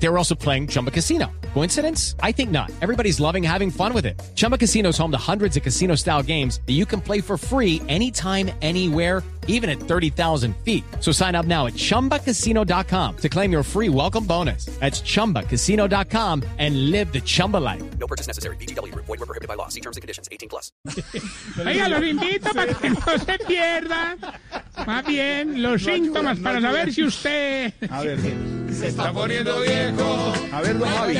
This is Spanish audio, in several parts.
They were also playing Chumba Casino. Coincidence? I think not. Everybody's loving having fun with it. Chumba Casino is home to hundreds of casino style games that you can play for free anytime, anywhere, even at 30,000 feet. So sign up now at chumbacasino.com to claim your free welcome bonus. That's chumbacasino.com and live the Chumba life. No purchase necessary. BGW. Void were prohibited by law. See terms and conditions. 18 plus. Oiga, los invito para que no se pierdan. Más bien, los síntomas para saber si usted. A ver, Se está poniendo viejo. a ver, don Javi.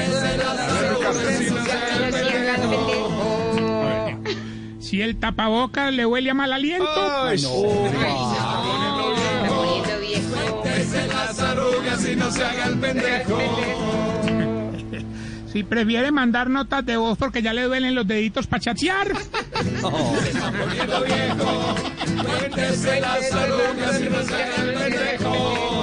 Si el tapabocas le huele a mal aliento. Ay, no. Cuéntese las arrugas y no se haga el pendejo. Si prefiere mandar notas de voz porque ya le duelen los deditos para chatear. Poniendo viejo. Cuéntese las arrugas y no se haga el pendejo.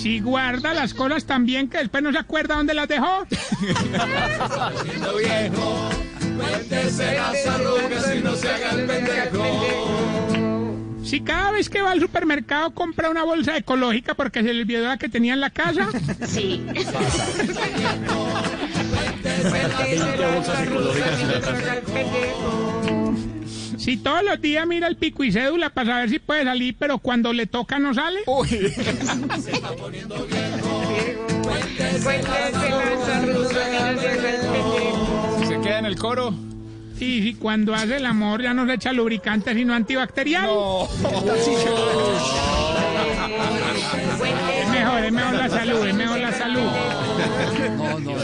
Si guarda las cosas tan bien que después no se acuerda dónde las dejó. Poniendo viejo. Cuéntese las arrugas y no se haga el pendejo. Si cada vez que va al supermercado compra una bolsa ecológica porque se le olvidó la que tenía en la casa. Sí. Si todos los días mira el pico y cédula para saber si puede salir, pero cuando le toca no sale. Si se queda en el coro. Y si cuando hace el amor ya no se echa lubricante sino antibacterial. Es mejor, es mejor la salud, es mejor la salud.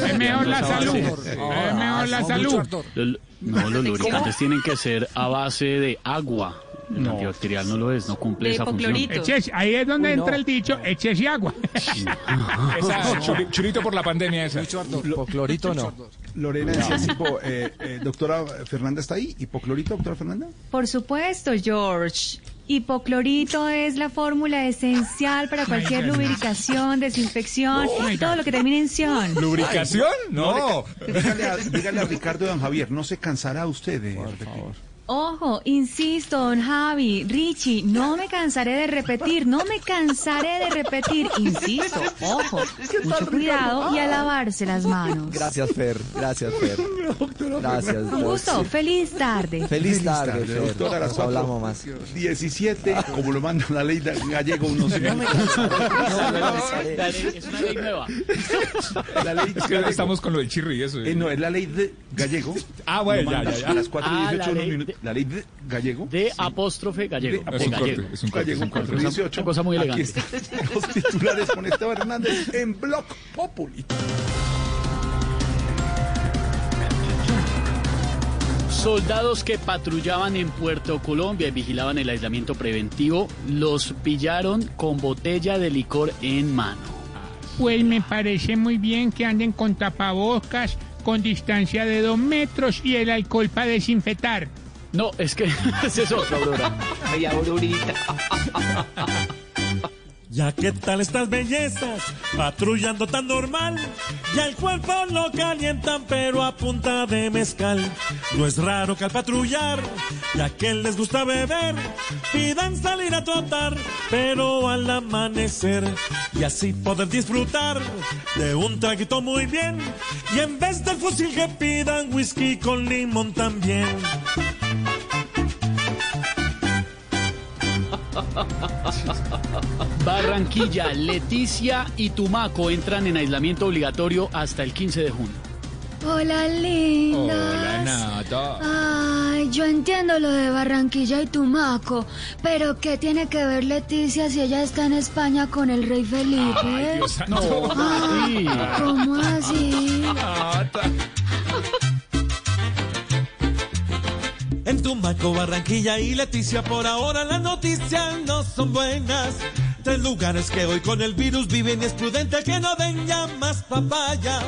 Es mejor la salud. Es mejor la salud. Los- no, los lubricantes tienen que ser a base de agua. El antibacterial no lo es, no cumple De esa función. Eches- ahí es donde entra el dicho, échese agua. Esa churi- churito por la pandemia esa. Hipoclorito no. Lorena decía, tipo, eh, eh, doctora Fernanda está ahí. ¿Hipoclorito, doctora Fernanda? Por supuesto, George. Hipoclorito es la fórmula esencial para cualquier lubricación, desinfección, todo lo que termine en ción. ¿Lubricación? No. Dígale a, dígale a Ricardo y a don Javier, no se cansará usted de repetir. Ojo, insisto, don Javi, Richie, no me cansaré de repetir, no me cansaré de repetir, insisto, ojo, mucho cuidado y a lavarse las manos. Gracias, Fer. Gracias, Fer. Gracias. Un gusto, feliz tarde. Feliz tarde, tarde, Fer. doctora, Nos hablamos más. 17, como lo manda la ley de- gallego, unos No me cansaré. Es una ley nueva. La ley Es que ahora estamos con lo del chirri y eso. Eh, no, es la ley de gallego. Ah, bueno, ya, ya, ya. A las 4 y Ah, 18 la unos minutos. La ley de gallego. De apóstrofe gallego. De Es un gallego. corte, es un corte. Gallego, es un corte. 4 y 18. Una cosa muy Aquí elegante. están los titulares con Esteban Hernández en Block Populi. Soldados que patrullaban en Puerto Colombia y vigilaban el aislamiento preventivo los pillaron con botella de licor en mano. Pues me parece muy bien que anden con tapabocas, con distancia de dos metros y el alcohol para desinfectar. No, es que es otro, Aurora. Ya que tal estas bellezas, patrullando tan normal, ya el cuerpo lo calientan pero a punta de mezcal. No es raro que al patrullar, ya que les gusta beber, pidan salir a trotar, pero al amanecer, y así poder disfrutar de un traguito muy bien, y en vez del fusil que pidan whisky con limón también. Barranquilla, Leticia y Tumaco entran en aislamiento obligatorio hasta el 15 de junio. Hola, lindas. Hola, Nata. Ay, yo entiendo lo de Barranquilla y Tumaco, pero ¿qué tiene que ver Leticia si ella está en España con el rey Felipe? Ay, Dios santo. Ay, ¿Cómo así? Nata. En Tumaco, Barranquilla y Leticia, por ahora las noticias no son buenas. Tres lugares que hoy con el virus viven y es prudente que no den ya más papaya.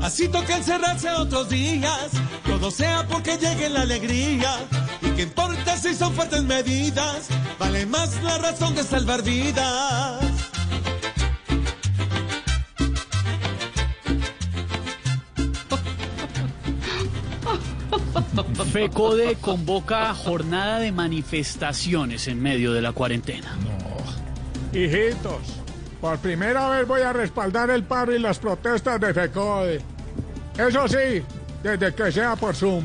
Así toca encerrarse otros días, todo sea porque llegue la alegría. Y que importa si son fuertes medidas, vale más la razón de salvar vidas. FECODE convoca jornada de manifestaciones en medio de la cuarentena. Hijitos, por primera vez voy a respaldar el paro y las protestas de FECODE. Eso sí, desde que sea por Zoom.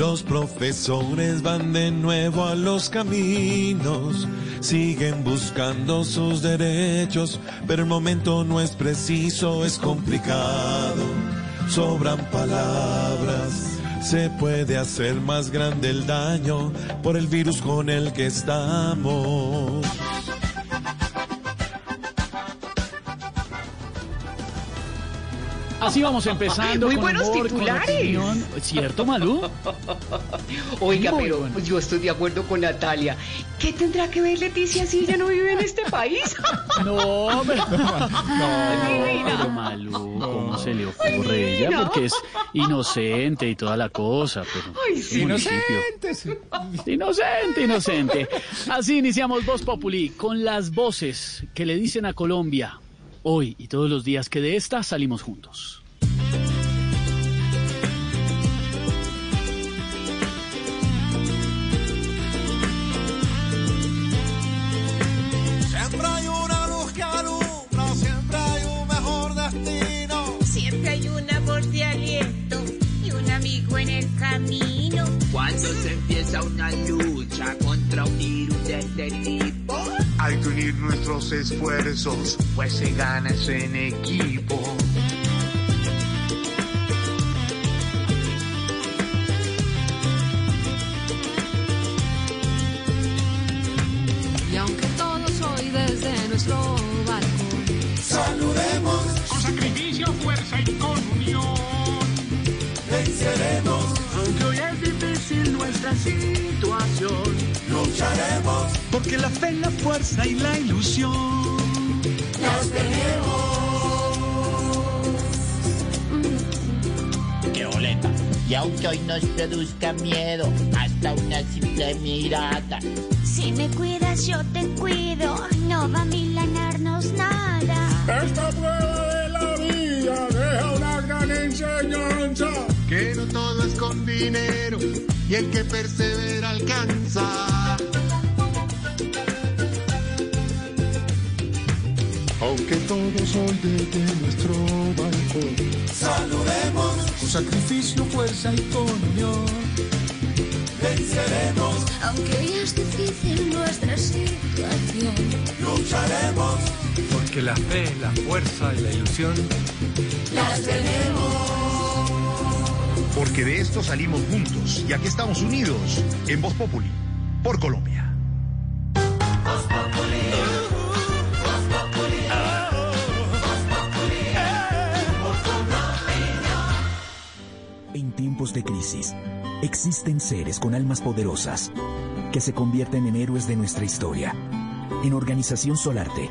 Los profesores van de nuevo a los caminos, siguen buscando sus derechos, pero el momento no es preciso, es complicado, sobran palabras, se puede hacer más grande el daño por el virus con el que estamos. Así vamos empezando. Muy con buenos humor, titulares. ¿Cierto, Malú? Oiga, Muy pero bueno. pues yo estoy de acuerdo con Natalia. ¿Qué tendrá que ver Leticia si ella no vive en este país? No, pero, Ay, pero no. Malú, ¿cómo se le ocurre ella? no. Porque es inocente y toda la cosa. Pero Ay, sí. municipio. Inocente, inocente. Así iniciamos Voz Populi con las voces que le dicen a Colombia hoy y todos los días que de esta salimos juntos. Siempre hay una luz que alumbra, siempre hay un mejor destino. Siempre hay un amor de aliento y un amigo en el camino. Cuando se empieza una lucha contra un virus de este tipo, Hay que unir nuestros esfuerzos, pues se gana en equipo. Y aunque todo soy desde nuestro balcón, Saludemos, Con sacrificio, fuerza y con unión. venceremos, aunque hoy es difícil nuestra situación, lucharemos, porque la fe, la fuerza y la ilusión las tenemos. ¡Qué boleta! Y aunque hoy nos produzca miedo, hasta una simple mirada, Si me cuidas, yo te cuido. No va a milanarnos nada. Esta prueba de la vida deja una gran enseñanza. Que no todo es con dinero y el que persevera alcanza. Aunque todos hoy desde nuestro balcón saludemos con sacrificio, fuerza y con unión. Venceremos, Aunque hoy es difícil nuestra situación. lucharemos, porque la fe, la fuerza y la ilusión las tenemos. Porque de esto salimos juntos y aquí estamos unidos en Voz Populi por Colombia. En tiempos de crisis, existen seres con almas poderosas que se convierten en héroes de nuestra historia. En Organización Solarte,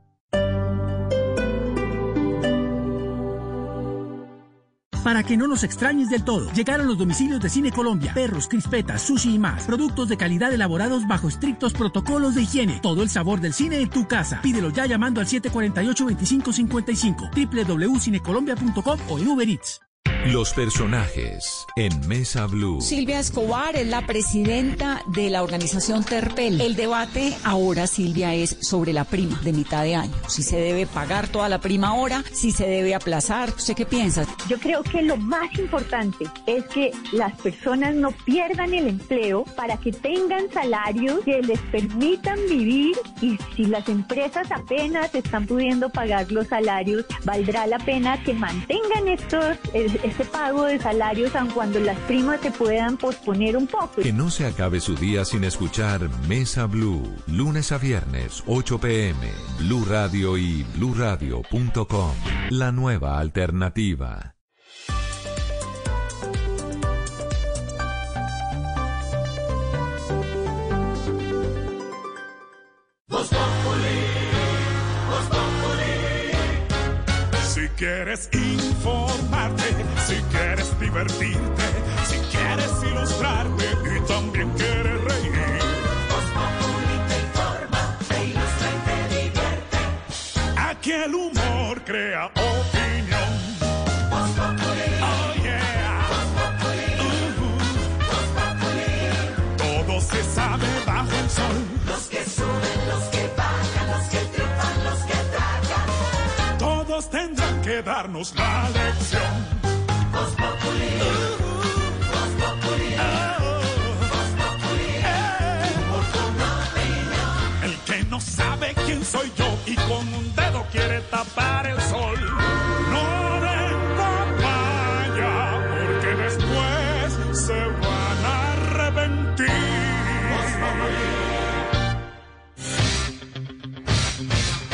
Para que no nos extrañes del todo, llegaron los domicilios de Cine Colombia, perros, crispetas, sushi y más. Productos de calidad elaborados bajo estrictos protocolos de higiene. Todo el sabor del cine en tu casa. Pídelo ya llamando al 748-2555, www.cinecolombia.com o en Uber Eats. Los personajes en Mesa Blue. Silvia Escobar es la presidenta de la organización Terpel. El debate ahora, Silvia, es sobre la prima de mitad de año. Si se debe pagar toda la prima ahora, si se debe aplazar. ¿Usted qué piensa? Yo creo que lo más importante es que las personas no pierdan el empleo para que tengan salarios que les permitan vivir y si las empresas apenas están pudiendo pagar los salarios, valdrá la pena que mantengan estos, este pago de salarios aun cuando las primas se puedan posponer un poco. Que no se acabe su día sin escuchar Mesa Blue, lunes a viernes, 8 pm, Blue Radio y bluradio.com. La nueva alternativa. Boston. Quieres informarte, si quieres divertirte, si quieres ilustrarte y también quieres reír. te informa, te ilustra y te divierte. Aquí el humor crea opinión. Darnos la lección. El que no sabe quién soy yo y con un dedo quiere tapar el sol. No den papaya, porque después se van a arrepentir.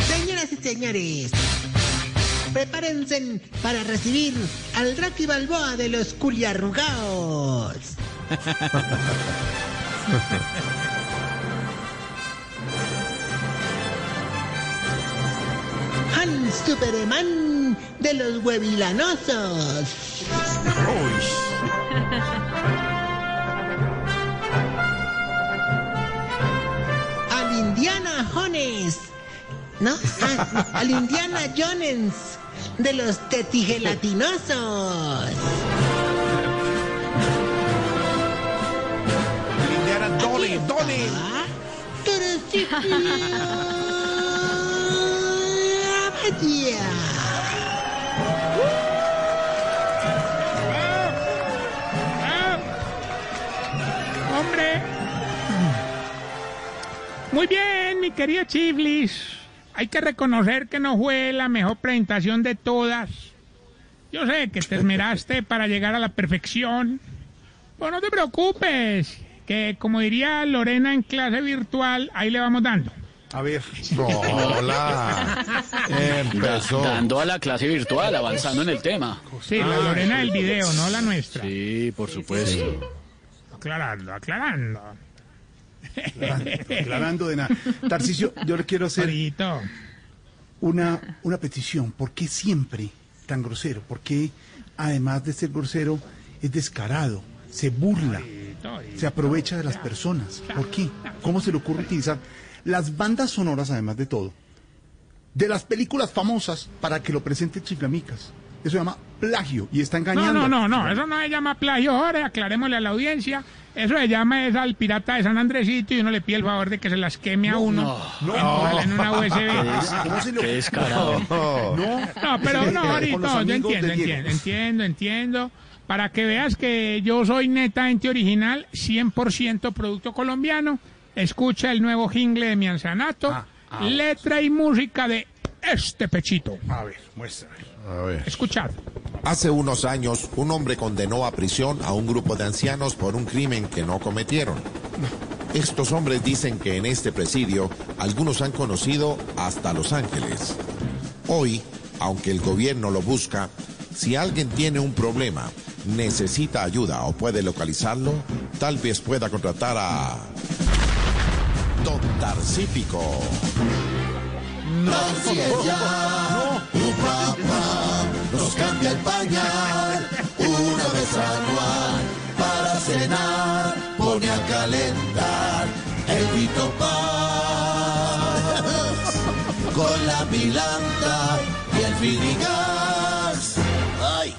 Señoras y señores, prepárense para recibir al Rocky Balboa de los culiarrugados. Hans Superman de los huevilanosos. Al Indiana Jones. ¿No? Ah, al Indiana Jones de los tetigelatinosos. Indiana Donny, Donny. Pero sí, Hombre. Muy bien, mi querido Chiflis. Hay que reconocer que no fue la mejor presentación de todas. Yo sé que te esmeraste para llegar a la perfección. Pero no te preocupes, que como diría Lorena en clase virtual, ahí le vamos dando. A ver. Hola. Empezó. dando a la clase virtual, avanzando en el tema. Sí, la Lorena del video, no la nuestra. Sí, por supuesto. Aclarando, aclarando. Aclarando de nada. Tarcicio, yo le quiero hacer una, una petición. ¿Por qué siempre tan grosero? ¿Por qué, además de ser grosero, es descarado? Se burla, se aprovecha de las personas. ¿Por qué? ¿Cómo se le ocurre utilizar las bandas sonoras, además de todo, de las películas famosas para que lo presente Chiclamicas? Eso se llama plagio y está No, engañando. no, no, no, eso no se llama plagio, Jorge, aclarémosle a la audiencia. Eso se llama es al pirata de San Andresito y uno le pide el favor de que se las queme a uno. no, Ojalá en una no. USB. ¿Cómo se le Qué descarado. No, No, pero no, ahorita, yo entiendo, entiendo, entiendo, entiendo. Para que veas que yo soy netamente original, 100% producto colombiano, escucha el nuevo jingle de mi ancianato, ah, letra y música de este pechito. A ver, muestra. A ver. Escuchad. Hace unos años, un hombre condenó a prisión a un grupo de ancianos por un crimen que no cometieron. Estos hombres dicen que en este presidio algunos han conocido hasta Los Ángeles. Hoy, aunque el gobierno lo busca, si alguien tiene un problema, necesita ayuda o puede localizarlo, tal vez pueda contratar a Don Tarcífico. Ella, tu papá, nos cambia el pañal una vez anual para cenar, pone a calentar el Vito Paz con la milanta y el finigas. Ay.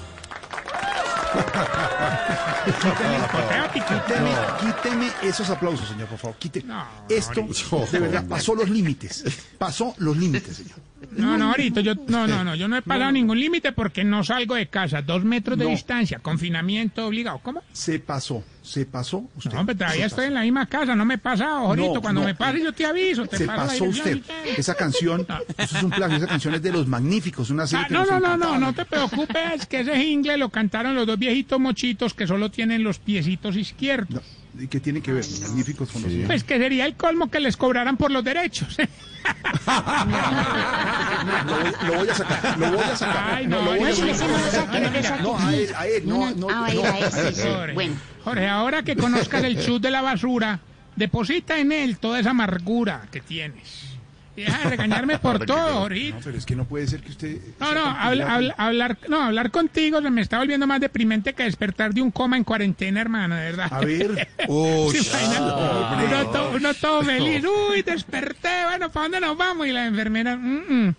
Quíteme, quíteme esos aplausos, señor, por favor. Quite. Esto, de verdad, pasó los límites. Pasó los límites, señor. No, no, ahorita yo, no, no, no, yo no he pasado ningún límite porque no salgo de casa, dos metros de No. distancia, confinamiento obligado. ¿Cómo? Se pasó, se pasó usted. No, hombre, todavía Se estoy en la misma casa, no me he pasado, ahorita. No, Cuando no. me pase yo te aviso. Te Se paso la pasó dirección usted. y Esa canción, eso es un plagio, esa canción es de los magníficos, una serie Ah, que no, nos no, no, no, no te preocupes, que ese jingle lo cantaron los dos viejitos mochitos que solo tienen los piecitos izquierdos. ¿Y qué tiene que ver? Magníficos con los Pues que sería el colmo que les cobraran por los derechos. Lo voy, lo voy a sacar, lo voy a sacar. Ay, no, lo voy a sacar. no no. No, a él, a él, no, no. No. era ese, sí. Jorge, Bueno. Jorge, ahora que conozcas el chut de la basura, deposita en él toda esa amargura que tienes. Deja de regañarme por todo, Jorito. No, pero es que no puede ser que usted... No, no, habla- habla- hablar, no, hablar contigo se me está volviendo más deprimente que despertar de un coma en cuarentena, hermano, de verdad. A ver. Hombre. uno, to- uno todo feliz, uy, desperté, bueno, ¿para dónde nos vamos? Y la enfermera, mm, mm,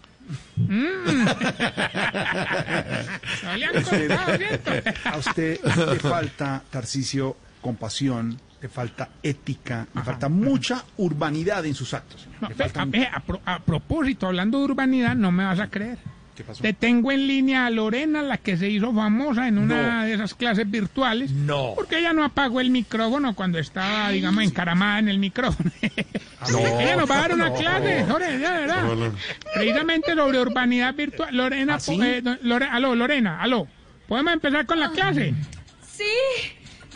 mm. No le han contado, ¿cierto? A usted le falta, Tarcisio, compasión, le falta ética, le falta mucha urbanidad en sus actos. señor. No, Le ve, falta a, ve, a pro- a propósito, hablando de urbanidad, no me vas a creer. ¿Qué pasó? Te tengo en línea a Lorena, la que se hizo famosa en una No. de esas clases virtuales. No. Porque ella no apagó el micrófono cuando estaba, digamos, encaramada en el micrófono. ella nos va a dar una no. clase, Lorena, ya, de verdad. No, no. Precisamente sobre urbanidad virtual. Lorena, ¿Ah, sí? po- eh, Lore- aló, Lorena, aló. ¿Podemos empezar con la clase? Sí,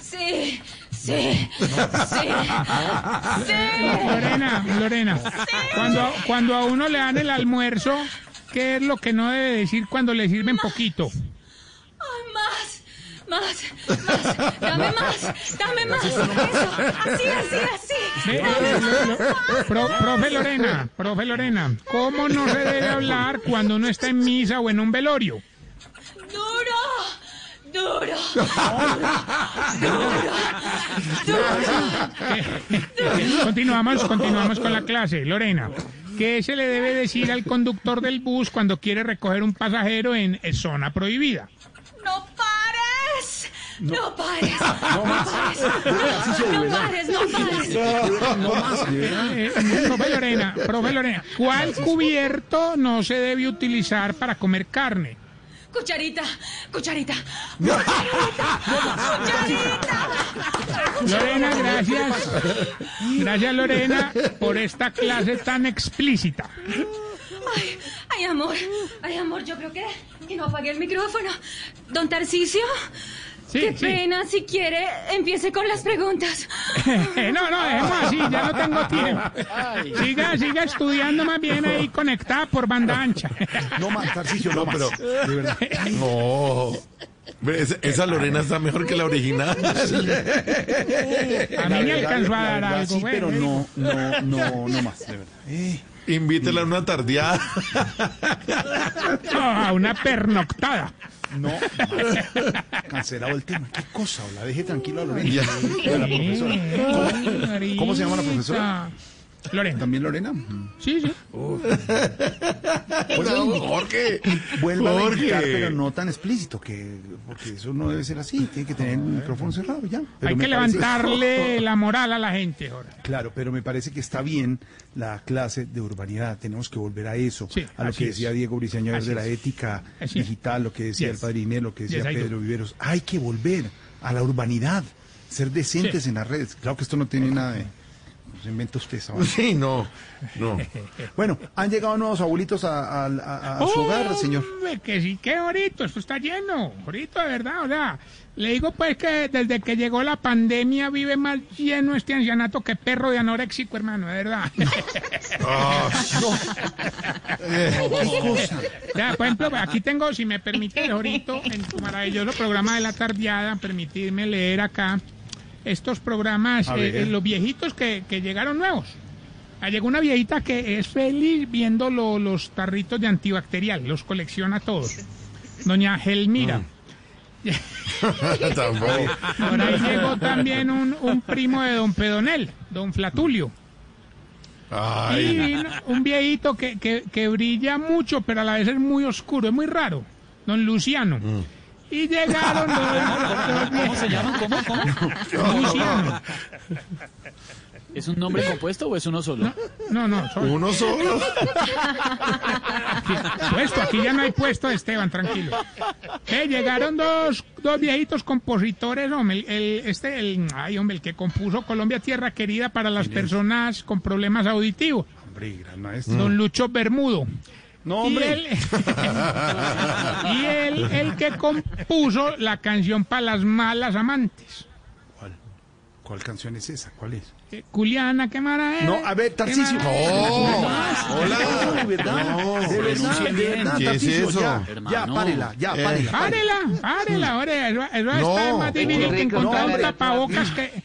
sí, sí, sí, sí. Lorena, Lorena, cuando, cuando a uno le dan el almuerzo, ¿qué es lo que no debe decir cuando le sirven poquito? Ay, más, más, más, dame más, dame más. Eso, así, así, así. Ve, pro- profe Lorena, profe Lorena, ¿cómo no se debe hablar cuando uno está en misa o en un velorio? Duro, duro, duro, Continuamos, continuamos con la clase. Lorena, ¿qué se le debe decir al conductor del bus cuando quiere recoger un pasajero en eh, zona prohibida? No pares, no pares, No no más. pares, no pares, no pares. No más, verdad. Eh, profe Lorena, profe Lorena, ¿cuál cubierto no se debe utilizar para comer carne? Cucharita, cucharita, cucharita, cucharita. Lorena, gracias. Gracias, Lorena, por esta clase tan explícita. Ay, ay, amor, ay, amor, yo creo que, que no apagué el micrófono. Don Tarcicio, Sí, qué sí. pena, si quiere, empiece con las preguntas. No, no, dejemos así, ya no tengo tiempo. Siga, siga estudiando más bien ahí conectada por banda ancha. No más, Tarcisio, no, No, más. pero- De verdad. No. Esa- Lorena está mejor que la original. A mí me alcanzó a dar algo, Sí, güey. pero no, no, no, no más, de verdad. Eh, Invítela a una tardeada. No, a una pernoctada. No, cancelado el tema. ¿Qué cosa? La deje tranquila a a la profesora. ¿Cómo, cómo se llama la profesora? Lorena. ¿También Lorena? Sí, sí. Vuelva a No, invitar- Jorge. Vuelva a invitar, pero no tan explícito, que, porque eso no debe ser así. Tiene que tener el micrófono cerrado ya. Pero Hay que parece- levantarle la moral a la gente ahora. Claro, pero me parece que está bien la clase de urbanidad. Tenemos que volver a eso, Sí, a lo que es. decía Diego Briceño Así de la es. ética Así es. digital, lo que decía Yes. el padre Inés, lo que decía Yes. Pedro Viveros. Hay que volver a la urbanidad, ser decentes Sí. en las redes. Claro que esto no tiene nada de... Se inventa usted esa vaina. Sí, no. No. Bueno, han llegado nuevos abuelitos a, a- a- a su hogar, señor. Que sí, qué bonito, esto está lleno, bonito de verdad, o sea, le digo pues que desde que llegó la pandemia vive más lleno este ancianato que perro de anoréxico, hermano, de verdad. Ah, ¿Qué cosa? Ya, por ejemplo, aquí tengo, si me permite, ahorita, en tu maravilloso programa de la tardeada, permitirme leer acá estos programas, eh, eh, los viejitos que, que llegaron nuevos. Ah, Llegó una viejita que es feliz viendo lo- los tarritos de antibacterial, los colecciona todos. Doña Gelmira. Tampoco. Por ahí llegó también un, un primo de don Pedonel, don Flatulio. Y Ay. un viejito que, que, que brilla mucho, pero a la vez es muy oscuro, es muy raro. Don Luciano. Y llegaron los, los ¿Cómo se llama? ¿Cómo? ¿Cómo? ¿Es un nombre compuesto o es uno solo? No, no, Uno solo. aquí, puesto, aquí ya no hay puesto de Esteban, tranquilo. Eh, llegaron dos, dos viejitos compositores, hombre, el, el- este, el, ay, hombre, el que compuso Colombia Tierra Querida para las personas con problemas auditivos, Hombre, gran maestro. don Lucho Bermudo. No, Y hombre. él, y él, el que compuso la canción para las malas amantes. ¿Cuál? ¿Cuál canción es esa? ¿Cuál es? Eh, Culiana, qué mara es. No, a ver, Tarcisio. No. Hola. De verdad. No, de verdad, de verdad, ¿Qué es eso? Ya, ya, párela, ya, Eh. párela. Párela, párela, ahora, eso, eso No. está más difícil que No, encontrar un hombre. tapabocas que...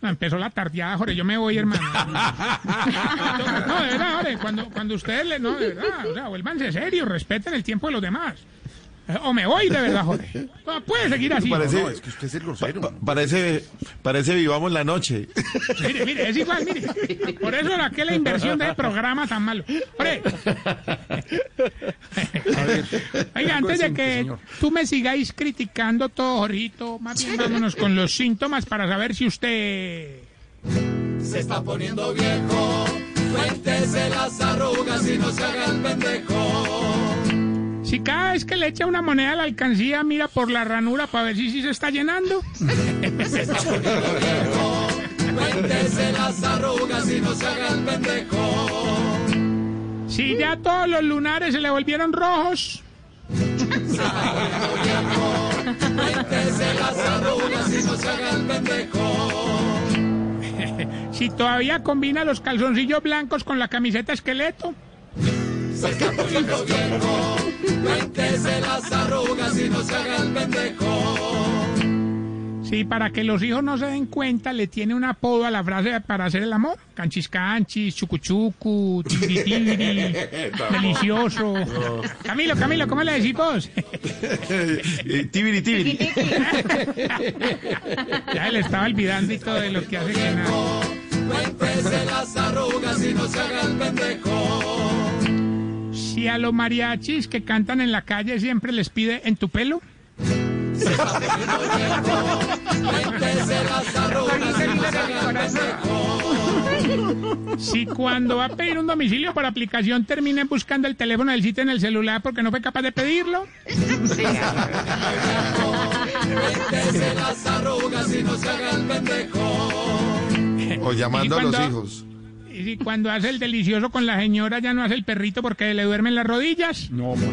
No, empezó la tardeada, Jorge. Yo me voy, hermano. No, de verdad, Jorge. Cuando, cuando ustedes le. No, de verdad. O sea, vuélvanse serio. Respeten el tiempo de los demás. Eh, O me voy, de verdad, Jorge. No, puede seguir así. Parece, No, que usted es el grosero. pa- parece, parece vivamos la noche. Mire, mire, es igual, mire. Por eso era que la inversión del programa tan malo. Jorge. Oiga, antes de que tú me sigáis criticando todo, Jorgito, más bien vámonos con los síntomas para saber si usted... Se está poniendo viejo, cuéntese las arrugas y no se haga el pendejo. Si cada vez que le echa una moneda a la alcancía mira por la ranura para ver si sí se está llenando. Las arrugas y no se pendejo. Si ya todos los lunares se le volvieron rojos. Si todavía combina los calzoncillos blancos con la camiseta esqueleto. Cuéntese las arrugas y no se haga el pendejo. Si para que los hijos no se den cuenta le tiene un apodo a la frase para hacer el amor. Canchis canchis, chucuchucu, tibiri tibiri, delicioso. Camilo, Camilo, ¿cómo le decís vos? Eh, tibiri, tibiri. ya le estaba olvidando y todo de lo que hace que nada. Cuéntese las arrugas y no se haga el pendejo. Si a los mariachis que cantan en la calle siempre les pide en tu pelo. Si cuando va a pedir un domicilio por aplicación terminen buscando el teléfono del sitio en el celular porque no fue capaz de pedirlo. O llamando a los hijos. Y si cuando hace el delicioso con la señora ya no hace el perrito porque le duermen las rodillas. No más.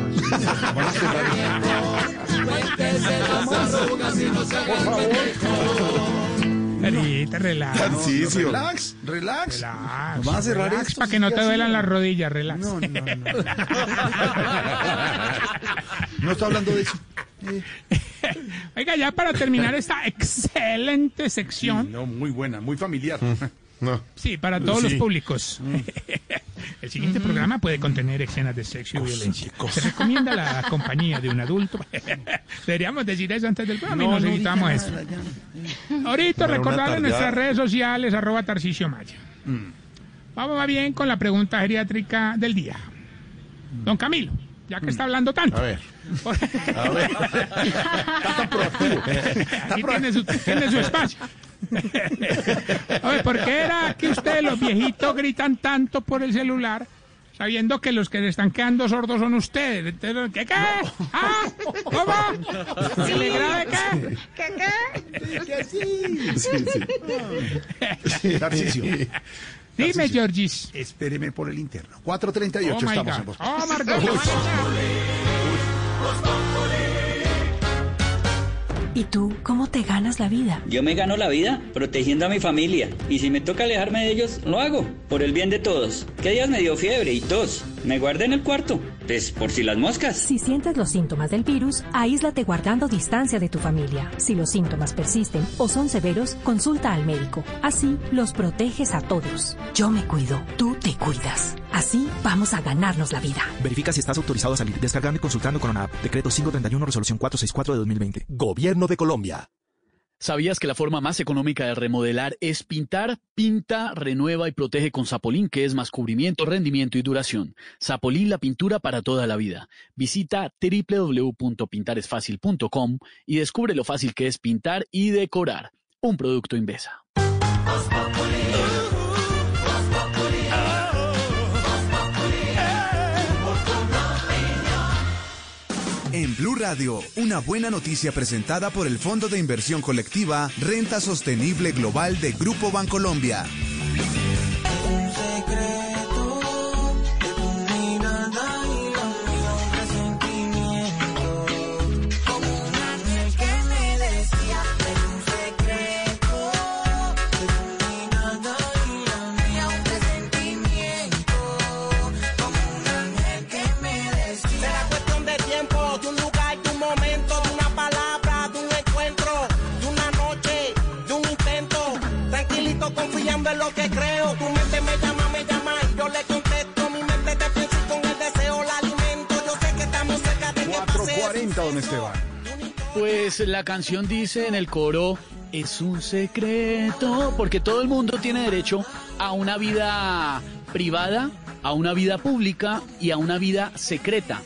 Perrita, relax. Tarcisio. Relax, relax. Relax. Vamos a cerrar relax esto, para que no te duelan las rodillas, relax. No, no, no. No está hablando de eso. Oiga, ya para terminar esta excelente sección. No, muy buena, muy familiar. No. Sí, para todos Sí. los públicos. El siguiente programa puede contener escenas de sexo y violencia. Se recomienda la compañía de un adulto. Deberíamos decir eso antes del programa y nos evitamos eso. Ahorita Para una recordarle tardeada. nuestras redes sociales, arroba Tarcicio Maya. Mm. Vamos más bien con la pregunta geriátrica del día. Don Camilo, ya que está hablando tanto. A ver. A ver. Aquí tiene su, tiene su espacio. A ver, ¿por qué era que ustedes los viejitos gritan tanto por el celular sabiendo que los que se están quedando sordos son ustedes? Entonces, ¿Qué qué? ¿Ah? ¿Cómo? ¿Se le grave qué? ¿Qué qué? Sí, sí. Tarcisio. Dime, Georgis. Espéreme por el interno. 4.38 Oh, my estamos en God. Voz Oh, Margot. ¿Y tú cómo te ganas la vida? Yo me gano la vida protegiendo a mi familia y si me toca alejarme de ellos, lo hago, por el bien de todos. ¿Qué días me dio fiebre y tos? Me guardé en el cuarto, pues por si las moscas. Si sientes los síntomas del virus, aíslate guardando distancia de tu familia. Si los síntomas persisten o son severos, consulta al médico. Así los proteges a todos. Yo me cuido, tú te cuidas. Así vamos a ganarnos la vida. Verifica si estás autorizado a salir descargando y consultando con ANAP. Decreto 531, resolución 464 de 2020. Gobierno de Colombia. ¿Sabías que la forma más económica de remodelar es pintar? Pinta, renueva y protege con Zapolín, que es más cubrimiento, rendimiento y duración. Zapolín, la pintura para toda la vida. Visita www.pintaresfacil.com y descubre lo fácil que es pintar y decorar. Un producto Invesa. En Blue Radio, una buena noticia presentada por el Fondo de Inversión Colectiva Renta Sostenible Global de Grupo Bancolombia. En lo que creo. Tu mente me llama, me llama y yo le contesto. Mi mente te pienso y con el deseo la alimento. Yo sé que estamos cerca de que pase. 440, don Esteban. Pues la canción dice en el coro, es un secreto, porque todo el mundo tiene derecho a una vida privada, a una vida pública y a una vida secreta.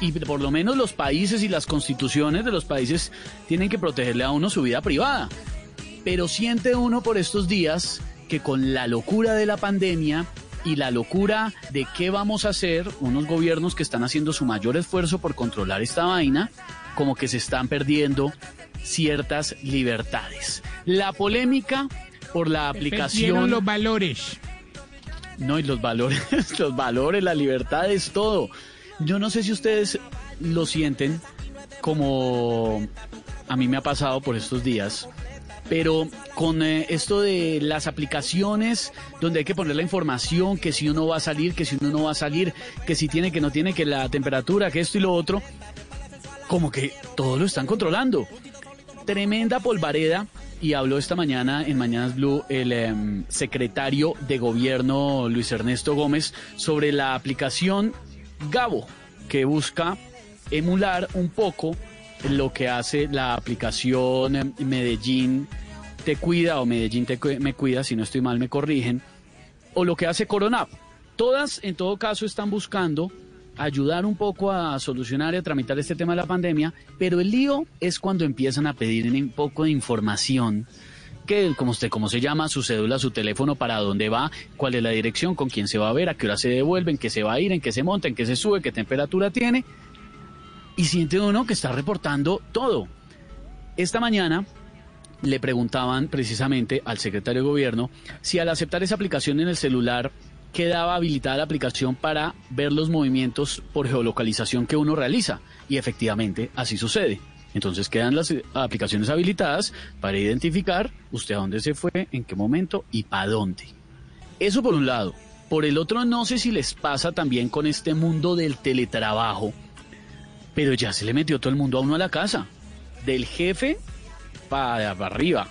Y por lo menos los países y las constituciones de los países tienen que protegerle a uno su vida privada. Pero siente uno por estos días que con la locura de la pandemia y la locura de qué vamos a hacer, unos gobiernos que están haciendo su mayor esfuerzo por controlar esta vaina, como que se están perdiendo ciertas libertades. La polémica por la aplicación... los valores. No, y los valores, los valores, la libertad es todo. Yo no sé si ustedes lo sienten como a mí me ha pasado por estos días, pero con eh, esto de las aplicaciones donde hay que poner la información, que si uno va a salir, que si uno no va a salir, que si tiene, que no tiene, que la temperatura, que esto y lo otro, como que todo lo están controlando. Tremenda polvareda y habló esta mañana en Mañanas Blue el em, secretario de gobierno Luis Ernesto Gómez sobre la aplicación Gabo que busca emular un poco lo que hace la aplicación em, Medellín te cuida o Medellín te me cuida, si no estoy mal me corrigen, o lo que hace Coronap. Todas en todo caso están buscando ayudar un poco a solucionar y a tramitar este tema de la pandemia, pero el lío es cuando empiezan a pedir un poco de información que como usted cómo se llama, su cédula, su teléfono, para dónde va, cuál es la dirección, con quién se va a ver, a qué hora se devuelve, en qué se va a ir, en qué se monta, en qué se sube, qué temperatura tiene. Y siente uno que está reportando todo. Esta mañana le preguntaban precisamente al secretario de gobierno si al aceptar esa aplicación en el celular quedaba habilitada la aplicación para ver los movimientos por geolocalización que uno realiza. Y efectivamente así sucede. Entonces quedan las eh, aplicaciones habilitadas para identificar usted a dónde se fue, en qué momento y para dónde. Eso por un lado. Por el otro, no sé si les pasa también con este mundo del teletrabajo, pero ya se le metió todo el mundo a uno a la casa. Del jefe para arriba.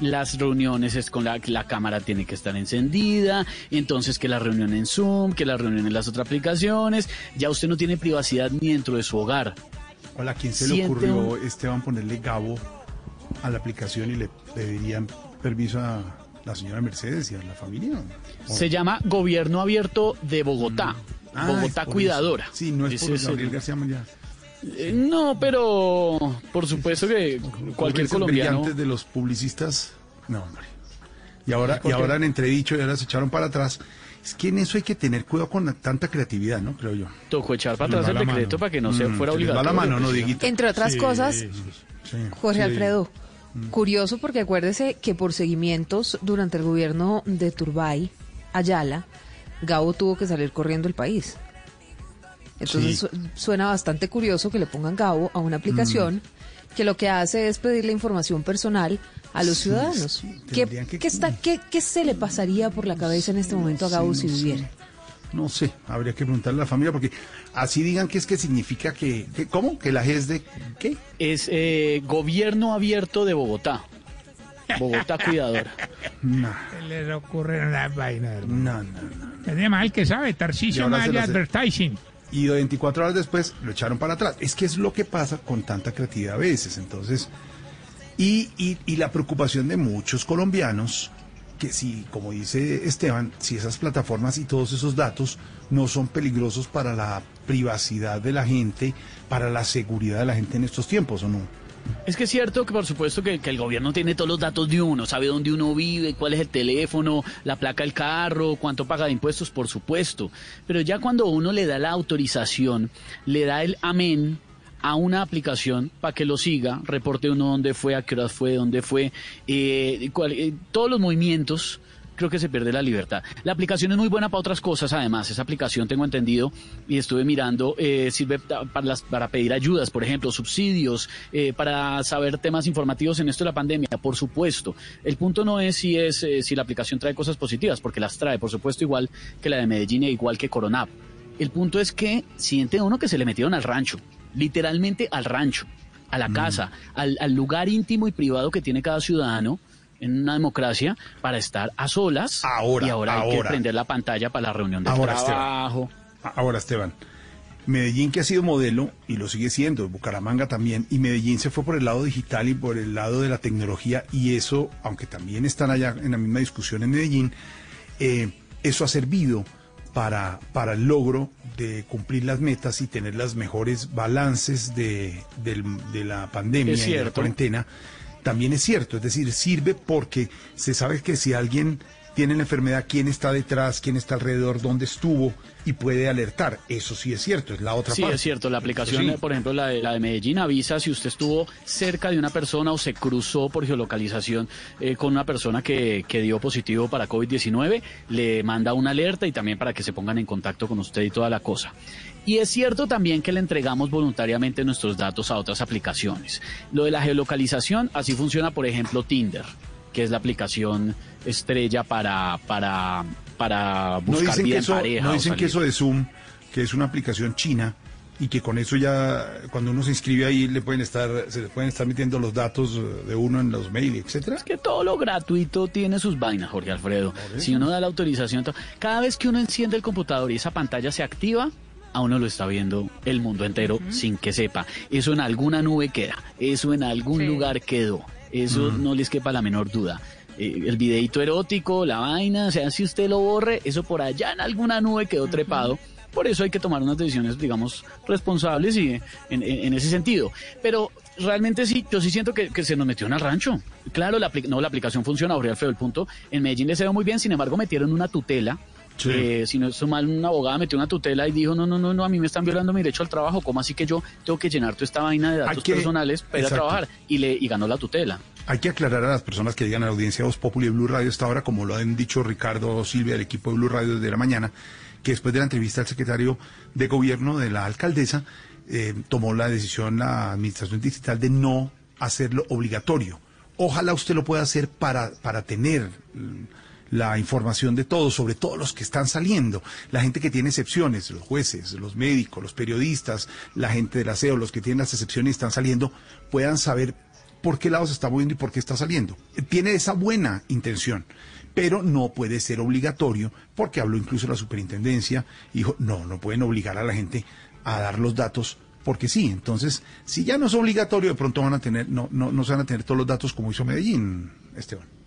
Las reuniones es con la, la cámara tiene que estar encendida, entonces que la reunión en Zoom, que la reunión en las otras aplicaciones, ya usted no tiene privacidad ni dentro de su hogar. Hola, ¿a quién se le ocurrió, un- Esteban, ponerle Gabo a la aplicación y le pedirían permiso a la señora Mercedes y a la familia? ¿O- Se llama Gobierno Abierto de Bogotá. Ah, Bogotá por Cuidadora. eso. Sí, no es por es Gabriel García Márquez. Eh, No, pero por supuesto que cualquier colombiano. brillantes de los publicistas. No, hombre. Y ahora, y ahora han entredicho y ahora se echaron para atrás. Es que en eso hay que tener cuidado con la- tanta creatividad, ¿no? Creo yo. Tocó echar para atrás el decreto para que no se Mm, fuera obligatorio. la mano, ¿no, Dieguito? Entre otras Sí, cosas, sí, Jorge sí. Alfredo, curioso porque acuérdese que por seguimientos durante el gobierno de Turbay, Ayala, Gabo tuvo que salir corriendo del país. Entonces Sí. suena bastante curioso que le pongan Gabo a una aplicación Mm. que lo que hace es pedirle información personal a los Sí, ciudadanos. sí, ¿Qué, tendrían que- qué está, qué, qué se le pasaría por la cabeza en este momento a Gabo Sí, si no sé. viviera? No sé, habría que preguntarle a la familia porque así digan que es que significa que, que- ¿cómo? Que la G es de ¿qué? Es eh, Gobierno Abierto de Bogotá. Bogotá Cuidadora. No, Se les ocurren las vainas. no, no. no. Es de mal que sabe, Tarcisio Maya Advertising. Y 24 horas después lo echaron para atrás. Es que es lo que pasa con tanta creatividad a veces. Entonces, y, y, y la preocupación de muchos colombianos, que si, como dice Esteban, si esas plataformas y todos esos datos no son peligrosos para la privacidad de la gente, para la seguridad de la gente en estos tiempos, ¿o no? Es que es cierto que por supuesto que, el gobierno tiene todos los datos de uno, sabe dónde uno vive, cuál es el teléfono, la placa del carro, cuánto paga de impuestos, por supuesto. Pero ya cuando uno le da la autorización, le da el amén a una aplicación para que lo siga, reporte uno dónde fue, a qué horas fue, dónde fue, eh, cuál- eh, todos los movimientos, creo que se pierde la libertad. La aplicación es muy buena para otras cosas, además. Esa aplicación, tengo entendido, y estuve mirando, eh, sirve para, las- para pedir ayudas, por ejemplo, subsidios, eh, para saber temas informativos en esto de la pandemia, por supuesto. El punto no es si, es eh, si la aplicación trae cosas positivas, porque las trae, por supuesto, igual que la de Medellín e igual que Coronap. El punto es que siente uno que se le metieron al rancho, literalmente al rancho, a la casa, al, al lugar íntimo y privado que tiene cada ciudadano en una democracia para estar a solas Ahora, y ahora, hay que ahora. prender la pantalla para la reunión de Ahora, trabajo. Esteban. Ahora, Esteban. Medellín que ha sido modelo y lo sigue siendo, Bucaramanga también, y Medellín se fue por el lado digital y por el lado de la tecnología y eso, aunque también están allá en la misma discusión en Medellín, eh, eso ha servido para, para el logro de cumplir las metas y tener las mejores balances de, del- de la pandemia y de la cuarentena. También es cierto, es decir, sirve porque se sabe que si alguien tiene la enfermedad, quién está detrás, quién está alrededor, dónde estuvo y puede alertar. Eso sí es cierto, es la otra Sí, parte. es cierto. La aplicación, Sí. por ejemplo, la de, la de Medellín avisa si usted estuvo cerca de una persona o se cruzó por geolocalización eh, con una persona que, que dio positivo para COVID-19, le manda una alerta y también para que se pongan en contacto con usted y toda la cosa. Y es cierto también que le entregamos voluntariamente nuestros datos a otras aplicaciones. Lo de la geolocalización, así funciona, por ejemplo, Tinder, que es la aplicación estrella para, para, para No buscar dicen, vida que en eso, pareja. no dicen que eso de Zoom, que es una aplicación china y que con eso ya cuando uno se inscribe ahí le pueden estar se le pueden estar metiendo los datos de uno en los mails, etcétera. Es que todo lo gratuito tiene sus vainas, Jorge Alfredo. Si uno da la autorización, to- cada vez que uno enciende el computador y esa pantalla se activa, a uno lo está viendo el mundo entero sin que sepa. Eso en alguna nube queda, eso en algún Sí. lugar quedó, eso Mm. no les quepa la menor duda. Eh, el videito erótico, la vaina, o sea, si usted lo borre, eso por allá en alguna nube quedó trepado. Por eso hay que tomar unas decisiones, digamos, responsables y en, en- en ese sentido. Pero realmente sí, yo sí siento que, que se nos metió en el rancho. Claro, la, no, la aplicación funciona, Jorge Alfredo, el punto. En Medellín les veo muy bien, sin embargo, metieron una tutela. Sí. Eh, si no es mal, una abogada metió una tutela y dijo, no, no, no, no, a mí me están violando mi derecho al trabajo. ¿Cómo así que yo tengo que llenar toda esta vaina de datos que- personales para ir a trabajar? Y, le, y ganó la tutela. Hay que aclarar a las personas que llegan a la audiencia de Voz Populi y Blue Radio esta hora, como lo han dicho Ricardo Silvia del equipo de Blue Radio desde la mañana, que después de la entrevista al secretario de gobierno de la alcaldesa, eh, tomó la decisión la administración digital de no hacerlo obligatorio. Ojalá usted lo pueda hacer para, para tener la información de todos, sobre todos los que están saliendo, la gente que tiene excepciones, los jueces, los médicos, los periodistas, la gente del aseo, los que tienen las excepciones y están saliendo, puedan saber por qué lado se está moviendo y por qué está saliendo. Tiene esa buena intención, pero no puede ser obligatorio, porque habló incluso la superintendencia dijo, no, no pueden obligar a la gente a dar los datos porque sí. Entonces, si ya no es obligatorio, de pronto van a tener, no, no, no se van a tener todos los datos como hizo Medellín, Esteban.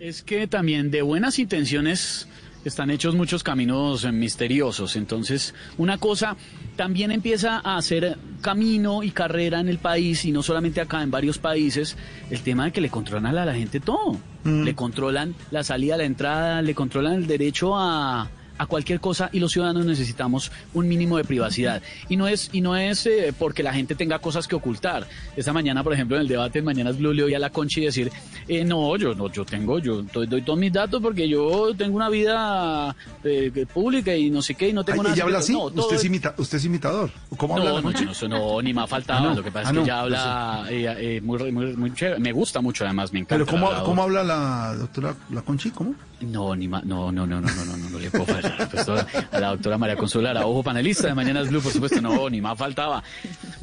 Es que también de buenas intenciones están hechos muchos caminos eh, misteriosos. Entonces, una cosa también empieza a hacer camino y carrera en el país, y no solamente acá, en varios países, el tema de que le controlan a la gente todo. Le controlan la salida, la entrada, le controlan el derecho a a cualquier cosa y los ciudadanos necesitamos un mínimo de privacidad y no es y no es eh, porque la gente tenga cosas que ocultar esta mañana por ejemplo en el debate en Mañanas Blue le oí a la Conchi decir eh, no yo no yo tengo yo doy, doy todos mis datos porque yo tengo una vida eh, pública y no sé qué y no tengo Ay, nada ella habla así, secreto". No, todo usted, es imita- usted es imitador. ¿Cómo habla no, la no, Conchi? yo no, no, ni me ha faltado. Ah, no. Lo que pasa Ah, es que no, ella no habla eh, eh, muy, muy, muy chévere. Me gusta mucho, además, me encanta. Pero ¿cómo, ¿cómo habla la doctora la Conchi? ¿Cómo? No, ni ma- no, no, no, no, no, no, no, no le puedo fallar. Pues, a la doctora María Consuela ojo panelista de Mañanas Blue, por supuesto, no, ni más faltaba.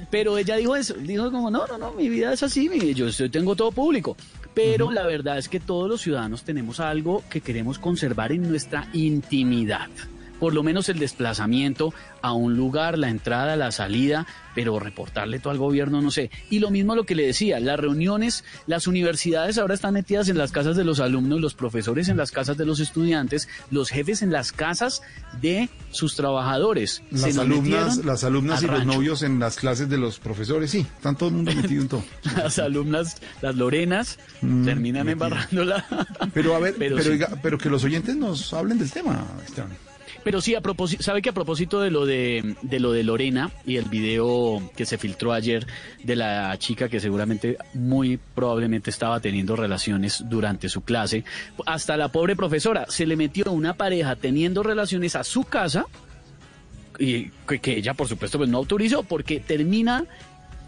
Pero ella dijo eso, dijo como, no, no, no, mi vida es así, mi- yo tengo todo público. Pero la verdad es que todos los ciudadanos tenemos algo que queremos conservar en nuestra intimidad. Por lo menos el desplazamiento a un lugar, la entrada, la salida, pero reportarle todo al gobierno, no sé. Y lo mismo lo que le decía, las reuniones, las universidades ahora están metidas en las casas de los alumnos, los profesores en las casas de los estudiantes, los jefes en las casas de sus trabajadores. Las alumnas, las alumnas al y los novios en las clases de los profesores, sí, están todo el mundo metido en todo. Las alumnas, las lorenas, Mm, terminan metido. embarrándola. Pero a ver, pero, sí. oiga, pero que los oyentes nos hablen del tema, Esteban. Pero sí, a propósito, sabe que a propósito de lo de, de lo de Lorena y el video que se filtró ayer de la chica que seguramente muy probablemente estaba teniendo relaciones durante su clase, hasta la pobre profesora se le metió una pareja teniendo relaciones a su casa y que, que ella por supuesto pues no autorizó porque termina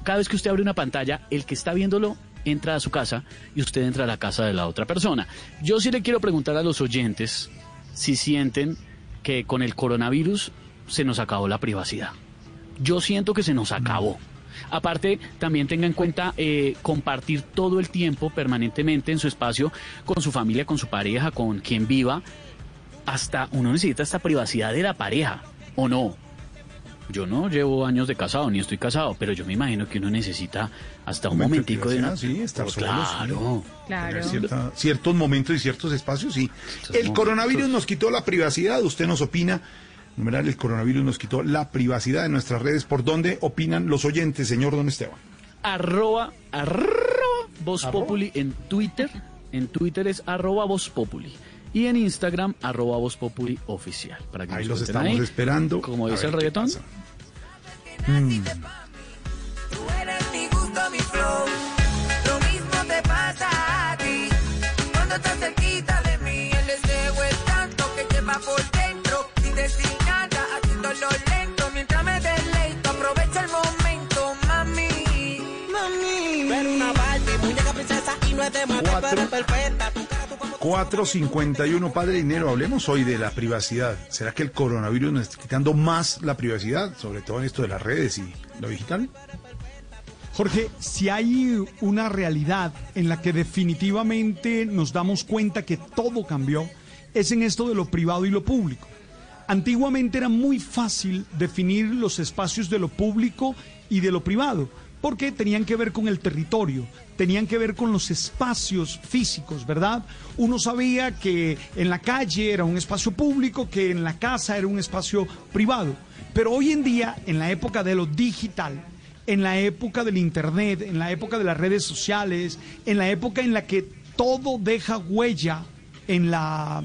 cada vez que usted abre una pantalla, el que está viéndolo entra a su casa y usted entra a la casa de la otra persona. Yo sí le quiero preguntar a los oyentes si sienten que con el coronavirus se nos acabó la privacidad. Yo siento que se nos acabó. Aparte, también tenga en cuenta eh, compartir todo el tiempo permanentemente en su espacio con su familia, con su pareja, con quien viva. Hasta uno necesita esta privacidad de la pareja, ¿o no? Yo no llevo años de casado, ni estoy casado, pero yo me imagino que uno necesita hasta un momentico de una... sí, estar Pues solo, claro. Claro. Cierta- ciertos momentos y ciertos espacios, sí. El coronavirus nos quitó la privacidad, usted nos opina. Numeral, el coronavirus nos quitó la privacidad de nuestras redes. ¿Por dónde opinan los oyentes, señor Don Esteban? arroba, arroba Voz Populi en Twitter. En Twitter es arroba Voz Populi. Y en Instagram, arroba Voz Populi oficial. Para que Ahí los estamos ahí. esperando. Como A dice el reggaetón. Mm. mi gusto, mi flow. Lo mismo te pasa a ti. Cuando estás cerquita de mí, el deseo es tanto que lleva por dentro. Sin decir nada, haciéndolo lento. Mientras me deleito, aprovecha el momento, mami. Mami. Pero una Barbie, muñeca princesa y no es de matar, Cuatro. Pero es perfecta. 451, Padre Dinero, hablemos hoy de la privacidad. ¿Será que el coronavirus nos está quitando más la privacidad, sobre todo en esto de las redes y lo digital? Jorge, si hay una realidad en la que definitivamente nos damos cuenta que todo cambió, es en esto de lo privado y lo público. Antiguamente era muy fácil definir los espacios de lo público y de lo privado, porque tenían que ver con el territorio, tenían que ver con los espacios físicos, ¿verdad? Uno sabía que en la calle era un espacio público, que en la casa era un espacio privado. Pero hoy en día, en la época de lo digital, en la época del Internet, en la época de las redes sociales, en la época en la que todo deja huella en la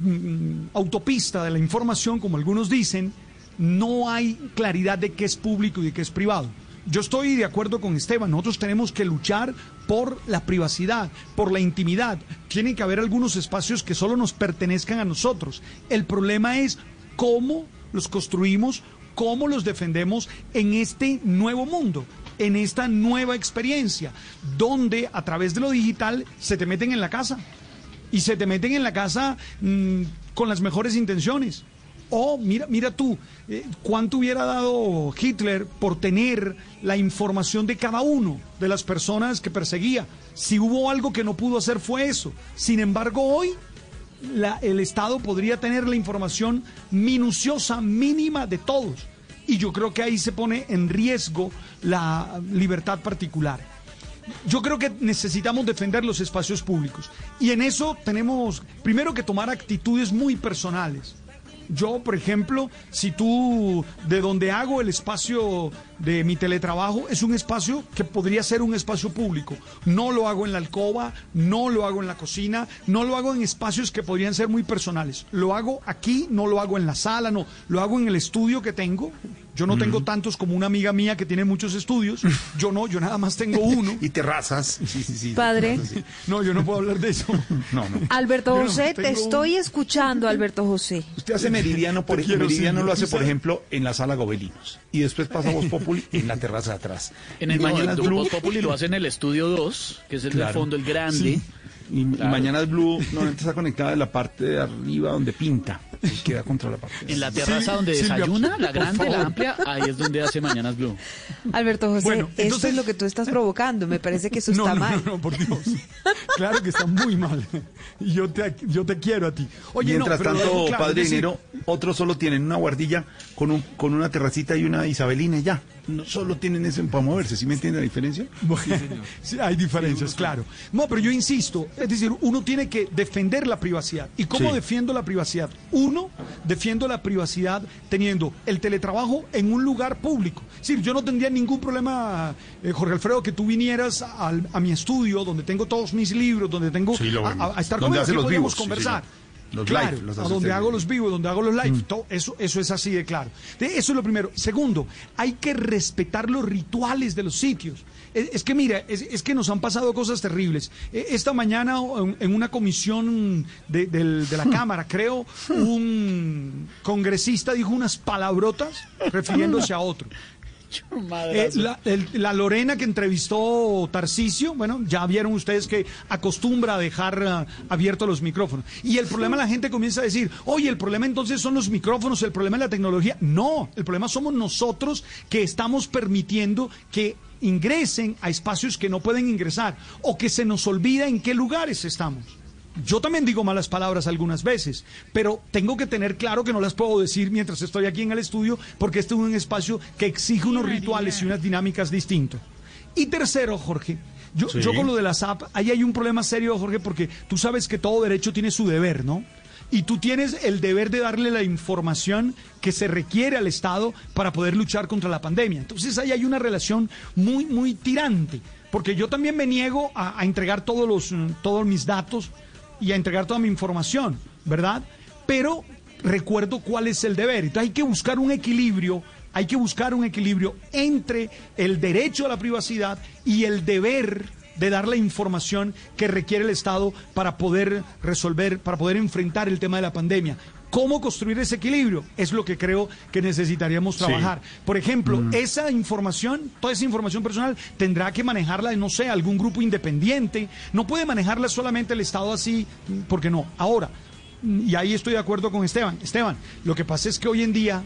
mm, autopista de la información, como algunos dicen, no hay claridad de qué es público y de qué es privado. Yo estoy de acuerdo con Esteban, nosotros tenemos que luchar por la privacidad, por la intimidad. Tienen que haber algunos espacios que solo nos pertenezcan a nosotros. El problema es cómo los construimos, cómo los defendemos en este nuevo mundo, en esta nueva experiencia, donde a través de lo digital se te meten en la casa y se te meten en la casa mm, con las mejores intenciones. O mira, mira tú, eh, cuánto hubiera dado Hitler por tener la información de cada uno de las personas que perseguía. Si hubo algo que no pudo hacer fue eso. Sin embargo, hoy la- el Estado podría tener la información minuciosa, mínima de todos. Y yo creo que ahí se pone en riesgo la libertad particular. Yo creo que necesitamos defender los espacios públicos. Y en eso tenemos, primero que tomar actitudes muy personales. Yo, por ejemplo, si tú, de donde hago el espacio de mi teletrabajo, es un espacio que podría ser un espacio público. No lo hago en la alcoba, no lo hago en la cocina, no lo hago en espacios que podrían ser muy personales. Lo hago aquí, no lo hago en la sala, no, lo hago en el estudio que tengo. Yo no tengo tantos como una amiga mía que tiene muchos estudios. Yo no, yo nada más tengo uno. y terrazas. Sí, sí, sí. Padre. No, yo no puedo hablar de eso. No, no. Alberto Yo no José, te estoy escuchando, Alberto José. Usted hace meridiano, por ejemplo, meridiano sí, lo hace, por ejemplo, en la sala Gobelinos. Y después pasa Voz Populi en la terraza de atrás. En Y el Mañana Blue- Voz Populi lo hace en el estudio 2, que es el del Claro. fondo, el grande. Sí. Y, y Claro. Mañanas Blue normalmente está conectada de la parte de arriba donde pinta. Y queda contra la parte. de En la terraza donde desayuna, la grande, la amplia, ahí es donde hace Mañanas Blue. Alberto José, Bueno, esto entonces- es lo que tú estás provocando. Me parece que eso no, está no, mal. No, no, por Dios. Claro que está muy mal. Y yo te, yo te quiero a ti. Oye, no, Mientras pero tanto, claro, Padre Dinero, otros solo tienen una guardilla con, un, con una terracita y una Isabelina y ya. No solo tienen eso para moverse, ¿sí me entiende la diferencia? Bueno, sí, hay diferencias, claro. No, pero yo insisto, es decir, uno tiene que defender la privacidad. ¿Y cómo Sí. defiendo la privacidad? Uno, defiendo la privacidad teniendo el teletrabajo en un lugar público. Es decir, yo no tendría ningún problema, eh, Jorge Alfredo, que tú vinieras al- a, mi estudio, donde tengo todos mis libros, donde tengo Sí, lo a, estar conmigo, aquí los podríamos vivos, sí, conversar. Los claro, live, los a donde hago los vivos, donde hago los live, todo eso, eso es así de claro. De- Eso es lo primero. Segundo, hay que respetar los rituales de los sitios. Es, es que mira, es, es que nos han pasado cosas terribles. Eh, Esta mañana en, en una comisión de, la Cámara, creo, un congresista dijo unas palabrotas refiriéndose a otro. Eh, la, el- la Lorena que entrevistó Tarcisio, bueno, ya vieron ustedes que acostumbra a dejar ah, abiertos los micrófonos. Y el problema la gente comienza a decir, oye, el problema entonces son los micrófonos, el problema es la tecnología. No, el problema somos nosotros que estamos permitiendo que ingresen a espacios que no pueden ingresar o que se nos olvida en qué lugares estamos. Yo también digo malas palabras algunas veces, pero tengo que tener claro que no las puedo decir mientras estoy aquí en el estudio porque este es un espacio que exige unos rituales y unas dinámicas distintos. Y tercero, Jorge, yo, Sí. yo con lo de las app, ahí hay un problema serio, Jorge, porque tú sabes que todo derecho tiene su deber, ¿no? Y tú tienes el deber de darle la información que se requiere al Estado para poder luchar contra la pandemia. Entonces ahí hay una relación muy, muy tirante, porque yo también me niego a, entregar todos, los, mm, todos mis datos y a entregar toda mi información, ¿verdad? Pero recuerdo cuál es el deber. Entonces hay que buscar un equilibrio, hay que buscar un equilibrio entre el derecho a la privacidad y el deber de dar la información que requiere el Estado para poder resolver, para poder enfrentar el tema de la pandemia. ¿Cómo construir ese equilibrio? Es lo que creo que necesitaríamos Sí. trabajar. Por ejemplo, esa información, toda esa información personal, tendrá que manejarla, no sé, algún grupo independiente. No puede manejarla solamente el Estado así, porque no. Ahora, y ahí estoy de acuerdo con Esteban. Esteban, lo que pasa es que hoy en día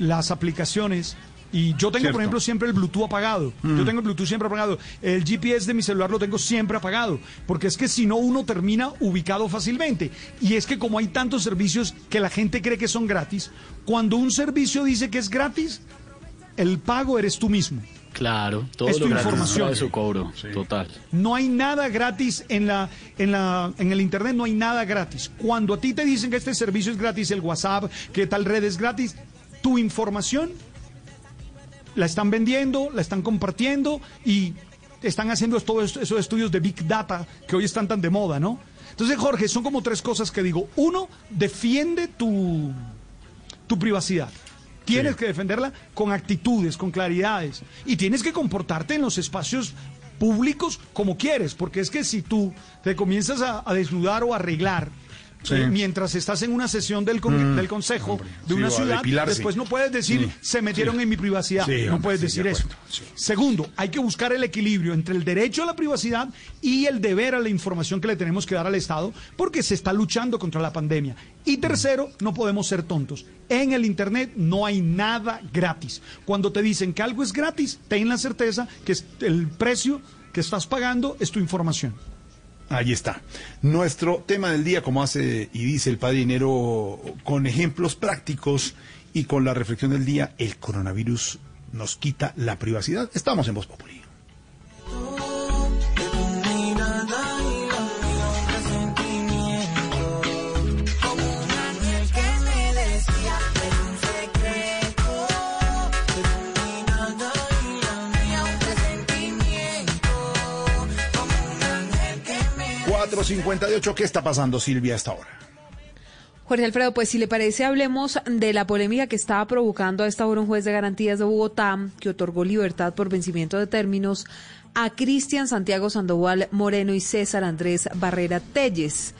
las aplicaciones y yo tengo, Cierto. por ejemplo, siempre el Bluetooth apagado. Mm. Yo tengo el Bluetooth siempre apagado. El GPS de mi celular lo tengo siempre apagado. Porque es que si no, uno termina ubicado fácilmente. Y es que como hay tantos servicios que la gente cree que son gratis, cuando un servicio dice que es gratis, el pago eres tú mismo. Claro, todo Es lo tu gratis información. trae su cobro, total. No hay nada gratis en la, en la, en el internet, no hay nada gratis. Cuando a ti te dicen que este servicio es gratis, el WhatsApp, que tal red es gratis, tu información la están vendiendo, la están compartiendo y están haciendo todos esos estudios de Big Data que hoy están tan de moda, ¿no? Entonces, Jorge, son como tres cosas que digo. Uno, defiende tu, tu privacidad. Tienes que defenderla con actitudes, con claridades. Y tienes que comportarte en los espacios públicos como quieres, porque es que si tú te comienzas a, a desnudar o a arreglar Sí. eh, mientras estás en una sesión del, con- Mm. del consejo de una ciudad, después no puedes decir Sí. se metieron en mi privacidad. No hombre, puedes decir de eso. acuerdo. Segundo, hay que buscar el equilibrio entre el derecho a la privacidad y el deber a la información que le tenemos que dar al Estado, porque se está luchando contra la pandemia. Y tercero, no podemos ser tontos. En el Internet no hay nada gratis. Cuando te dicen que algo es gratis, ten la certeza que el precio que estás pagando es tu información. Ahí está. Nuestro tema del día, como hace y dice el padre dinero, con ejemplos prácticos y con la reflexión del día, el coronavirus nos quita la privacidad. Estamos en Voz Populi. 458, ¿qué está pasando, Silvia, a esta hora? Jorge Alfredo, pues si le parece, hablemos de la polémica que estaba provocando a esta hora un juez de garantías de Bogotá que otorgó libertad por vencimiento de términos a Cristian Santiago Sandoval Moreno y César Andrés Barrera Telles.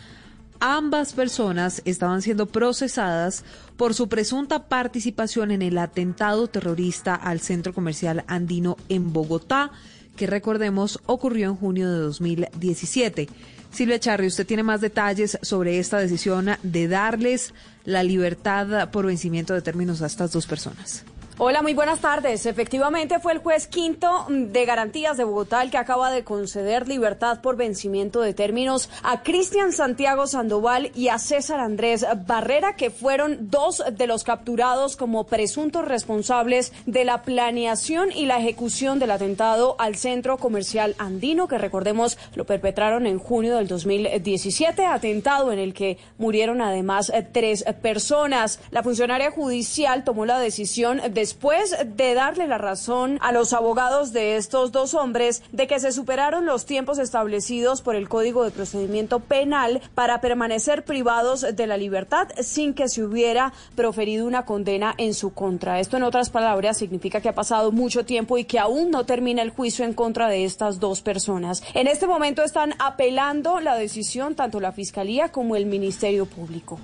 Ambas personas estaban siendo procesadas por su presunta participación en el atentado terrorista al centro comercial andino en Bogotá, que recordemos ocurrió en junio de 2017. Silvia Charri, usted tiene más detalles sobre esta decisión de darles la libertad por vencimiento de términos a estas dos personas. Hola, muy buenas tardes. Efectivamente fue el juez quinto de garantías de Bogotá el que acaba de conceder libertad por vencimiento de términos a Cristian Santiago Sandoval y a César Andrés Barrera, que fueron dos de los capturados como presuntos responsables de la planeación y la ejecución del atentado al centro comercial andino, que recordemos lo perpetraron en junio del 2017, atentado en el que murieron además tres personas. La funcionaria judicial tomó la decisión después de darle la razón a los abogados de estos dos hombres de que se superaron los tiempos establecidos por el Código de Procedimiento Penal para permanecer privados de la libertad sin que se hubiera proferido una condena en su contra. Esto, en otras palabras, significa que ha pasado mucho tiempo y que aún no termina el juicio en contra de estas dos personas. En este momento están apelando la decisión tanto la Fiscalía como el Ministerio Público.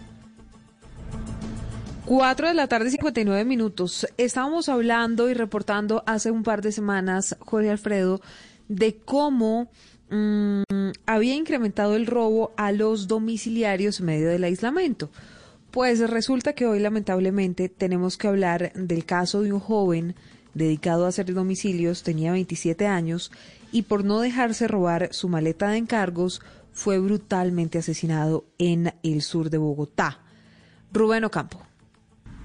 4 de la tarde, 59 minutos. Estábamos hablando y reportando hace un par de semanas, Jorge Alfredo, de cómo mm, había incrementado el robo a los domiciliarios en medio del aislamiento. Pues resulta que hoy lamentablemente tenemos que hablar del caso de un joven dedicado a hacer domicilios, tenía 27 años y por no dejarse robar su maleta de encargos fue brutalmente asesinado en el sur de Bogotá. Rubén Ocampo.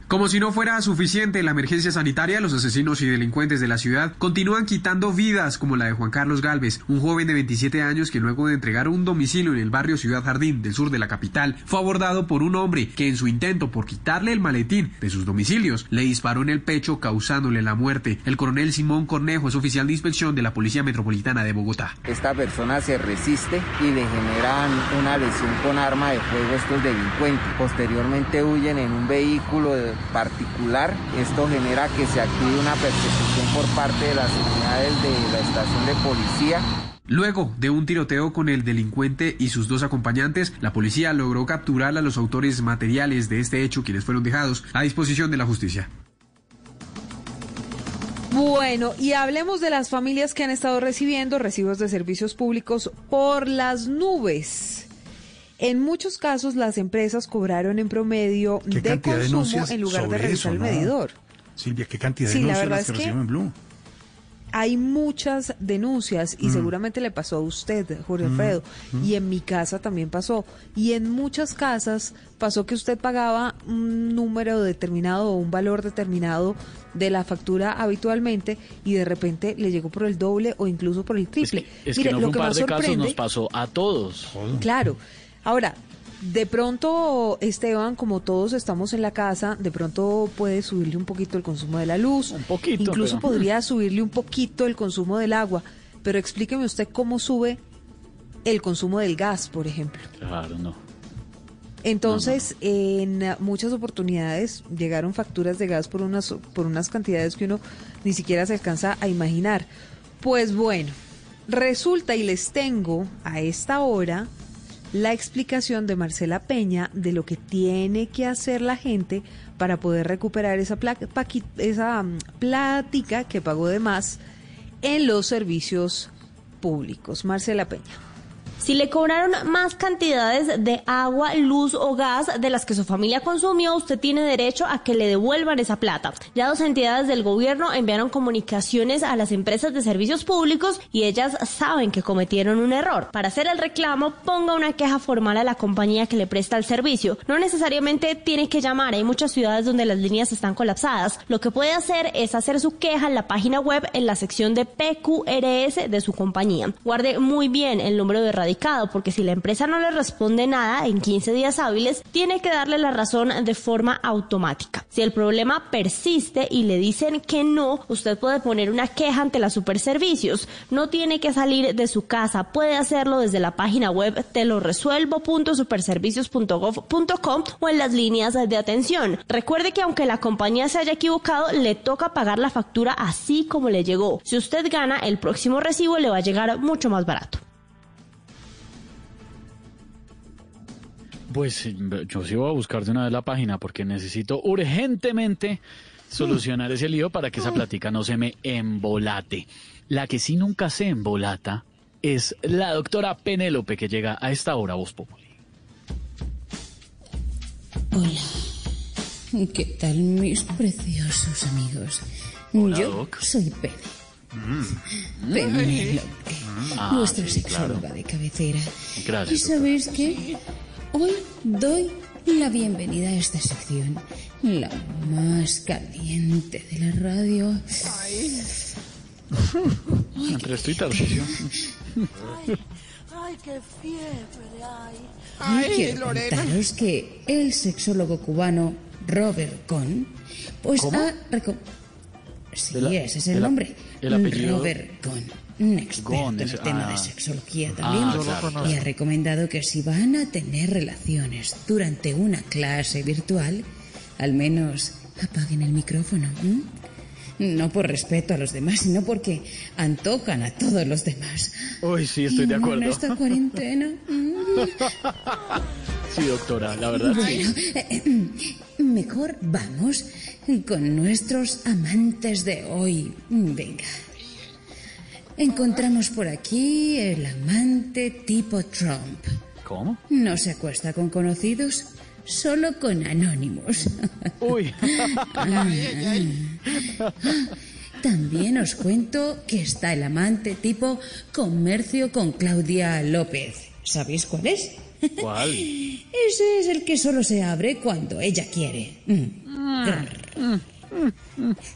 Como si no fuera suficiente la emergencia sanitaria, los asesinos y delincuentes de la ciudad continúan quitando vidas, como la de Juan Carlos Galvez, un joven de 27 años que luego de entregar un domicilio en el barrio Ciudad Jardín del sur de la capital, fue abordado por un hombre que en su intento por quitarle el maletín de sus domicilios, le disparó en el pecho causándole la muerte. El coronel Simón Cornejo es oficial de inspección de la Policía Metropolitana de Bogotá. Esta persona se resiste y le generan una lesión con arma de fuego estos delincuentes. Posteriormente huyen en un vehículo de particular. Esto genera que se active una persecución por parte de las unidades de la estación de policía. Luego de un tiroteo con el delincuente y sus dos acompañantes, la policía logró capturar a los autores materiales de este hecho, quienes fueron dejados a disposición de la justicia. Bueno, y hablemos de las familias que han estado recibiendo recibos de servicios públicos por las nubes. En muchos casos las empresas cobraron en promedio ¿Qué de consumo en lugar de revisar eso, el no? medidor. Silvia, ¿qué cantidad de Sí, la denuncias verdad las es que que- reciben en Blue? Hay muchas denuncias y Mm. seguramente le pasó a usted, Jorge Mm, Alfredo, mm. y en mi casa también pasó. Y en muchas casas pasó que usted pagaba un número determinado o un valor determinado de la factura habitualmente y de repente le llegó por el doble o incluso por el triple. Es Mire, que no lo fue que un par más de casos, sorprende, nos pasó a todos. Claro. Ahora, de pronto, Esteban, como todos estamos en la casa, de pronto puede subirle un poquito el consumo de la luz. Un poquito, Incluso pero- podría subirle un poquito el consumo del agua. Pero explíqueme usted cómo sube el consumo del gas, por ejemplo. Claro, no. Entonces, en muchas oportunidades llegaron facturas de gas por unas, por unas cantidades que uno ni siquiera se alcanza a imaginar. Pues bueno, resulta y les tengo a esta hora la explicación de Marcela Peña de lo que tiene que hacer la gente para poder recuperar esa, esa mm, plática que pagó de más en los servicios públicos. Marcela Peña. Si le cobraron más cantidades de agua, luz o gas de las que su familia consumió, usted tiene derecho a que le devuelvan esa plata. Ya dos entidades del gobierno enviaron comunicaciones a las empresas de servicios públicos y ellas saben que cometieron un error. Para hacer el reclamo, ponga una queja formal a la compañía que le presta el servicio. No necesariamente tiene que llamar, hay muchas ciudades donde las líneas están colapsadas. Lo que puede hacer es hacer su queja en la página web en la sección de PQRS de su compañía. Guarde muy bien el número de porque si la empresa no le responde nada en 15 días hábiles, tiene que darle la razón de forma automática. Si el problema persiste y le dicen que no, usted puede poner una queja ante la Superservicios. No tiene que salir de su casa, puede hacerlo desde la página web teloresuelvo.superservicios.gov.com o en las líneas de atención. Recuerde que aunque la compañía se haya equivocado, le toca pagar la factura así como le llegó. Si usted gana, el próximo recibo le va a llegar mucho más barato. Pues yo sí voy a buscar de una vez la página porque necesito urgentemente solucionar ese lío para que esa plática no se me embolate. La que sí nunca se embolata es la doctora Penélope que llega a esta hora, Voz Populi. Hola. ¿Qué tal mis preciosos amigos? Hola, Yo Doc. soy Pene. Mm. Penélope, Ah, nuestra sí, sexóloga claro. de cabecera. Gracias, ¿Y sabéis qué? Hoy doy la bienvenida a esta sección, la más caliente de la radio. Entre esto y Tarcisio. Ay, qué fiebre hay. Ay, Quiero contaros que el sexólogo cubano Robert Cohn, pues ¿Cómo? ha Sí, ese es el, nombre. el apellido- Robert Cohn, un experto Ghosn, en el tema ah. de sexología Ah, también. y ha recomendado que si van a tener relaciones durante una clase virtual, al menos apaguen el micrófono. No por respeto a los demás, sino porque antojan a todos los demás. Uy, sí, estoy Y de no acuerdo. En esta cuarentena. mm. Sí, doctora, la verdad Bueno, sí. eh, eh, mejor vamos con nuestros amantes de hoy. Venga. Encontramos por aquí el amante tipo Trump. ¿Cómo? No se acuesta con conocidos, solo con anónimos. Uy. También os cuento que está el amante tipo comercio con Claudia López. ¿Sabéis cuál es? ¿Cuál? Ese es el que solo se abre cuando ella quiere. Mm. Grr.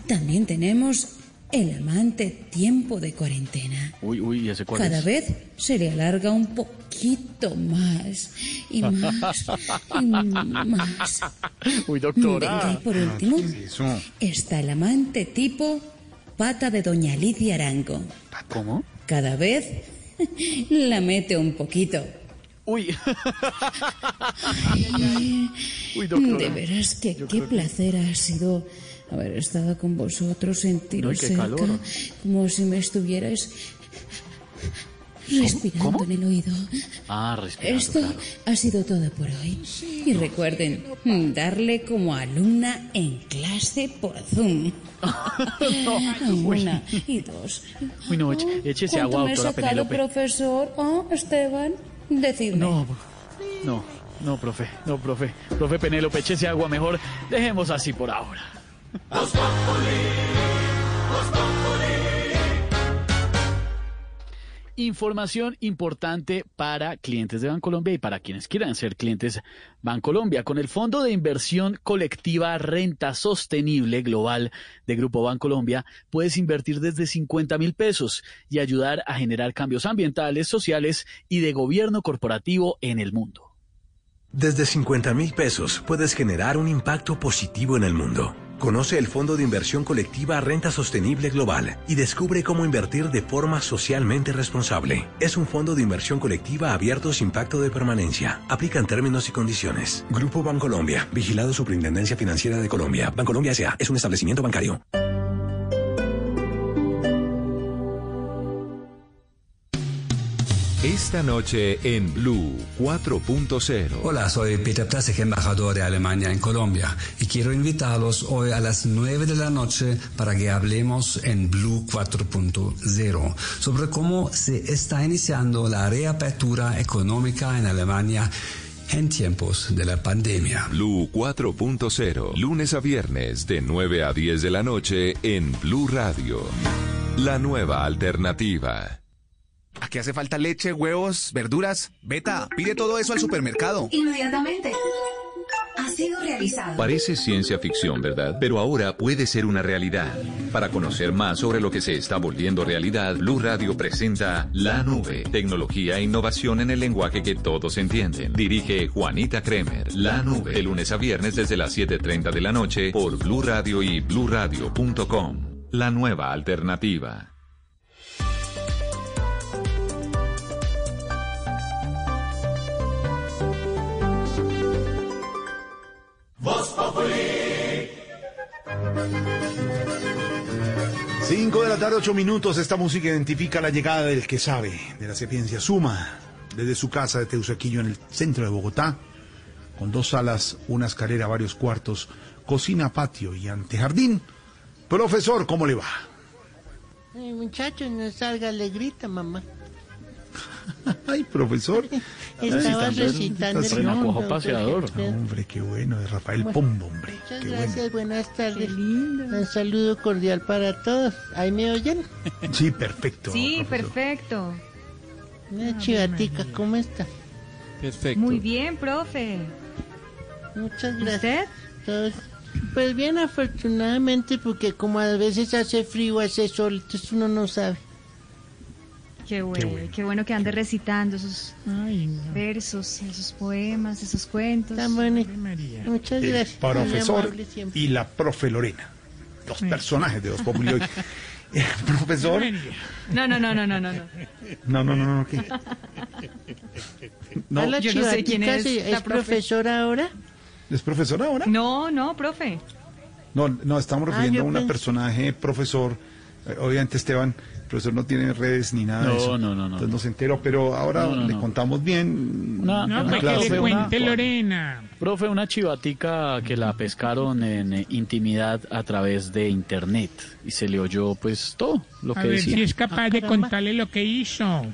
También tenemos el amante tiempo de cuarentena. Uy, uy, ¿y ese cuál Cada es? vez se le alarga un poquito más y más y más. Uy, Venga, doctora. y por último está el amante tipo pata de doña Lidia Arango. ¿Cómo? Cada vez la mete un poquito. Uy. Uy, doctora. De veras que qué placer ha sido haber estado con vosotros, sentiros No, cerca, calor. como si me estuvierais respirando ¿Cómo? en el oído. Ah, respirando, Esto claro. ha sido todo por hoy. Y recuerden, darle como alumna en clase por Zoom. Una y dos. Uy, no, échese ¿Cuánto agua, me doctora Penélope. profesor? ¿Oh, Esteban? Decidme. No, no, no, profe, no, profe. Profe Penélope, échese agua mejor. Dejemos así por ahora. Información importante para clientes de Bancolombia y para quienes quieran ser clientes Bancolombia. Con el Fondo de Inversión Colectiva Renta Sostenible Global de Grupo Bancolombia, puedes invertir desde 50 mil pesos y ayudar a generar cambios ambientales, sociales y de gobierno corporativo en el mundo. Desde 50 mil pesos puedes generar un impacto positivo en el mundo. Conoce el Fondo de Inversión Colectiva Renta Sostenible Global y descubre cómo invertir de forma socialmente responsable. Es un fondo de inversión colectiva abierto sin pacto de permanencia. Aplican términos y condiciones. Grupo Bancolombia, vigilado Superintendencia Financiera de Colombia. Bancolombia S.A. es un establecimiento bancario. Esta noche en Blue 4.0. Hola, soy Peter Plasek, embajador de Alemania en Colombia, y quiero invitarlos hoy a las 9 de la noche para que hablemos en Blue 4.0 sobre cómo se está iniciando la reapertura económica en Alemania en tiempos de la pandemia. Blue 4.0, lunes a viernes de 9 a 10 de la noche en Blue Radio. La nueva alternativa. Aquí hace falta leche, huevos, verduras. Beta, pide todo eso al supermercado. Inmediatamente. Ha sido realizado. Parece ciencia ficción, ¿verdad? Pero ahora puede ser una realidad. Para conocer más sobre lo que se está volviendo realidad, Blue Radio presenta La Nube, tecnología e innovación en el lenguaje que todos entienden. Dirige Juanita Kremer. La Nube, de lunes a viernes desde las 7:30 de la noche por Blue Radio y bluradio.com. La nueva alternativa. 5 de la tarde, 8 minutos. Esta música identifica la llegada del que sabe, de la sapiencia suma, desde su casa de Teusaquillo en el centro de Bogotá, con dos salas, una escalera, varios cuartos, cocina, patio y antejardín. Profesor, ¿cómo le va? Ay, muchacho, no salga, le grita, mamá. Ay, profesor. Estaba recitando el mundo, paseador. Hombre, qué bueno, de Rafael Bueno, Pombo, hombre. Muchas Qué bueno. gracias, buenas tardes. Un saludo cordial para todos. ¿Ahí me oyen? Sí, perfecto. Sí, profesor. perfecto. Una chivatica, ¿cómo está? Perfecto. Muy bien, profe. Muchas gracias. Todos- Pues bien, afortunadamente, porque como a veces hace frío, hace sol, entonces uno no sabe. Qué bueno, qué bueno, que ande recitando esos versos, esos poemas, esos cuentos. Tan bueno. Muchas El gracias. profesor y la profe Lorena. Los personajes de Voz Populi hoy. Profesor. No, no, no, no, no, no. no. No, no, no, no, ¿qué? No. ¿A la Yo no sé quién es la ¿Es profe. profesora ahora? ¿Es profesora ahora? No, no, profe. No, no, estamos Ah, refiriendo a un pensé- personaje profesor, eh, obviamente Esteban, profesor no tiene redes ni nada de No, eso. no, no, no. Entonces no se enteró, pero ahora No, no, le no. contamos bien. Una- No, una pues que le una- cuente Lorena. Profe, una chivatica que la pescaron en eh, intimidad a través de internet y se le oyó pues todo lo A que ver decía. si es capaz de contarle lo que hizo.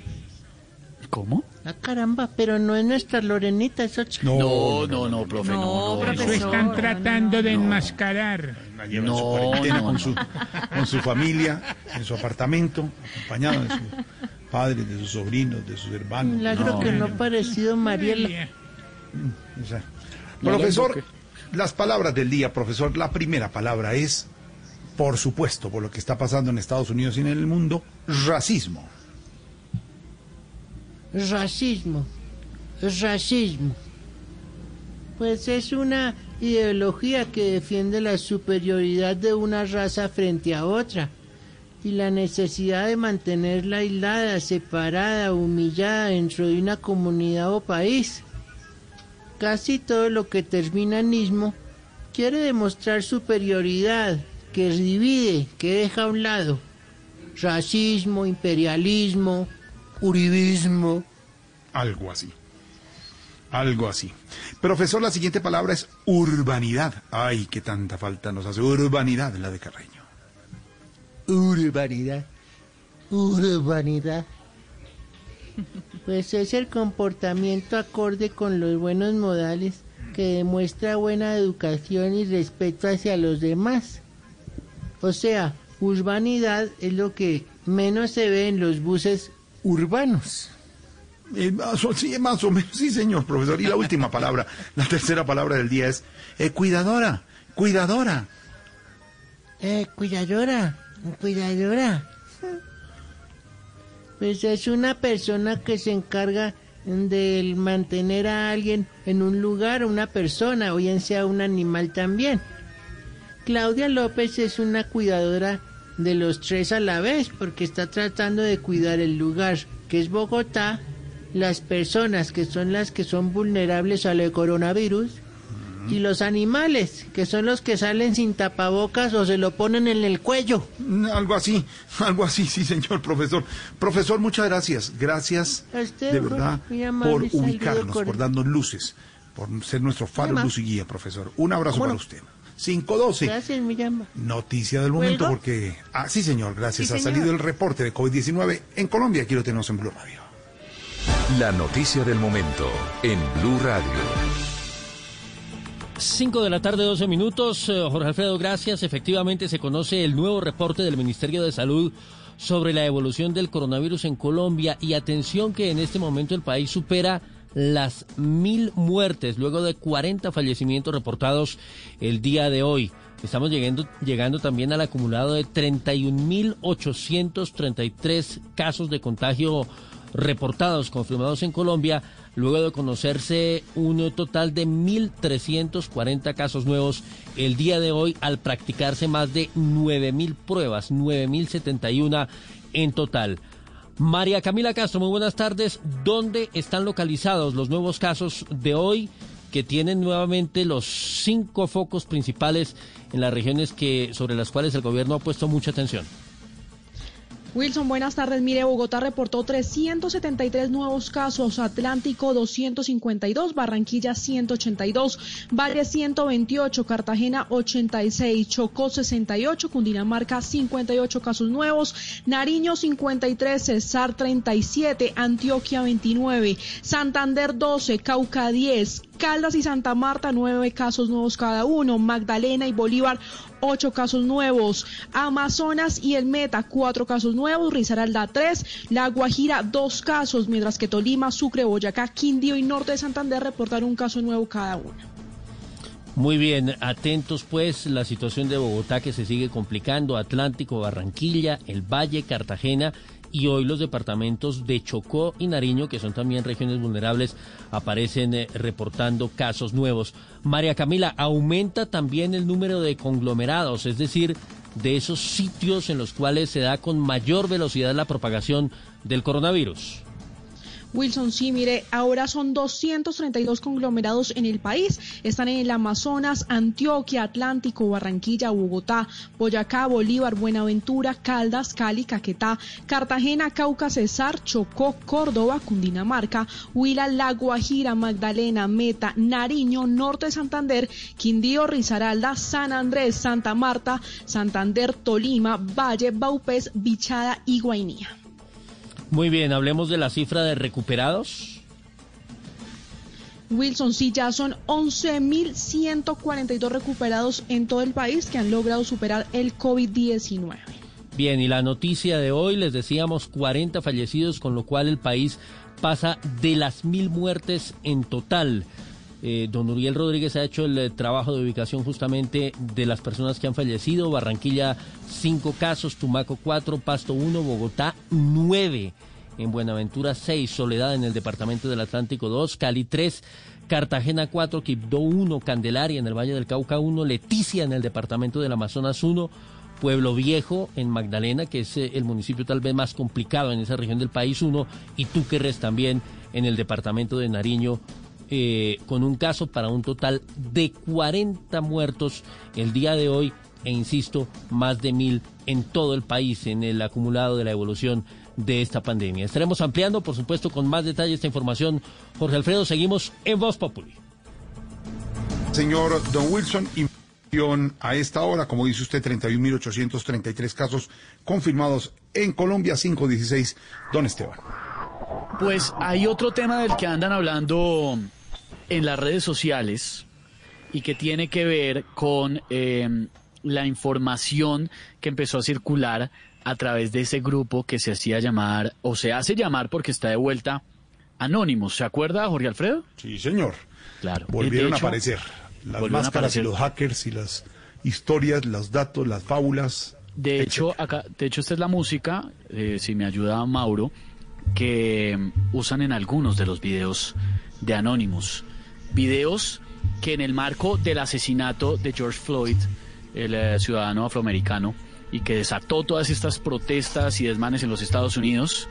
¿Cómo? Ah, caramba, pero no es nuestra Lorenita, eso No, no, no, profe, no, no. Eso están tratando de enmascarar. La lleva en su cuarentena con, su, con su familia, en su apartamento, acompañado de sus padres, de sus sobrinos, de sus hermanos. Milagro que no ha parecido Mariela. O sea, No la profesor, las palabras del día, profesor. La primera palabra es, por supuesto, por lo que está pasando en Estados Unidos y en el mundo, racismo. Racismo. Racismo. Pues es una ideología que defiende la superioridad de una raza frente a otra y la necesidad de mantenerla aislada, separada, humillada dentro de una comunidad o país. Casi todo lo que termina en ismo quiere demostrar superioridad, que divide, que deja a un lado. Racismo, imperialismo, uribismo. Algo así. Algo así. Profesor, la siguiente palabra es urbanidad. Ay, qué tanta falta nos hace urbanidad la de Carreño. Urbanidad. Urbanidad. Pues es el comportamiento acorde con los buenos modales que demuestra buena educación y respeto hacia los demás. O sea, urbanidad es lo que menos se ve en los buses urbanos. Eh, sí, más o menos, sí, señor profesor. Y la última palabra, la tercera palabra del día es eh, cuidadora, cuidadora. Eh, cuidadora, cuidadora. Pues es una persona que se encarga de mantener a alguien en un lugar, una persona, o bien sea un animal también. Claudia López es una cuidadora de los tres a la vez, porque está tratando de cuidar el lugar, que es Bogotá, las personas, que son las que son vulnerables al coronavirus, y los animales, que son los que salen sin tapabocas o se lo ponen en el cuello. Mm, Algo así, algo así, sí, señor profesor. Profesor, muchas gracias. Gracias usted, de verdad por ubicarnos, por darnos luces, por ser nuestro faro, luz y guía, profesor. Un abrazo ¿Cómo para usted. 512. Gracias, mi llama. Noticia del momento porque... Ah, sí, señor, gracias. Sí, ha señor. salido el reporte de COVID-19 en Colombia. Aquí lo tenemos en Blue Radio. La noticia del momento en Blue Radio. 5 de la tarde, 12 minutos. Eh, Jorge Alfredo, gracias. Efectivamente, se conoce el nuevo reporte del Ministerio de Salud sobre la evolución del coronavirus en Colombia. Y atención que en este momento el país supera las mil muertes, luego de 40 fallecimientos reportados el día de hoy. Estamos llegando, llegando también al acumulado de 31.833 casos de contagio reportados, confirmados en Colombia, luego de conocerse un total de 1.340 casos nuevos el día de hoy al practicarse más de 9.000 pruebas, 9.071 en total. María Camila Castro, muy buenas tardes. ¿Dónde están localizados los nuevos casos de hoy que tienen nuevamente los cinco focos principales en las regiones que sobre las cuales el gobierno ha puesto mucha atención? Wilson, buenas tardes. Mire, Bogotá reportó 373 nuevos casos, Atlántico 252, Barranquilla 182, Valle 128, Cartagena 86, Chocó 68, Cundinamarca 58 casos nuevos, Nariño 53, Cesar 37, Antioquia 29, Santander 12, Cauca 10, Caldas y Santa Marta, nueve casos nuevos cada uno. Magdalena y Bolívar, ocho casos nuevos. Amazonas y el Meta, cuatro casos nuevos. Risaralda, tres. La Guajira, dos casos. Mientras que Tolima, Sucre, Boyacá, Quindío y Norte de Santander reportaron un caso nuevo cada uno. Muy bien, atentos pues la situación de Bogotá que se sigue complicando, Atlántico, Barranquilla, el Valle, Cartagena y hoy los departamentos de Chocó y Nariño, que son también regiones vulnerables, aparecen eh, reportando casos nuevos. María Camila, aumenta también el número de conglomerados, es decir, de esos sitios en los cuales se da con mayor velocidad la propagación del coronavirus. Wilson, sí, mire, ahora son 232 conglomerados en el país. Están en el Amazonas, Antioquia, Atlántico, Barranquilla, Bogotá, Boyacá, Bolívar, Buenaventura, Caldas, Cali, Caquetá, Cartagena, Cauca, Cesar, Chocó, Córdoba, Cundinamarca, Huila, La Guajira, Magdalena, Meta, Nariño, Norte Santander, Quindío, Risaralda, San Andrés, Santa Marta, Santander, Tolima, Valle, Baupés, Bichada y Guainía. Muy bien, hablemos de la cifra de recuperados. Wilson, sí, ya son 11.142 recuperados en todo el país que han logrado superar el COVID-19. Bien, y la noticia de hoy, les decíamos 40 fallecidos, con lo cual el país pasa de las mil muertes en total. Eh, don Uriel Rodríguez ha hecho el eh, trabajo de ubicación justamente de las personas que han fallecido. Barranquilla, cinco casos, Tumaco, cuatro, Pasto, uno, Bogotá, nueve. En Buenaventura, seis, Soledad en el departamento del Atlántico, dos, Cali, tres, Cartagena, cuatro, Quibdó, uno, Candelaria en el Valle del Cauca, uno, Leticia en el departamento del Amazonas, uno, Pueblo Viejo en Magdalena, que es eh, el municipio tal vez más complicado en esa región del país, uno, y Túquerres también en el departamento de Nariño, eh, con un caso para un total de 40 muertos el día de hoy e insisto, más de mil en todo el país en el acumulado de la evolución de esta pandemia. Estaremos ampliando, por supuesto, con más detalle esta información. Jorge Alfredo, seguimos en Voz Populi. Señor Don Wilson, información a esta hora, como dice usted, 31.833 casos confirmados en Colombia, 516. Don Esteban. Pues hay otro tema del que andan hablando en las redes sociales y que tiene que ver con eh, la información que empezó a circular a través de ese grupo que se hacía llamar, o se hace llamar porque está de vuelta, Anónimos. ¿Se acuerda, Jorge Alfredo? Sí, señor. Claro. Volvieron a aparecer las máscaras y los hackers y las historias, los datos, las fábulas. De hecho, acá, de hecho, esta es la música, eh, si me ayuda Mauro, que mm, usan en algunos de los videos de Anonymous. Videos que en el marco del asesinato de George Floyd, el eh, ciudadano afroamericano, y que desató todas estas protestas y desmanes en los Estados Unidos,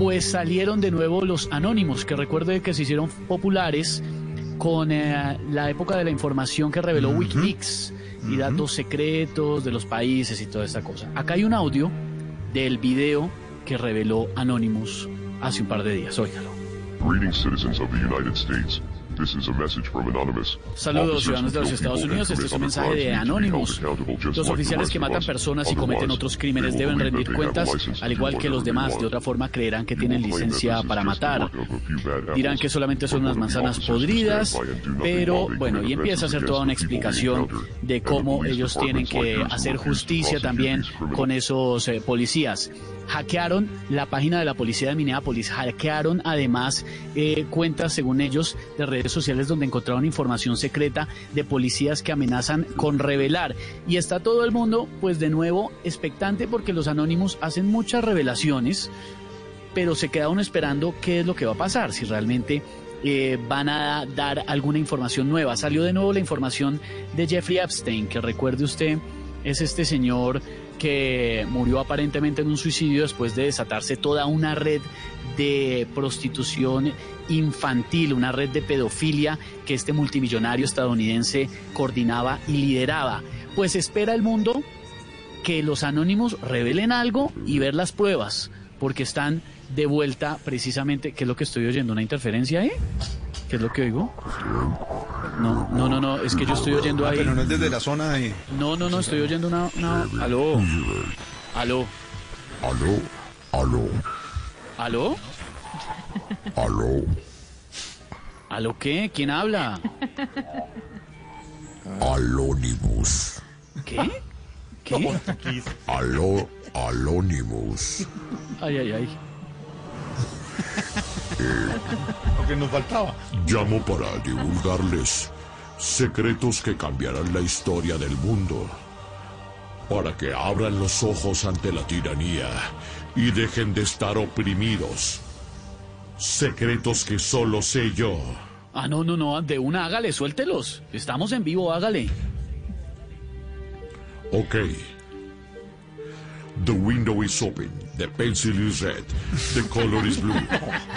pues salieron de nuevo los anónimos, que recuerde que se hicieron populares con eh, la época de la información que reveló Wikileaks y datos secretos de los países y toda esta cosa. Acá hay un audio del video que reveló Anonymous hace un par de días. Óigalo. Greetings, citizens of the United States. This is a message from Anonymous. Saludos, ciudadanos de los Estados Unidos. Este es un mensaje de Anonymous. Los oficiales que matan personas y cometen otros crímenes deben rendir cuentas, al igual que los demás. De otra forma, creerán que tienen licencia para matar. Dirán que solamente son unas manzanas podridas, pero bueno, y empieza a hacer toda una explicación de cómo ellos tienen que hacer justicia también con esos eh, policías. Hackearon la página de la policía de Minneapolis, hackearon además eh, cuentas, según ellos, de redes sociales donde encontraron información secreta de policías que amenazan con revelar. Y está todo el mundo, pues de nuevo, expectante porque los anónimos hacen muchas revelaciones, pero se queda uno esperando qué es lo que va a pasar, si realmente eh, van a dar alguna información nueva. Salió de nuevo la información de Jeffrey Epstein, que recuerde usted, es este señor que murió aparentemente en un suicidio después de desatarse toda una red de prostitución infantil, una red de pedofilia que este multimillonario estadounidense coordinaba y lideraba. Pues espera el mundo que los anónimos revelen algo y ver las pruebas, porque están de vuelta precisamente, ¿qué es lo que estoy oyendo? ¿Una interferencia ahí? ¿Qué es lo que oigo? No, no, no, no, es que yo estoy oyendo Ah, ahí. pero no es desde la zona de... No, no, no, estoy oyendo una... una... Aló. Aló. Aló, aló, ¿Aló? aló, ¿Aló qué? ¿Quién habla? Alónimos. ¿Qué? ¿Qué? Aló, Alónimos. Ay, ay, ay. Lo que nos faltaba. Llamo para divulgarles secretos que cambiarán la historia del mundo. Para que abran los ojos ante la tiranía y dejen de estar oprimidos. Secretos que solo sé yo. Ah, no, no, no, de una hágale, suéltelos. Estamos en vivo, hágale. Ok. The window is open. The pencil is red. The color is blue.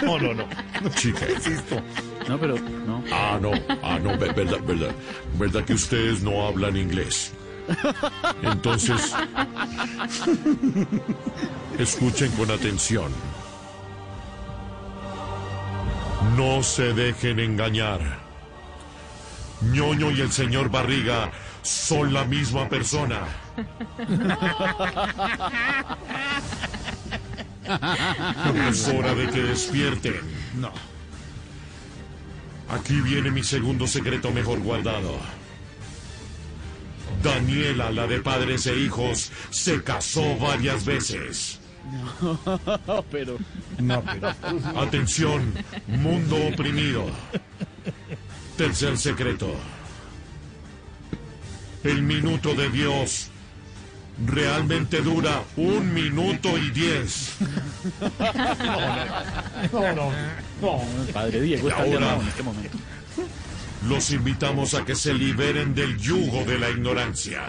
No, no, no. Chica. No, pero no. Ah, no. Ah, no, ve- verdad, verdad. Verdad que ustedes no hablan inglés. Entonces, escuchen con atención. No se dejen engañar. Ñoño y el señor Barriga son la misma persona. Es hora de que despierten. No. Aquí viene mi segundo secreto mejor guardado. Daniela, la de padres e hijos, se casó varias veces. pero. No, pero. Atención, mundo oprimido. Tercer secreto. El minuto de Dios realmente dura un minuto y diez. No, no, no. El padre Diego está ahora- llamado en este momento. Los invitamos a que se liberen del yugo de la ignorancia.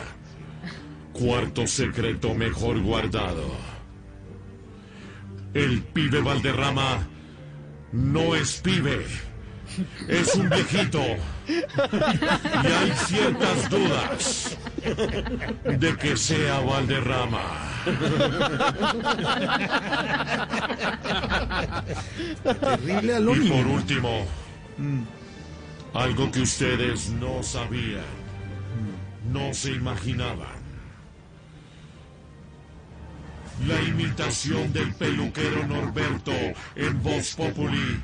Cuarto secreto mejor guardado. El pibe Valderrama no es pibe. Es un viejito. Y hay ciertas dudas de que sea Valderrama. Terrible Y por último, algo que ustedes no sabían, no se imaginaban. La imitación del peluquero Norberto en Voz Populi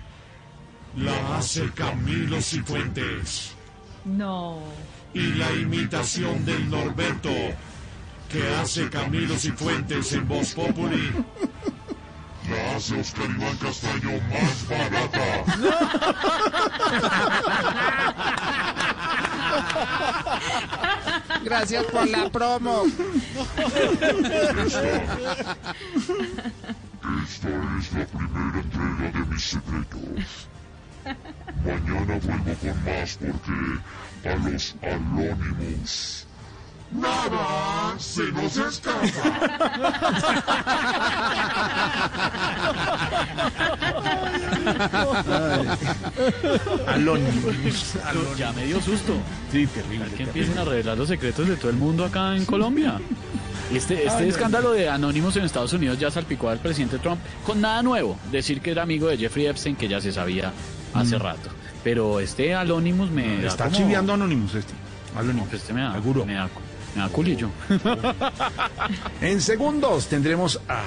la hace Camilo Cifuentes. No. Y la imitación del Norberto que hace Camilo Cifuentes en Voz Populi la hace Oscar Iván Castaño más barata. Gracias por la promo. Esta es la primera entrega de mis secretos. Mañana vuelvo con más porque a los anónimos nada se nos escapa. Alónimos. Ya me dio susto. Sí, terrible. Que empiecen a revelar los secretos de todo el mundo acá en Colombia. Este, este Ay, no. escándalo de Anonymous en Estados Unidos ya salpicó al presidente Trump con nada nuevo. Decir que era amigo de Jeffrey Epstein, que ya se sabía hace rato. Pero este Anonymous me da Está como- chiviando Anonymous este. Anonymous. Este me da, Seguro. me da, me da culillo. En segundos tendremos a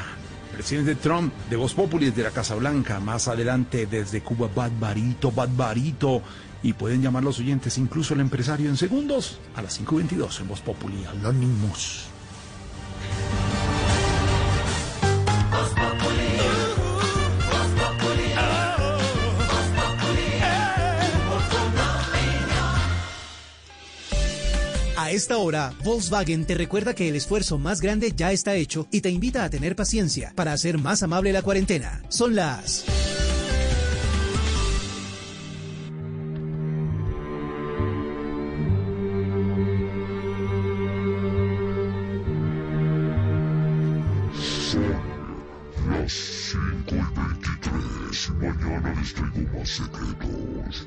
presidente Trump de Voz Populi desde la Casa Blanca. Más adelante desde Cuba, Badbarito, Badbarito. Y pueden llamar los oyentes, incluso el empresario, en segundos a las 5.22 en Voz Populi. Anonymous. A esta hora, Volkswagen te recuerda que el esfuerzo más grande ya está hecho y te invita a tener paciencia para hacer más amable la cuarentena. Son las... Las 5 y 23. Mañana les traigo más secretos.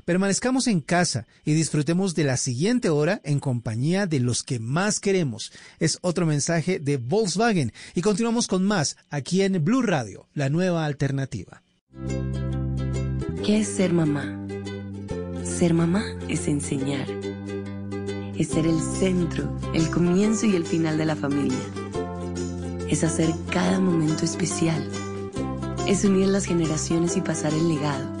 permanezcamos en casa y disfrutemos de la siguiente hora en compañía de los que más queremos. Es otro mensaje de Volkswagen y continuamos con más aquí en Blue Radio, la nueva alternativa. ¿Qué es ser mamá? Ser mamá es enseñar. Es ser el centro, el comienzo y el final de la familia. Es hacer cada momento especial. Es unir las generaciones y pasar el legado.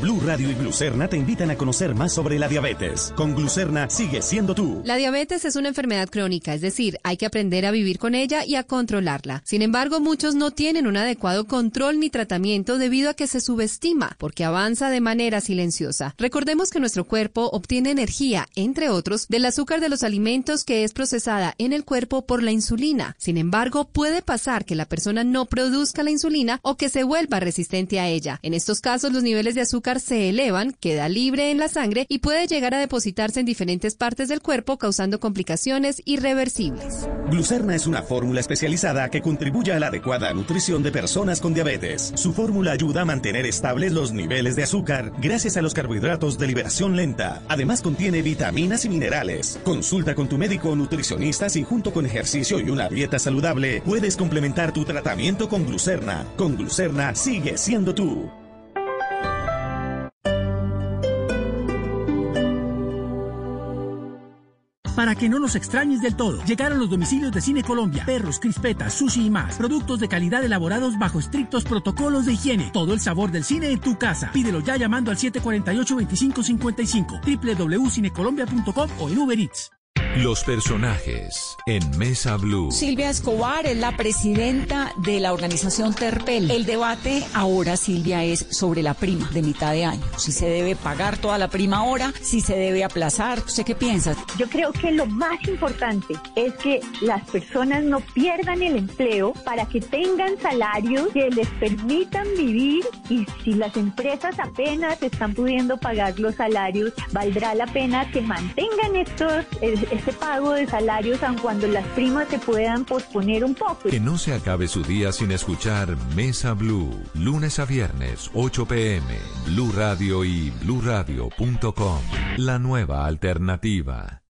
Blue Radio y Glucerna te invitan a conocer más sobre la diabetes. Con Glucerna sigue siendo tú. La diabetes es una enfermedad crónica, es decir, hay que aprender a vivir con ella y a controlarla. Sin embargo, muchos no tienen un adecuado control ni tratamiento debido a que se subestima, porque avanza de manera silenciosa. Recordemos que nuestro cuerpo obtiene energía, entre otros, del azúcar de los alimentos que es procesada en el cuerpo por la insulina. Sin embargo, puede pasar que la persona no produzca la insulina o que se vuelva resistente a ella. En estos casos, los niveles de azúcar se elevan, queda libre en la sangre y puede llegar a depositarse en diferentes partes del cuerpo causando complicaciones irreversibles. Glucerna es una fórmula especializada que contribuye a la adecuada nutrición de personas con diabetes. Su fórmula ayuda a mantener estables los niveles de azúcar gracias a los carbohidratos de liberación lenta. Además contiene vitaminas y minerales. Consulta con tu médico o nutricionista si junto con ejercicio y una dieta saludable puedes complementar tu tratamiento con Glucerna. Con Glucerna sigue siendo tú. Para que no nos extrañes del todo, llegaron los domicilios de Cine Colombia, perros, crispetas, sushi y más. Productos de calidad elaborados bajo estrictos protocolos de higiene. Todo el sabor del cine en tu casa. Pídelo ya llamando al 748-2555, www.cinecolombia.com o en Uber Eats. Los personajes en Mesa Blue. Silvia Escobar es la presidenta de la organización Terpel. El debate ahora, Silvia, es sobre la prima de mitad de año. Si se debe pagar toda la prima ahora, si se debe aplazar. ¿Usted qué piensa? Yo creo que lo más importante es que las personas no pierdan el empleo para que tengan salarios que les permitan vivir y si las empresas apenas están pudiendo pagar los salarios, valdrá la pena que mantengan estos este pago de salarios aun cuando las primas se puedan posponer un poco. Que no se acabe su día sin escuchar Mesa Blue, lunes a viernes, 8 pm, Blue Radio y bluradio.com. La nueva alternativa.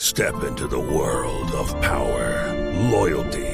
Step into the world of power, loyalty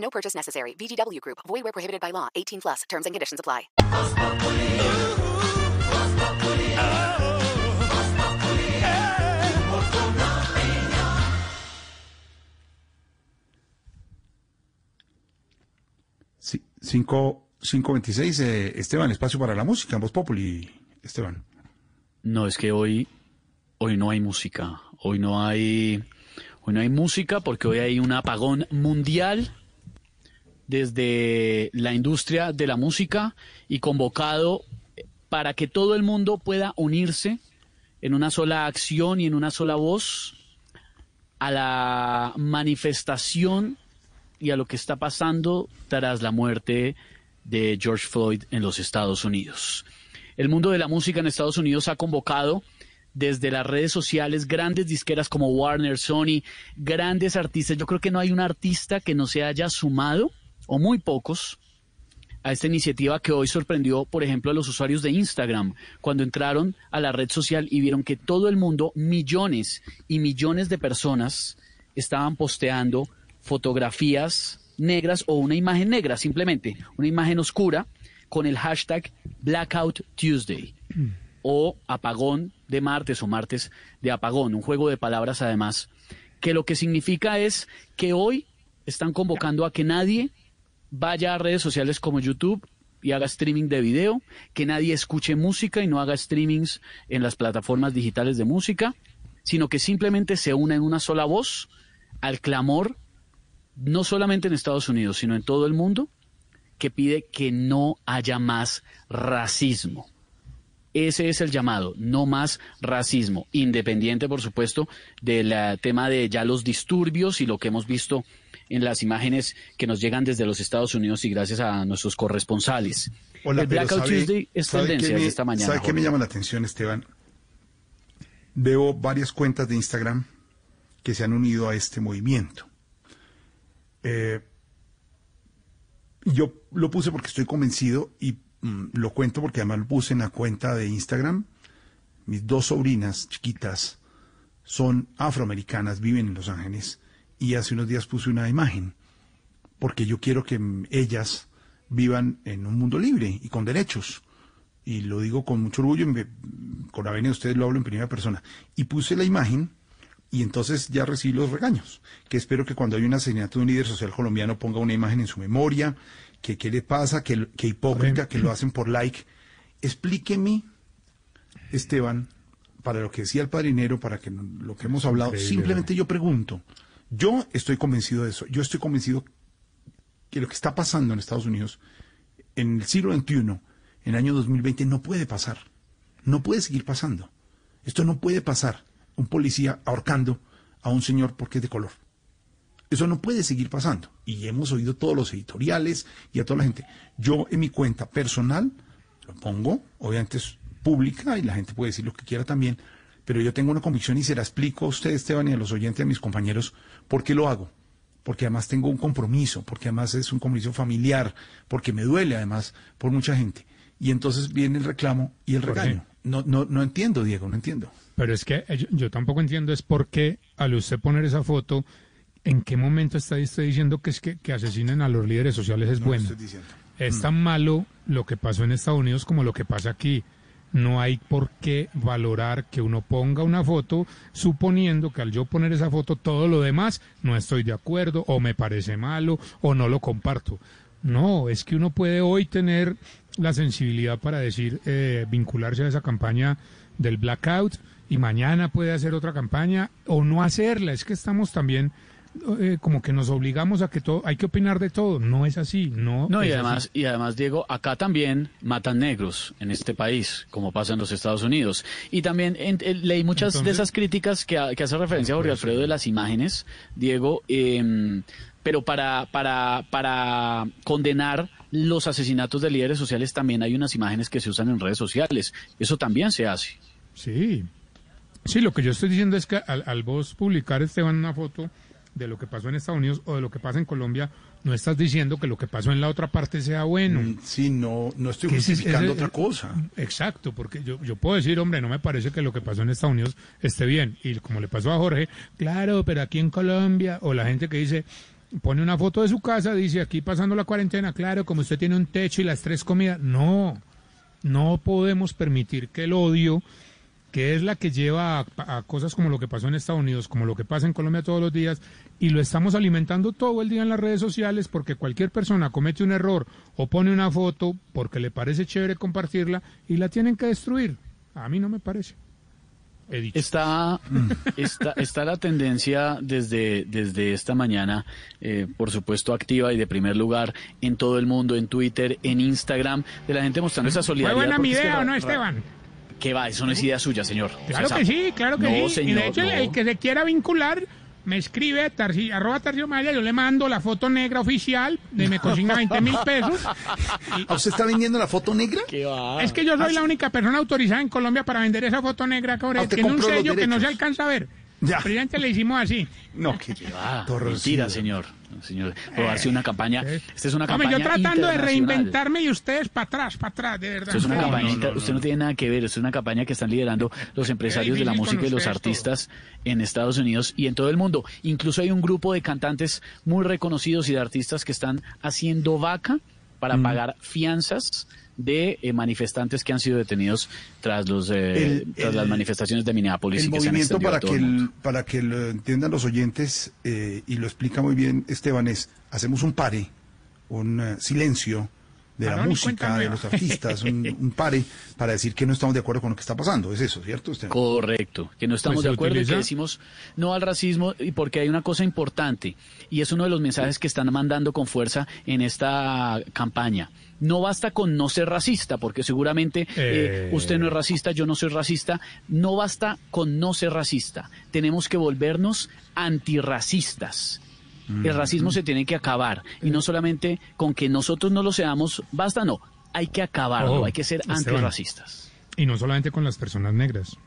No purchase necessary. VGW Group. Void where prohibited by law. 18 plus. Terms and conditions apply. Sí, 526, eh, Esteban, espacio para la música, Voz Populi, Esteban. No, es que hoy, hoy no hay música. Hoy no hay, hoy no hay música porque hoy hay un apagón mundial desde la industria de la música y convocado para que todo el mundo pueda unirse en una sola acción y en una sola voz a la manifestación y a lo que está pasando tras la muerte de George Floyd en los Estados Unidos. El mundo de la música en Estados Unidos ha convocado desde las redes sociales grandes disqueras como Warner, Sony, grandes artistas. Yo creo que no hay un artista que no se haya sumado, o muy pocos, a esta iniciativa que hoy sorprendió, por ejemplo, a los usuarios de Instagram, cuando entraron a la red social y vieron que todo el mundo, millones y millones de personas, estaban posteando fotografías negras o una imagen negra, simplemente, una imagen oscura, con el hashtag Blackout Tuesday o apagón de martes o martes de apagón, un juego de palabras además, que lo que significa es que hoy están convocando a que nadie vaya a redes sociales como YouTube y haga streaming de video, que nadie escuche música y no haga streamings en las plataformas digitales de música, sino que simplemente se una en una sola voz al clamor, no solamente en Estados Unidos, sino en todo el mundo, que pide que no haya más racismo. Ese es el llamado, no más racismo, independiente, por supuesto, del eh, tema de ya los disturbios y lo que hemos visto en las imágenes que nos llegan desde los Estados Unidos y gracias a nuestros corresponsales. Hola, el Blackout ¿sabe- Tuesday es tendencia me- esta mañana. ¿Sabe qué me llama la atención, Esteban? Veo varias cuentas de Instagram que se han unido a este movimiento. Eh, yo lo puse porque estoy convencido y mm, lo cuento porque además lo puse en la cuenta de Instagram. Mis dos sobrinas chiquitas son afroamericanas, viven en Los Ángeles y hace unos días puse una imagen porque yo quiero que ellas vivan en un mundo libre y con derechos. Y lo digo con mucho orgullo, me- con la venia de ustedes lo hablo en primera persona. Y puse la imagen y entonces ya recibí los regaños, que espero que cuando hay un asesinato de un líder social colombiano ponga una imagen en su memoria, que qué le pasa, que, que hipócrita, que lo hacen por like. Explíqueme, Esteban, para lo que decía el padrinero, para que lo que hemos hablado, Increíble, simplemente yo pregunto, yo estoy convencido de eso, yo estoy convencido que lo que está pasando en Estados Unidos en el siglo XXI, en el año 2020, no puede pasar. No puede seguir pasando. Esto no puede pasar. Un policía ahorcando a un señor porque es de color. Eso no puede seguir pasando. Y hemos oído todos los editoriales y a toda la gente. Yo en mi cuenta personal lo pongo, obviamente es pública y la gente puede decir lo que quiera también, pero yo tengo una convicción y se la explico a usted, Esteban, y a los oyentes, a mis compañeros, por qué lo hago. Porque además tengo un compromiso, porque además es un compromiso familiar, porque me duele además por mucha gente. Y entonces viene el reclamo y el regaño. No, no, no entiendo, Diego, no entiendo. Pero es que eh, yo, yo tampoco entiendo es por qué al usted poner esa foto, ¿en qué momento está usted diciendo que es que, que asesinen a los líderes sociales es No, bueno? estoy diciendo. Es Mm. tan malo lo que pasó en Estados Unidos como lo que pasa aquí. No hay por qué valorar que uno ponga una foto suponiendo que al yo poner esa foto todo lo demás no estoy de acuerdo o me parece malo o no lo comparto. No, es que uno puede hoy tener la sensibilidad para decir, eh, vincularse a esa campaña del blackout y mañana puede hacer otra campaña o no hacerla. Es que estamos también eh, como que nos obligamos a que todo, hay que opinar de todo. No es así, no. No, y además, así. y además, Diego, acá también matan negros en este país, como pasa en los Estados Unidos. Y también en- eh, leí muchas de esas críticas que, ha- que hace referencia Jorge Alfredo de las imágenes, Diego, em, pero para, para, para condenar los asesinatos de líderes sociales también hay unas imágenes que se usan en redes sociales. Eso también se hace. Sí. Sí, lo que yo estoy diciendo es que al, al vos publicar, Esteban, una foto de lo que pasó en Estados Unidos o de lo que pasa en Colombia, no estás diciendo que lo que pasó en la otra parte sea bueno. Mm, Sí, no, no estoy justificando otra cosa. Exacto, porque yo, yo puedo decir, hombre, no me parece que lo que pasó en Estados Unidos esté bien. Y como le pasó a Jorge, claro, pero aquí en Colombia, o la gente que dice, pone una foto de su casa, dice, aquí pasando la cuarentena, claro, como usted tiene un techo y las tres comidas. No, no podemos permitir que el odio, que es la que lleva a, a cosas como lo que pasó en Estados Unidos, como lo que pasa en Colombia todos los días, y lo estamos alimentando todo el día en las redes sociales porque cualquier persona comete un error o pone una foto porque le parece chévere compartirla y la tienen que destruir. A mí no me parece. He dicho. Está, está, está la tendencia desde, desde esta mañana, eh, por supuesto activa y de primer lugar en todo el mundo, en Twitter, en Instagram, de la gente mostrando esa ¿Fue solidaridad. buena mi porque es que idea no, Esteban? ¿Qué va? Eso no es idea suya, señor. Claro que sí, claro que No, sí. señor, y de hecho, el- no. el que se quiera vincular, me escribe a Tarci, arroba Tarcio Maya, yo le mando la foto negra oficial, de me consigna 20 mil pesos. ¿A usted está vendiendo la foto negra? ¿Qué va? Es que yo soy la única persona autorizada en Colombia para vender esa foto negra, cabrón. Ah, usted Tiene un sello que no se alcanza a ver. Ya. Le hicimos así. No, que Ah, Torcido. mentira, señor. Señor, robarse una campaña. Esta es una Hombre, campaña yo tratando de reinventarme y ustedes para atrás, para atrás, de verdad. Esto es una No, campaña, no, inter- no, no. usted no tiene nada que ver, esto es una campaña que están liderando los empresarios de la música y los artistas en Estados Unidos y en todo el mundo. Incluso hay un grupo de cantantes muy reconocidos y de artistas que están haciendo vaca para Mm. pagar fianzas de eh, manifestantes que han sido detenidos tras los eh, El- tras el- las manifestaciones de Minneapolis El y que se han movimiento para que, el para que lo entiendan los oyentes, eh, y lo explica muy bien Esteban, es hacemos un pare, un eh, silencio de la y música, de los artistas, un, un pare para decir que no estamos de acuerdo con lo que está pasando. Es eso, ¿cierto, Esteban? Correcto, que no estamos Pues de acuerdo y que decimos no al racismo y porque hay una cosa importante y es uno de los mensajes que están mandando con fuerza en esta campaña. No basta con no ser racista, porque seguramente eh, Eh. usted no es racista, yo no soy racista. No basta con no ser racista. Tenemos que volvernos antirracistas. El racismo se tiene que acabar y no solamente con que nosotros no lo seamos, basta no, hay que acabarlo, hay que ser antirracistas. Y no solamente con las personas negras.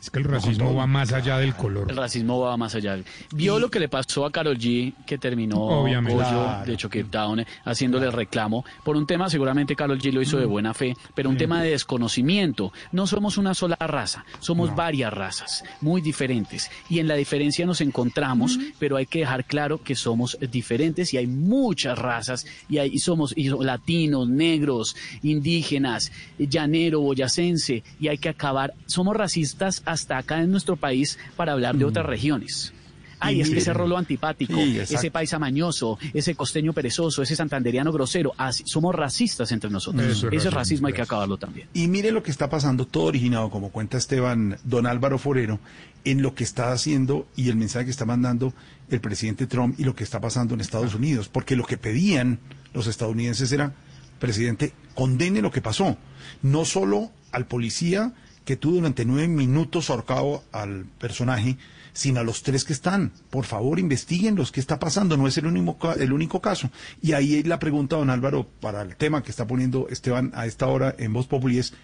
Es que el racismo va más allá del color. El racismo va más allá. Vio lo que le pasó a Carol G, que terminó Obviamente. Pollo Claro. de Choque Town, eh, haciéndole reclamo por un tema, seguramente Carol G lo hizo de buena fe, pero un tema de desconocimiento. No somos una sola raza, somos varias razas, muy diferentes. Y en la diferencia nos encontramos, pero hay que dejar claro que somos diferentes y hay muchas razas, y, hay, y somos y so- latinos, negros, indígenas, llanero, boyacense, y hay que acabar. Somos racistas hasta acá en nuestro país para hablar de otras regiones. Ay, es que ese rolo antipático, Sí, ese paisa mañoso, ese costeño perezoso, ese santanderiano grosero, así- somos racistas entre nosotros. Eso ese racismo, hay que acabarlo también. Y mire lo que está pasando, todo originado, como cuenta Esteban, don Álvaro Forero, en lo que está haciendo y el mensaje que está mandando el presidente Trump y lo que está pasando en Estados Unidos. Porque lo que pedían los estadounidenses era, presidente, condene lo que pasó. No solo al policía que tuvo durante nueve minutos ahorcado al personaje, sino a los tres que están. Por favor, investiguen los que está pasando. No es el único, el único caso. Y ahí la pregunta, don Álvaro, para el tema que está poniendo Esteban a esta hora en Voz Populi es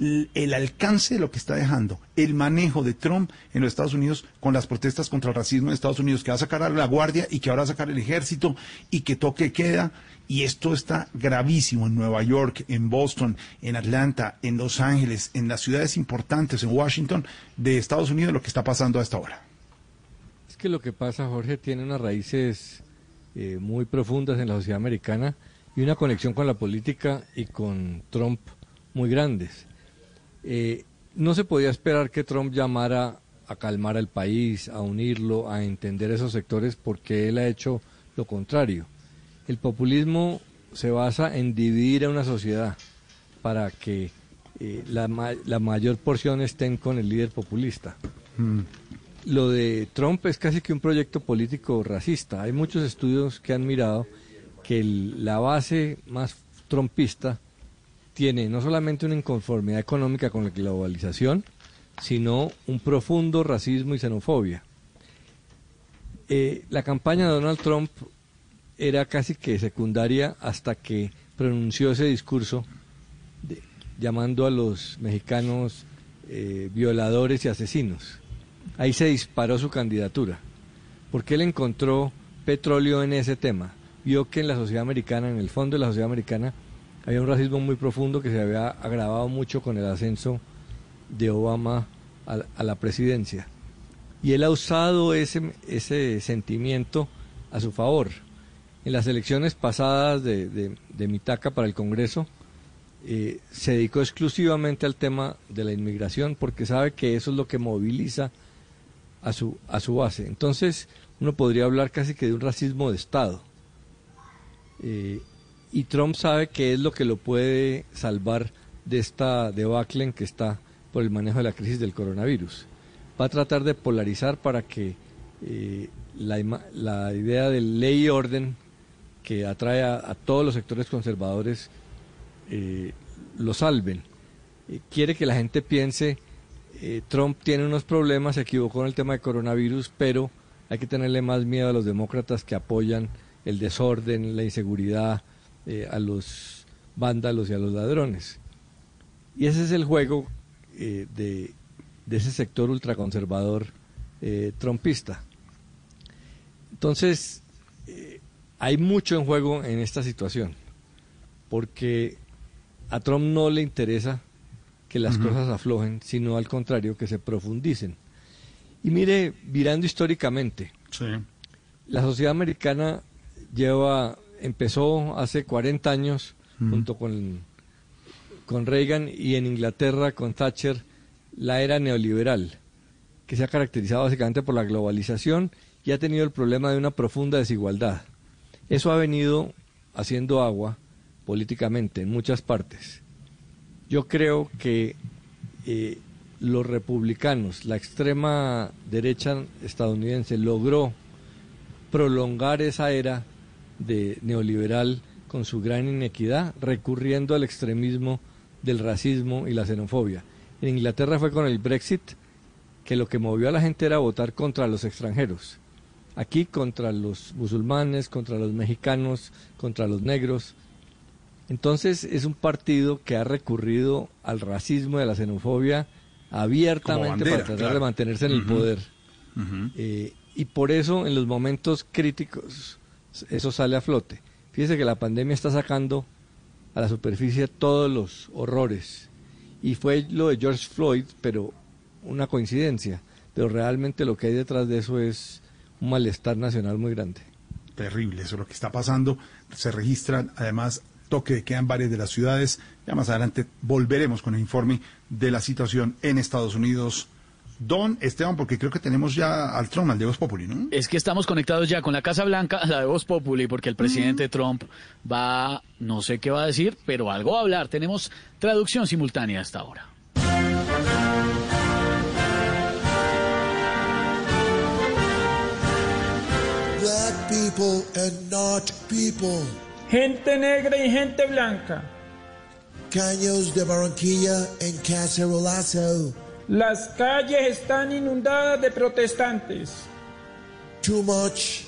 el alcance de lo que está dejando, el manejo de Trump en los Estados Unidos con las protestas contra el racismo en Estados Unidos, que va a sacar a la guardia y que ahora va a sacar el ejército y que toque queda. Y esto está gravísimo en Nueva York, en Boston, en Atlanta, en Los Ángeles, en las ciudades importantes, en Washington, de Estados Unidos, lo que está pasando a esta hora. Es que lo que pasa, Jorge, tiene unas raíces eh, muy profundas en la sociedad americana y una conexión con la política y con Trump muy grandes. Eh, no se podía esperar que Trump llamara a calmar al país, a unirlo, a entender esos sectores, porque él ha hecho lo contrario. El populismo se basa en dividir a una sociedad para que eh, la, ma- la mayor porción estén con el líder populista. Lo de Trump es casi que un proyecto político racista. Hay muchos estudios que han mirado que el- la base más trumpista tiene no solamente una inconformidad económica con la globalización, sino un profundo racismo y xenofobia. Eh, la campaña de Donald Trump era casi que secundaria hasta que pronunció ese discurso de- llamando a los mexicanos eh, violadores y asesinos. Ahí se disparó su candidatura, porque él encontró petróleo en ese tema. Vio que en la sociedad americana, en el fondo de la sociedad americana, había un racismo muy profundo que se había agravado mucho con el ascenso de Obama a, la- presidencia. Y él ha usado ese, ese sentimiento a su favor. En las elecciones pasadas de, de, de Mitaca para el Congreso, eh, se dedicó exclusivamente al tema de la inmigración porque sabe que eso es lo que moviliza a su, a su base. Entonces, uno podría hablar casi que de un racismo de Estado. Eh, y Trump sabe que es lo que lo puede salvar de esta debacle en que está por el manejo de la crisis del coronavirus. Va a tratar de polarizar para que eh, la, idea de ley y orden que atrae a, todos los sectores conservadores eh, lo salven. Eh, quiere que la gente piense, Trump tiene unos problemas, se equivocó en el tema de coronavirus, pero hay que tenerle más miedo a los demócratas que apoyan el desorden, la inseguridad, eh, a los vándalos y a los ladrones. Y ese es el juego eh, de, de ese sector ultraconservador eh, trumpista. Entonces, hay mucho en juego en esta situación, porque a Trump no le interesa que las cosas aflojen, sino al contrario, que se profundicen. Y mire, mirando históricamente, la sociedad americana lleva, empezó hace 40 años, Ujú. junto con, con Reagan y en Inglaterra con Thatcher, la era neoliberal, que se ha caracterizado básicamente por la globalización y ha tenido el problema de una profunda desigualdad. Eso ha venido haciendo agua políticamente en muchas partes. Yo creo que eh, los republicanos, la extrema derecha estadounidense, logró prolongar esa era de neoliberal con su gran inequidad, recurriendo al extremismo del racismo y la xenofobia. En Inglaterra fue con el Brexit que lo que movió a la gente era votar contra los extranjeros. Aquí contra los musulmanes, contra los mexicanos, contra los negros. Entonces es un partido que ha recurrido al racismo y a la xenofobia abiertamente para tratar de mantenerse en el poder. Eh, y por eso en los momentos críticos eso sale a flote. Fíjese que la pandemia está sacando a la superficie todos los horrores. Y fue lo de George Floyd, pero una coincidencia. Pero realmente lo que hay detrás de eso es un malestar nacional muy grande. Terrible, eso es lo que está pasando. Se registran además toque de queda en varias de las ciudades. Ya más adelante volveremos con el informe de la situación en Estados Unidos. Don Esteban, porque creo que tenemos ya al Trump, al de Voz Populi, ¿no? Es que estamos conectados ya con la Casa Blanca, la de Voz Populi, porque el presidente Trump va, no sé qué va a decir, pero algo va a hablar. Tenemos traducción simultánea hasta ahora. Black people and not people. Gente negra y gente blanca. Caños de Barranquilla en Cacerolazo. Las calles están inundadas de protestantes. Too much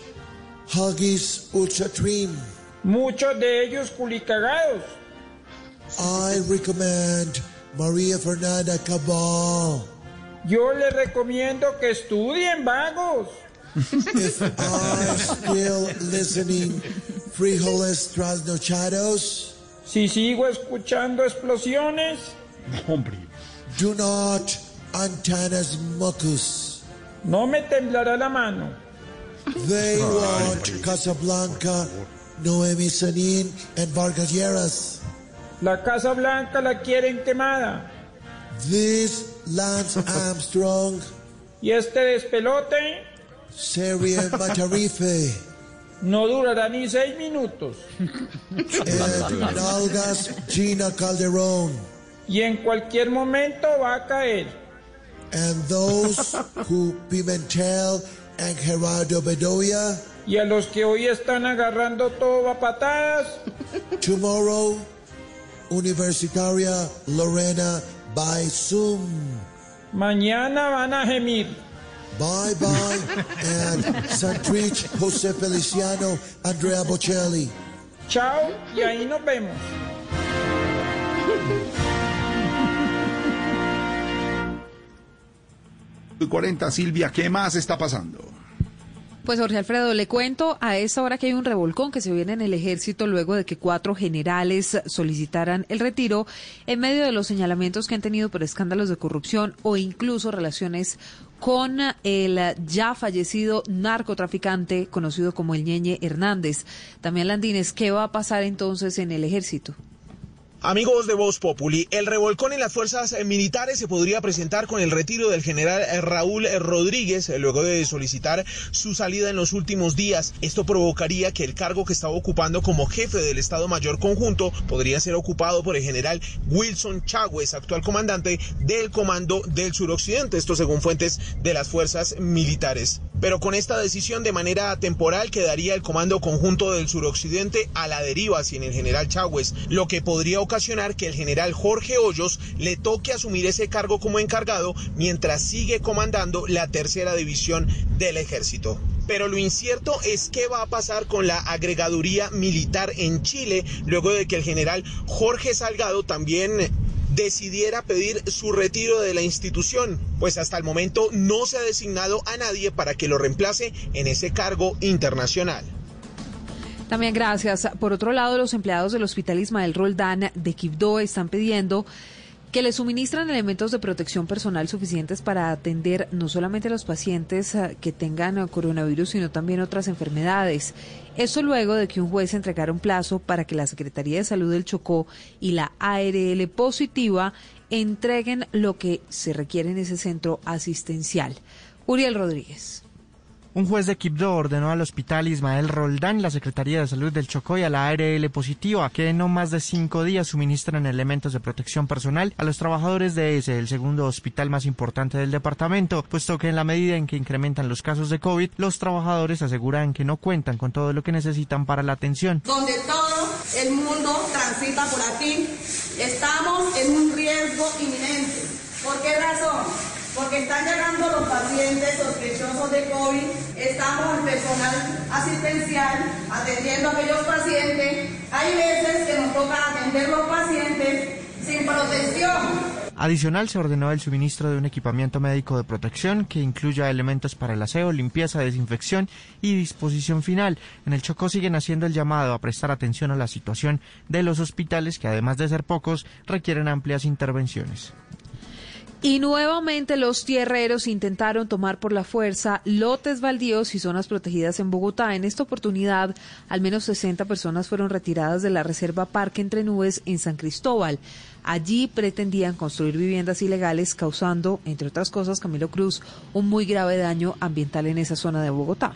Huggies Ultra Trim. Muchos de ellos culicagados. I recommend María Fernanda Cabal. Yo les recomiendo que estudien vagos. If I still listening, frijoles trasnochados. Si sigo escuchando explosiones. Hombre. Do not antanas mucus. No me temblará la mano. They want Casablanca, Noemi Sanin, and Vargas Lleras. La Casa Blanca la quieren quemada. This Lance Armstrong. Y este despelote. Serien Matarife. No durará ni seis minutos. And Gina Calderón. Y en cualquier momento va a caer. And those who Pimentel and Gerardo Bedoya. Y a los que hoy están agarrando todo a patadas. Tomorrow, Universitaria Lorena by Zoom. Mañana van a gemir. Bye bye and Santrich Jose Feliciano Andrea Bocelli. Chao y ahí nos vemos. 40, Silvia, ¿qué más está pasando? Pues Jorge Alfredo, le cuento a esta hora que hay un revolcón que se viene en el ejército luego de que cuatro generales solicitaran el retiro en medio de los señalamientos que han tenido por escándalos de corrupción o incluso relaciones con el ya fallecido narcotraficante conocido como el Ñeñe Hernández. También Landines, ¿qué va a pasar entonces en el ejército? Amigos de Voz Populi, el revolcón en las fuerzas militares se podría presentar con el retiro del general Raúl Rodríguez luego de solicitar su salida en los últimos días. Esto provocaría que el cargo que estaba ocupando como jefe del Estado Mayor Conjunto podría ser ocupado por el general Wilson Chagüez, actual comandante del Comando del Suroccidente, esto según fuentes de las fuerzas militares. Pero con esta decisión de manera temporal quedaría el Comando Conjunto del Suroccidente a la deriva sin el general Chagüez, lo que podría ocasionar que el general Jorge Hoyos le toque asumir ese cargo como encargado mientras sigue comandando la tercera división del ejército. Pero lo incierto es qué va a pasar con la agregaduría militar en Chile luego de que el general Jorge Salgado también decidiera pedir su retiro de la institución, pues hasta el momento no se ha designado a nadie para que lo reemplace en ese cargo internacional. También gracias. Por otro lado, los empleados del Hospital Ismael Roldán de Quibdó están pidiendo que le suministran elementos de protección personal suficientes para atender no solamente a los pacientes eh, que tengan coronavirus, sino también otras enfermedades. Eso luego de que un juez entregara un plazo para que la Secretaría de Salud del Chocó y la ARL positiva entreguen lo que se requiere en ese centro asistencial. Uriel Rodríguez. Un juez de Quibdó ordenó al hospital Ismael Roldán, la Secretaría de Salud del Chocó y a la ARL positiva que en no más de cinco días suministran elementos de protección personal a los trabajadores de ese, el segundo hospital más importante del departamento, puesto que en la medida en que incrementan los casos de COVID, los trabajadores aseguran que no cuentan con todo lo que necesitan para la atención. Donde todo el mundo transita por aquí, estamos en un riesgo inminente. ¿Por qué razón? Porque están llegando los pacientes sospechosos de COVID, estamos el personal asistencial atendiendo a aquellos pacientes. Hay veces que nos toca atender los pacientes sin protección Adicional, se ordenó el suministro de un equipamiento médico de protección que incluya elementos para el aseo, limpieza, desinfección y disposición final. En el Chocó siguen haciendo el llamado a prestar atención a la situación de los hospitales que, además de ser pocos, requieren amplias intervenciones. Y nuevamente los tierreros intentaron tomar por la fuerza lotes baldíos y zonas protegidas en Bogotá. En esta oportunidad, al menos 60 personas fueron retiradas de la Reserva Parque Entre Nubes en San Cristóbal. Allí pretendían construir viviendas ilegales, causando, entre otras cosas, Camilo Cruz, un muy grave daño ambiental en esa zona de Bogotá.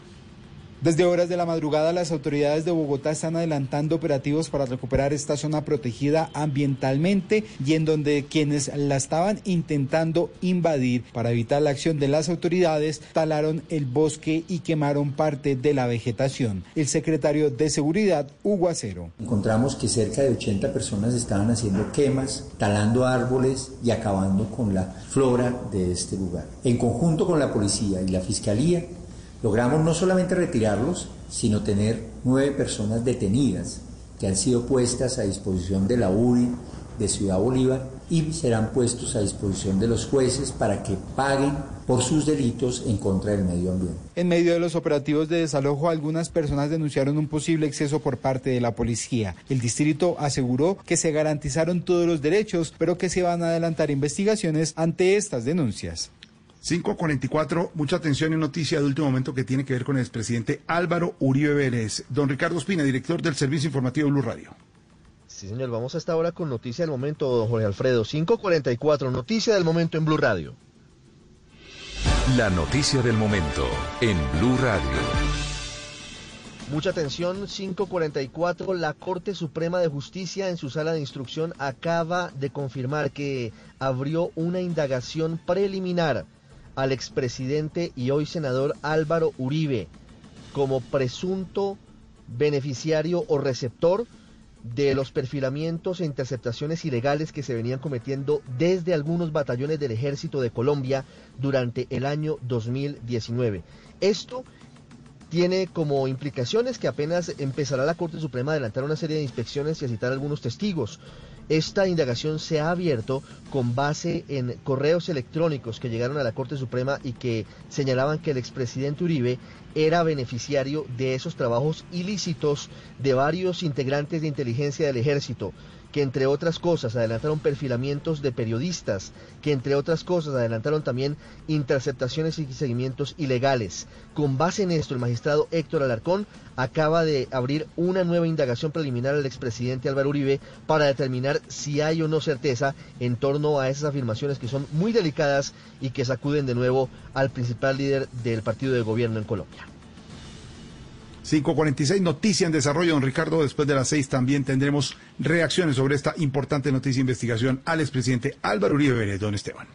Desde horas de la madrugada, las autoridades de Bogotá están adelantando operativos para recuperar esta zona protegida ambientalmente y en donde quienes la estaban intentando invadir para evitar la acción de las autoridades talaron el bosque y quemaron parte de la vegetación. El secretario de Seguridad, Hugo Acero. Encontramos que cerca de 80 personas estaban haciendo quemas, talando árboles y acabando con la flora de este lugar. En conjunto con la policía y la fiscalía, Logramos no solamente retirarlos, sino tener nueve personas detenidas que han sido puestas a disposición de la URI de Ciudad Bolívar y serán puestos a disposición de los jueces para que paguen por sus delitos en contra del medio ambiente. En medio de los operativos de desalojo, algunas personas denunciaron un posible exceso por parte de la policía. El distrito aseguró que se garantizaron todos los derechos, pero que se van a adelantar investigaciones ante estas denuncias. 544, mucha atención y noticia de último momento que tiene que ver con el expresidente Álvaro Uribe Vélez. Don Ricardo Espina, director del Servicio Informativo Blue Radio. Sí, señor, vamos hasta ahora con noticia del momento, don Jorge Alfredo. 544, noticia del momento en Blue Radio. La noticia del momento en Blue Radio. Mucha atención, 544, la Corte Suprema de Justicia en su sala de instrucción acaba de confirmar que abrió una indagación preliminar al expresidente y hoy senador Álvaro Uribe como presunto beneficiario o receptor de los perfilamientos e interceptaciones ilegales que se venían cometiendo desde algunos batallones del ejército de Colombia durante el año 2019. Esto tiene como implicaciones que apenas empezará la Corte Suprema a adelantar una serie de inspecciones y a citar algunos testigos. Esta indagación se ha abierto con base en correos electrónicos que llegaron a la Corte Suprema y que señalaban que el expresidente Uribe era beneficiario de esos trabajos ilícitos de varios integrantes de inteligencia del ejército que entre otras cosas adelantaron perfilamientos de periodistas, que entre otras cosas adelantaron también interceptaciones y seguimientos ilegales. Con base en esto, el magistrado Héctor Alarcón acaba de abrir una nueva indagación preliminar al expresidente Álvaro Uribe para determinar si hay o no certeza en torno a esas afirmaciones que son muy delicadas y que sacuden de nuevo al principal líder del partido de gobierno en Colombia. 546, noticia en desarrollo, don Ricardo. Después de las 6 también tendremos reacciones sobre esta importante noticia de investigación al expresidente Álvaro Uribe Vélez, don Esteban.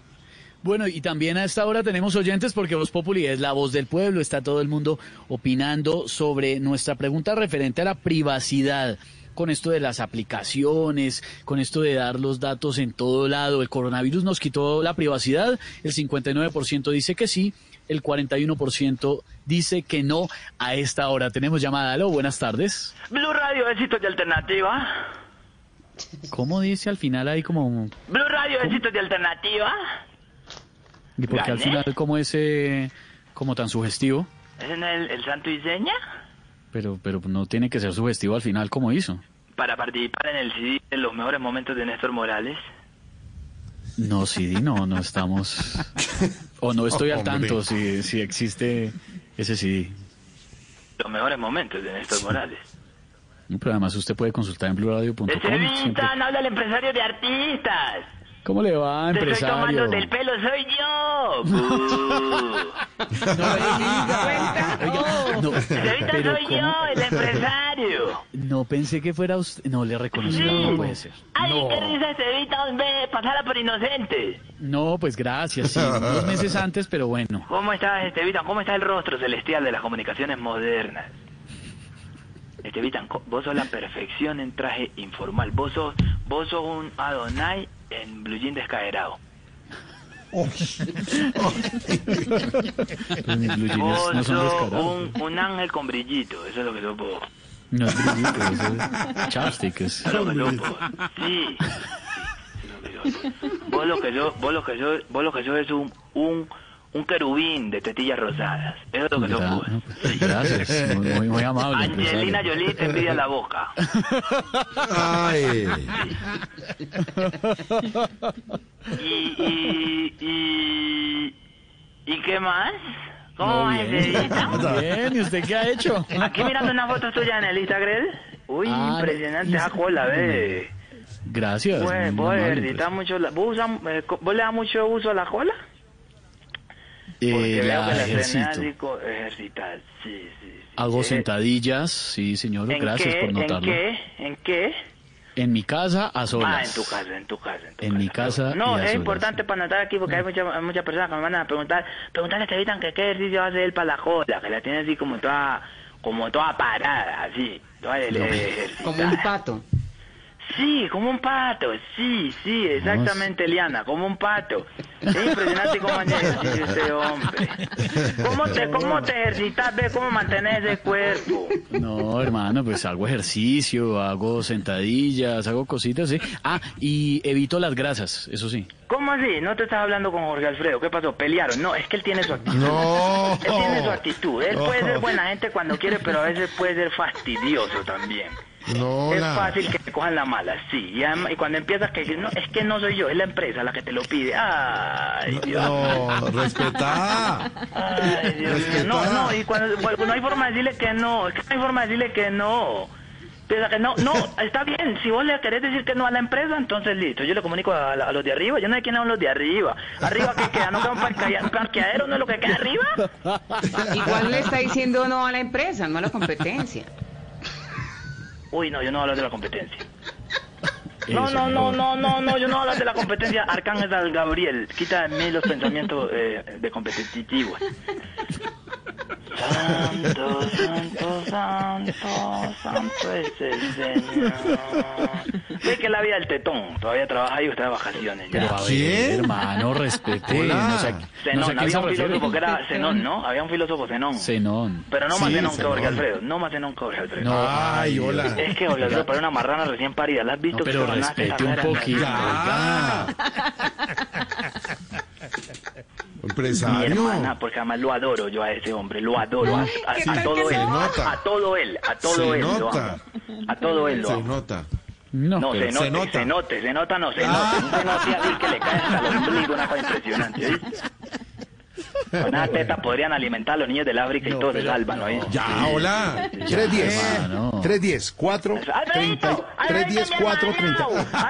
Bueno, y también a esta hora tenemos oyentes porque Voz Populi es la voz del pueblo, está todo el mundo opinando sobre nuestra pregunta referente a la privacidad con esto de las aplicaciones, con esto de dar los datos en todo lado. ¿El coronavirus nos quitó la privacidad? El 59% dice que sí, el 41% dice que no a esta hora. Tenemos llamada. Aló, buenas tardes. Blue Radio, éxitos de alternativa. ¿Cómo dice al final ahí como... Blue Radio, éxitos de alternativa. ¿Y por qué al final como ese, como tan sugestivo? ¿Es en el, el santo y seña? Pero, pero no tiene que ser sugestivo al final como hizo. Para participar en el CD de los mejores momentos de Néstor Morales. No, CD no, no estamos... O no estoy al tanto si, si existe ese CD. Los mejores momentos de Néstor Morales. Pero además usted puede consultar en bluradio.com. Estevitan, habla el empresario de artistas. ¿Cómo le va, empresario? Te estoy tomando del pelo, soy yo. no, no, Estevitan soy yo, el empresario. No pensé que fuera usted. No, le reconocí. Sí. No puede ser. Ay, no. qué risa Estevitan, ve, pasara por inocente. No, pues gracias, sí, unos meses antes, pero bueno. ¿Cómo estás, Estevitan? ¿Cómo está el rostro celestial de las comunicaciones modernas? Estevitan, co- vos sos la perfección en traje informal. Vos sos, vos sos un Adonai en blue jean descaerado. Mis blue jeans Vos no sos un, un ángel con brillito, eso es lo que sos vos. No es brillito, eso es chapstick. Es... Lo que sos vos. Sí. Vos lo que yo, vos lo que yo, vos lo que yo es un, un, un querubín de tetillas rosadas. Eso es lo que sos vos. Gracias, muy, muy, muy amable. Angelina. Jolie te envidia la boca. Ay. Y, y, y, ¿y qué más? ¿Cómo va ese día? Bien, ¿y usted qué ha hecho? Aquí mirando una foto tuya en el Instagram. Uy, Ah, impresionante esa cola, ve. Gracias. Pues, muy vos amable, ejercitas mucho la... ¿Vos, usas- eh, ¿Vos le das mucho uso a la cola? Porque Eh, veo la que ejercito. ejercitar, sí, sí. Hago Eh, sentadillas, sí, señor, ¿En gracias qué? por ¿En notarlo. qué? ¿En qué? En mi casa, a solas. Ah, en tu casa, en tu casa. En, tu En mi casa. No, y a es solas. importante para notar aquí porque hay muchas hay muchas personas que me van a preguntar, preguntarle a Estevitan que qué ejercicio hace él para la jola, que la tiene así como toda, como toda parada, así, toda. Como un pato. Sí, como un pato, sí, sí, exactamente, Eliana, como un pato. Es impresionante cómo ejercicio este hombre. ¿Cómo te, cómo te ejercitas? ¿Ves cómo mantenés ese cuerpo? No, hermano, pues hago ejercicio, hago sentadillas, hago cositas, sí. Ah, y evito las grasas, eso sí. ¿Cómo así? ¿No te estás hablando con Jorge Alfredo? ¿Qué pasó? ¿Pelearon? No, es que él tiene su actitud. No. Él tiene su actitud. Él puede ser buena gente cuando quiere, pero a veces puede ser fastidioso también. No, es la- fácil que te cojan la mala, sí. Y, además- y cuando empiezas que no, es que no soy yo, es la empresa la que te lo pide. Ay, Dios. No, respetá. Ay, Dios. No, no, y cuando, cuando no hay forma de decirle que no, es que no hay forma de decirle que no. Piensa que no, no, está bien, si vos le querés decir que no a la empresa, entonces listo, yo le comunico a, los de arriba, yo no sé quiénes son los de arriba. Arriba que queda, no queda un parquea- parqueadero, no es lo que queda arriba. Igual le está diciendo no a la empresa, no a la competencia. Uy, no, yo no hablo de la competencia. No, no, no, no, no, no, yo no hablo de la competencia. Arcángel Gabriel, quita de mí los pensamientos eh, de competitivos. Santo, santo, santo, santo es el Señor. Ve que la vida del tetón todavía trabaja ahí o está de vacaciones ya. Pero a ver, hermano, respete. No sé, Zenón, no sé a había se un refiere. filósofo que era Zenón, ¿no? Había un filósofo Zenón. Zenón. Pero no más Sí, Zenón que Jorge Zenón. Alfredo. No más Zenón que Jorge Alfredo. No, Ay, hola. Es que Jorge Alfredo parece una marrana recién parida. ¿La has visto? No, pero que se nace respete esa un cara? poquito. Ya. Mi Empresario. hermana, porque además lo adoro yo a ese hombre, lo adoro a, a- ¿Qué a tal todo él, se nota? a todo él, a todo Se él, nota. a todo él lo Se nota. No, No, se note, se nota. se note, se nota, no, se nota. Un así que le cae hasta ombligo, una cosa impresionante. Con esas tetas podrían alimentar a los niños del África y todos se salvan. Ya, hola. 310. hermano. 310, 4, 30, 310, 4, 30.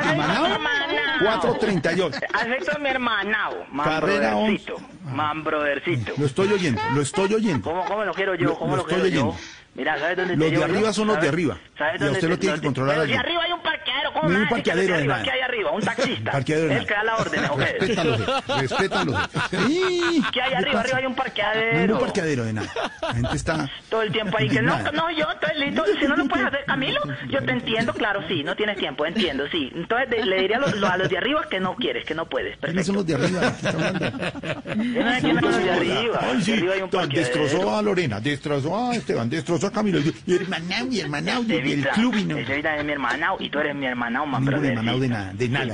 Hermanao, hermanao. 4, 38. Acepto mi hermanao, man Carrera brothercito, man brothercito. Lo estoy oyendo, lo estoy oyendo. ¿Cómo, cómo lo quiero yo? Lo- ¿Cómo lo lo, quiero estoy yo? Mira, ¿sabes dónde Los te de yo? arriba son los de ¿Sabes? arriba. ¿Sabes Y a usted lo tiene que controlar Pero si arriba hay un parqueadero, ¿cómo No hay un parqueadero de nada. ¿Qué hay arriba? ¿Un taxista? Parqueadero de ¿El que da nada. la orden o qué? Respétalo, respétalo. ¿Qué hay ¿Qué arriba? Arriba hay un No hay parqueadero. un parqueadero de nada. La gente está. Todo el tiempo ahí que no, no, yo estoy listo. Si no lo puedes hacer, Camilo, yo te entiendo, claro, sí, no tienes tiempo, entiendo, sí. Entonces de- le diría a los, a los de arriba que no quieres, que no puedes. ¿Quiénes son los de arriba? ¿Qué está hablando? Yo no sé quiénes son los de arriba. Ay, De arriba hay un parqueadero. Destrozó a Lorena, destrozó a Esteban, destrozó a Camilo. Y hermanao, y hermanao, y el club y no. Evita es mi hermanao y tú eres mi hermanao, man brothercito. hermanao de nada, de nada,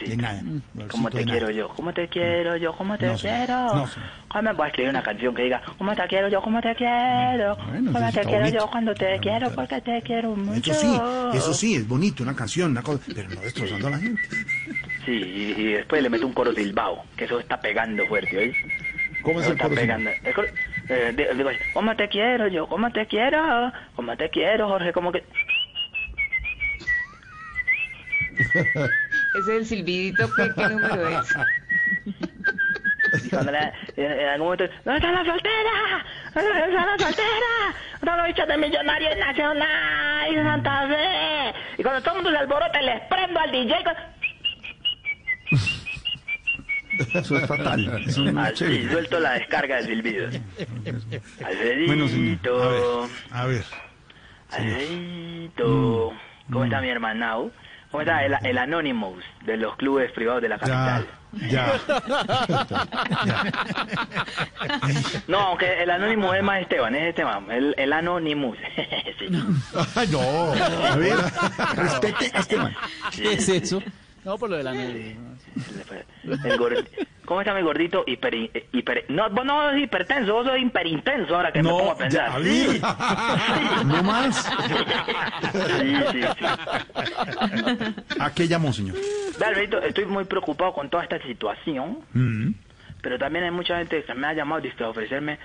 de nada. ¿Cómo te quiero yo? ¿Cómo te quiero yo? ¿Cómo te quiero? ¿Cómo voy a escribir una canción que diga ¿Cómo te quiero yo? ¿Cómo te quiero? Bueno, ¿Cómo te está quiero yo cuando te quiero? Porque te quiero mucho. Eso sí, eso sí, es bonito, una canción, una cosa, pero no destrozando a la gente. Sí, y, y después le meto un coro silbao, que eso está pegando fuerte, ¿oís? ¿Cómo es Eso el está coro pegando. El coro- eh, di- digo, ¿cómo te quiero yo? ¿Cómo te quiero? ¿Cómo te quiero, Jorge? ¿Cómo que...? Ese es el silbidito, ¿qué, qué número es? Cuando le- en, en algún momento, ¿dónde está la soltera? ¿Dónde está la soltera? ¿Dónde de Millonarios Nacional y Santa Fe? Y cuando todo el mundo se alborota, les prendo al DJ. con- Eso es fatal. Eso es Así, chévere. suelto la descarga de silbidos. Bueno, señor. Alfredito, A ver, a ver. Alfredito. ¿Cómo está mi hermanao? ¿Cómo está el, el Anonymous de los clubes privados de la Ya, capital? ya. No, aunque el Anonymous es más Esteban, es Esteban, el, el Anonymous. Sí. Ay, no. A ver, respete a Esteban. ¿Qué es eso? No, por lo de la. El gordi- ¿Cómo está mi gordito? Hiper, hiper, no, vos no sos hipertenso, vos sos hiperintenso ahora que me pongo a pensar. ya. No más. Sí, sí, sí. ¿A qué llamó, señor? Alberto, estoy muy preocupado con toda esta situación, Mm. pero también hay mucha gente que me ha llamado a ofrecerme,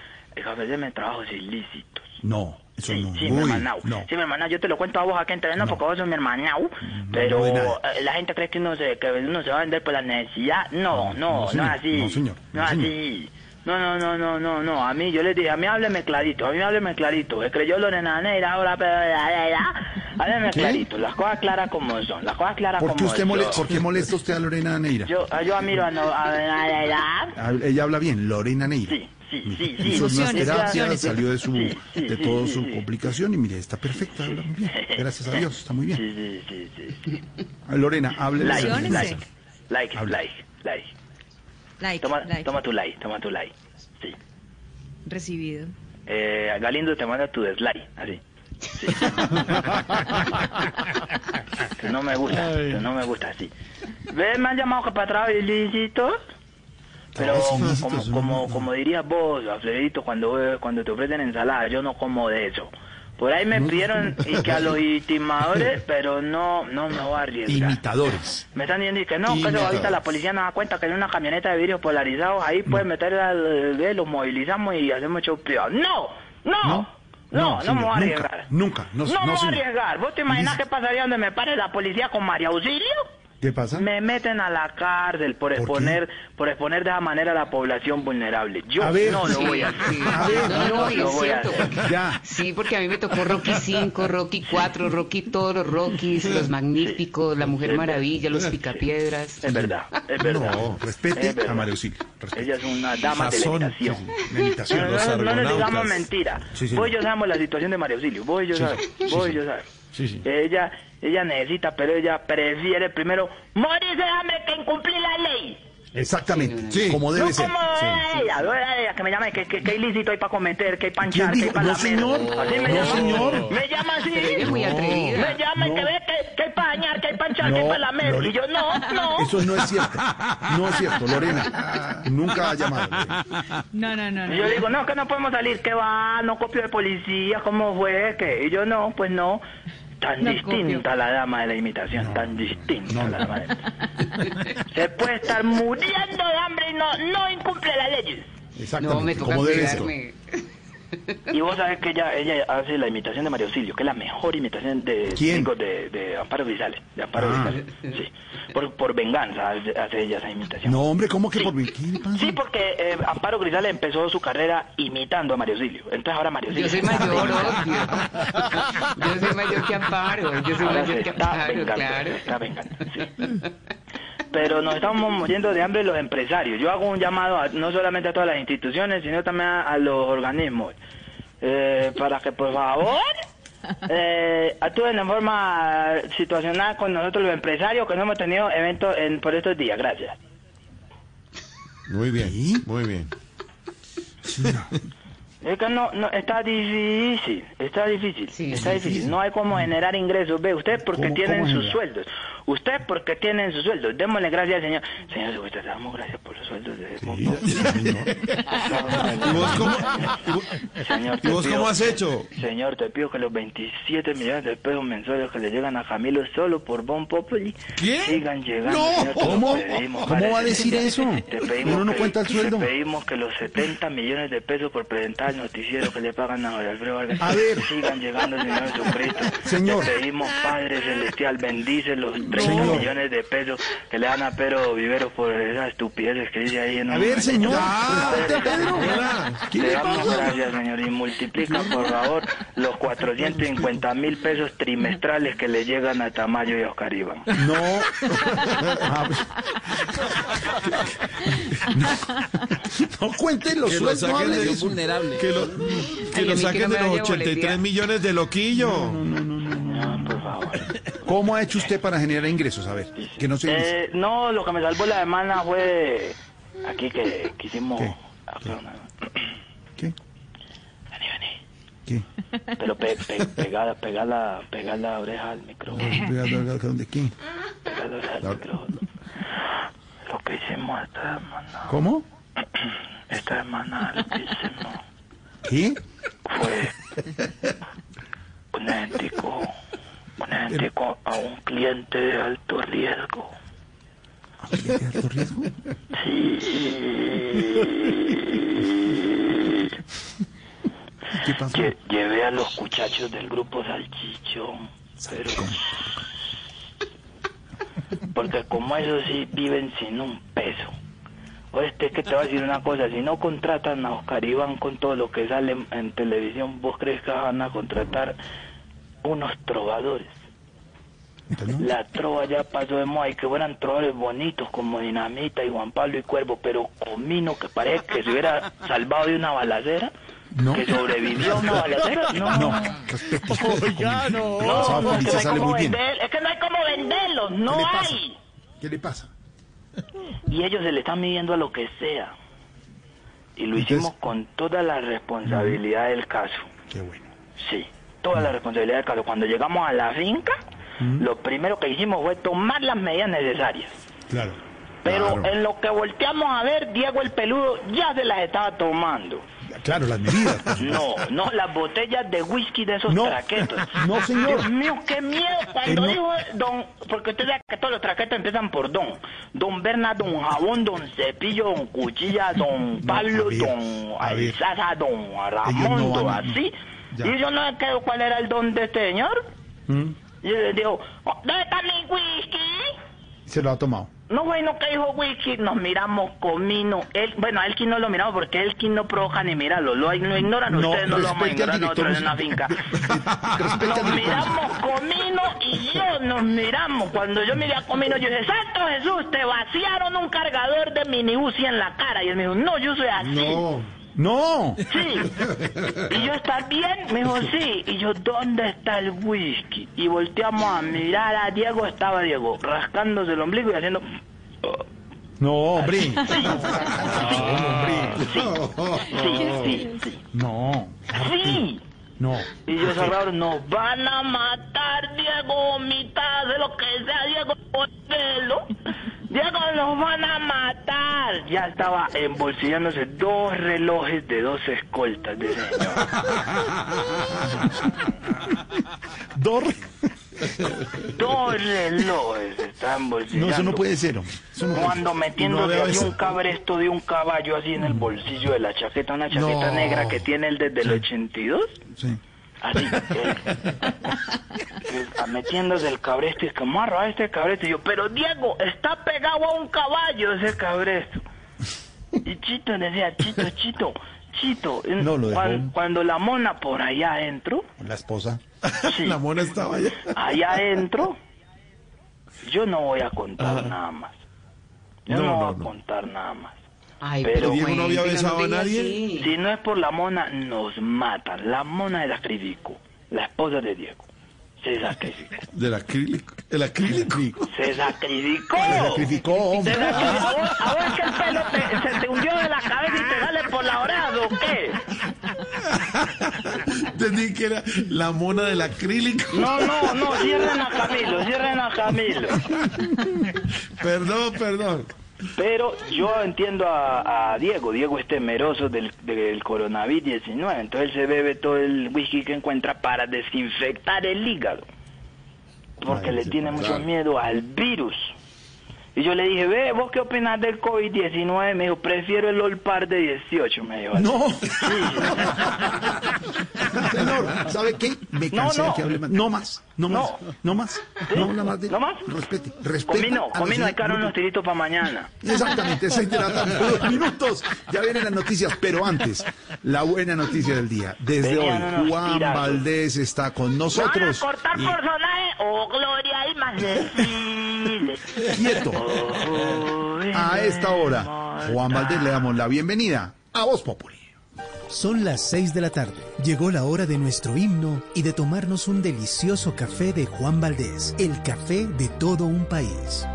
a ofrecerme trabajos ilícitos. No, eso no. Sí, mi hermanao. no. Sí, mi hermanao, yo te lo cuento a vos acá en terreno porque vos sos mi hermanao, pero eh, la gente cree que uno, se, que uno se va a vender por la necesidad. No, no, no, no, es así. No, señor. No No, es así. No, no, no, no, no, no. A mí, yo les dije, a mí hábleme clarito, a mí hábleme clarito. Es creyó Lorena Neira, ahora, pero, ya, ya. Hábleme ¿Qué? clarito, las cosas claras como son, las cosas claras ¿Por como usted son. ¿Por qué molesta usted a Lorena Neira? Yo, yo admiro a, no, a, a- a- a- Ella habla bien, Lorena Neira. Sí, sí, sí, sí. Hizo unas Emociones, terapias, emociones. salió de su Sí, sí, de sí, toda sí, su sí. complicación y mire, está perfecta, habla muy bien. Gracias a Dios, está muy bien. Sí, sí, sí, sí, sí. Lorena, hable. Like, de- like, like, Habla. like, like. Like, Toma, like. toma tu like, toma tu like. Sí. Recibido. Eh, Galindo te manda tu dislike, así. Sí. que no me gusta, no me gusta así. ¿Ves? Me han llamado que para trabajo ilícitos. Pero como, como, como dirías vos, Alfredito, cuando, cuando te ofrecen ensalada, yo no como de eso. Por ahí me pidieron y que a los intimadores, pero no, no me voy a arriesgar. Imitadores. Me están diciendo que no, que eso ahorita la policía nos da cuenta que en una camioneta de vidrios polarizados ahí pueden meter al ve, los movilizamos y hacemos show privado. ¡No! ¡No! No, no, me señor, voy a nunca, arriesgar. Nunca, no, No, no, me voy a arriesgar. ¿Vos te imaginas qué pasaría donde me pare la policía con María Auxilio? ¿Qué pasa? Me meten a la cárcel por ¿Por exponer por exponer de esa manera a la población vulnerable. Yo A ver, no lo sí, voy a hacer. sí. A ver, No, no, y lo voy a hacer. porque- Ya. Sí, porque a mí me tocó Rocky 5, Rocky 4, Rocky todos los Rockys, los magníficos, la Mujer Sí. Maravilla, los Picapiedras. Es verdad, es verdad. No, respete Es verdad. a Auxilio. respete. Ella es una dama de la Sazón. imitación. Sí, sí, la imitación. No, no, Los no, no digamos mentira. Sí, sí. Vos y yo sabemos la situación de María Auxilio. Vos y yo Sí, sabemos. sí, Vos sí. y yo sabemos. Sí, sí. Ella, ella necesita, pero ella prefiere primero morirse de hambre que incumplir la ley. Exactamente, Sí. como debe no ser. como Sí. ella, ella que me llame, que, que, que ilícito hay para cometer, que hay para anchar, ¿Quién que hay dijo? para No, señor. Así me No, llama. señor. Me llama así. Es muy atrevida. Me llama y que ve que, que hay para dañar, que hay para anchar, que hay para lamer. Lore- Y yo, no, no. Eso no es cierto. No es cierto, Lorena. Nunca ha llamado. Lorena. No, no, no. Y yo digo, no, que no podemos salir, que va, no copio de policía, ¿cómo fue? que Y yo, no, pues no. Tan No distinta la dama de la imitación, tan distinta la dama de la Se puede estar muriendo de hambre y no, no incumple las leyes. Exactamente, No, me toca como debe ser. Y vos sabés que ella, ella hace la imitación de Mario Auxilio, que es la mejor imitación de, de, de Amparo Grisales. De Amparo Ah. Grisales, sí. Por, por venganza hace ella esa imitación. No, hombre, ¿cómo que por? ¿Qué le pasa? Sí, porque eh, Amparo Grisales empezó su carrera imitando a Mario Auxilio. Entonces ahora Mario Yo Auxilio soy mayor, obvio. Yo soy mayor que Amparo. Yo soy Ahora mayor se que está Amparo, vengando, claro. está vengando, sí. Pero nos estamos muriendo de hambre los empresarios. Yo hago un llamado a- no solamente a todas las instituciones, sino también a, a los organismos. Eh, para que, por favor, eh, actúen de forma situacional con nosotros los empresarios que no hemos tenido eventos en, por estos días. Gracias. Muy bien, muy bien. Es que no, no, está difícil, está difícil, Sí, está difícil. No hay cómo generar ingresos. Ve, usted porque ¿Cómo- tienen cómo sus generar? sueldos. Usted porque tienen sus sueldos. Démosle gracias al señor. Señor te damos gracias por los sueldos de Sí. ¿Y vos cómo, Señor, y te vos pido- cómo has hecho? Señor, te pido que los 27 millones de pesos mensuales que le llegan a Camilo solo por Bon Populi ¿Qué? sigan llegando. No, señor, ¿cómo? pedimos, ¿Cómo va a decir eso? Te pedimos Uno no que- cuenta el sueldo. Te pedimos que los 70 millones de pesos por presentar el noticiero que le pagan a Jorge Alfredo Vargas A ver. sigan llegando, Señor Jesucristo. Señor. Te pedimos, Padre Celestial, bendice los 30 Señor. millones de pesos que le dan a Pedro Vivero por esas estupideces que dice ahí en A ver, señor. Ya, respete a Pedro. Hola. ¿Qué te le damos pasa? gracias, señor, y multiplica, por favor, los 450 mil pesos trimestrales que le llegan a Tamayo y a Oscar Iván. No. No, no cuenten los sueldos, no vulnerable. Que lo, que Ay, lo saquen no de los vaya 83 boletear. millones de loquillo. No, por favor. ¿Cómo ha hecho usted para generar ingresos? A ver, que no se. Eh, no, lo que me salvó la semana fue aquí que, hicimos... ¿Qué? Vení, vení. ¿Qué? Pero pe, pe, pegada, pega la, pega la oreja al micrófono. ¿Dónde qué? Pega la oreja al micrófono. Lo que hicimos esta semana. ¿Cómo? Esta semana lo que hicimos ¿Qué? fue un idéntico, un idéntico a un cliente de alto riesgo. ¿De alto riesgo? Sí. ¿Qué pasó? Lle- Llevé a los muchachos del grupo Salchichón, pero... Porque como ellos sí viven sin un peso. Oeste, que te voy a decir una cosa, si no contratan a Oscar Iván con todo lo que sale en, televisión, ¿vos crees que van a contratar unos trovadores? La trova ya pasó de moda y que fueran trovadores bonitos como Dinamita y Juan Pablo y Cuervo, pero Comino que parece que se hubiera salvado de una balacera, No. que sobrevivió a una balacera, no. No, respete. Oiga, no. No, esa es, que no hay sale cómo muy bien. vender- es que no hay como venderlos, no ¿Qué le pasa? hay. ¿Qué le pasa? Y ellos se le están midiendo a lo que sea. Y lo Entonces- hicimos con toda la responsabilidad del caso. Qué bueno. Sí, toda la responsabilidad del caso. Cuando llegamos a la finca, lo primero que hicimos fue tomar las medidas necesarias. Claro. Pero Claro. en lo que volteamos a ver, Diego el peludo ya se las estaba tomando. Claro, las medidas. No, no, las botellas de whisky de esos No, traquetos. no, señor. Dios mío, qué miedo. Cuando Eh, no. dijo don, porque usted sabe que todos los traquetos empiezan por don. Don Bernardo, don Jabón, don Cepillo, don Cuchilla, don Pablo, don a ver. Aizaza, don Ramón, don así. Ya. Y yo no sé qué- cuál era el don de este señor. ¿Mm? Y le digo, ¿dónde está mi whisky? Se lo ha tomado. No, bueno, que dijo whisky, nos miramos comino. Él, bueno, a Elkin no lo miramos porque Elkin no provoca ni mirarlo. Lo, lo ignoran No, ustedes, no lo vamos a ignorar nosotros en una finca. Nos miramos comino y yo nos miramos. Cuando yo miré a comino, yo dije, Santo Jesús, te vaciaron un cargador de mini Uzi en la cara. Y él me dijo, no, yo soy así. No. No. Sí. Y yo, ¿estás bien? Me dijo, sí. Y yo, ¿dónde está el whisky? Y volteamos a mirar a Diego, estaba Diego, rascándose el ombligo y haciendo... No, hombre. Sí, sí, sí, sí. No. Sí. No. Y yo Salvador, nos van a matar, Diego, mitad de lo que sea, Diego, ponelo. Diego, nos van a matar. Ya estaba embolsillándose dos relojes de dos escoltas de señor. Dos. Dos relojes estaban embolsillando. No, eso no puede ser, hombre. Eso no puede Cuando ser. metiéndose No así un cabresto de un caballo así en el bolsillo de la chaqueta, una chaqueta No. negra que tiene el desde el 82. Sí. Así, eh, eh, metiéndose el cabresto y es que marro a este cabresto. Y yo, pero Diego, está pegado a un caballo ese cabresto. Y Chito decía, Chito, Chito, Chito. No, lo dejó. cuan- cuando, la mona por allá adentro, La esposa. Sí. La mona estaba allá. allá adentro, yo no voy a contar nada más. Yo no, No, voy no, a no. contar nada más. Ay, Pero Diego no había besado a nadie. así. Si no es por la mona, nos matan. La mona de sacrificó. La esposa de Diego. Se sacrificó. Del acrílico. El acrílico. Se sacrificó. Se sacrificó, Se hombre. sacrificó. ¿A vos, a vos es que el pelo te- se te hundió de la cabeza y te sale por la oreja o qué? Entendí que era la mona del acrílico. No, no, no. Cierren a Camilo. Cierren a Camilo. Perdón, perdón. Pero yo entiendo a, a Diego. Diego es temeroso del, del coronavirus 19. Entonces él se bebe todo el whisky que encuentra para desinfectar el hígado. Porque Ay, le sí, tiene mucho claro. miedo al virus. Y yo le dije, ve, ¿vos qué opinas del COVID-19? Me dijo, prefiero el Olpar de 18, me dijo. No. Señor, ¿sabe qué? Me cansé no. de que hable más. No más. No más. No más. No habla más de. ¿No más? Respete. Respete. Comino, a la comino, hay señora- que dar unos tiritos para mañana. Exactamente, seis de la tarde, dos minutos. Ya vienen las noticias, pero antes, la buena noticia del día. Desde Venían hoy, Juan. Valdés está con nosotros. ¿Van a cortar Y- personaje? Oh, Gloria, y más. Quieto. Oh, A esta hora, Juan Valdés le damos la bienvenida a Voz Populi. Son las 6 de la tarde. Llegó la hora de nuestro himno y de tomarnos un delicioso café de Juan Valdés, el café de todo un país.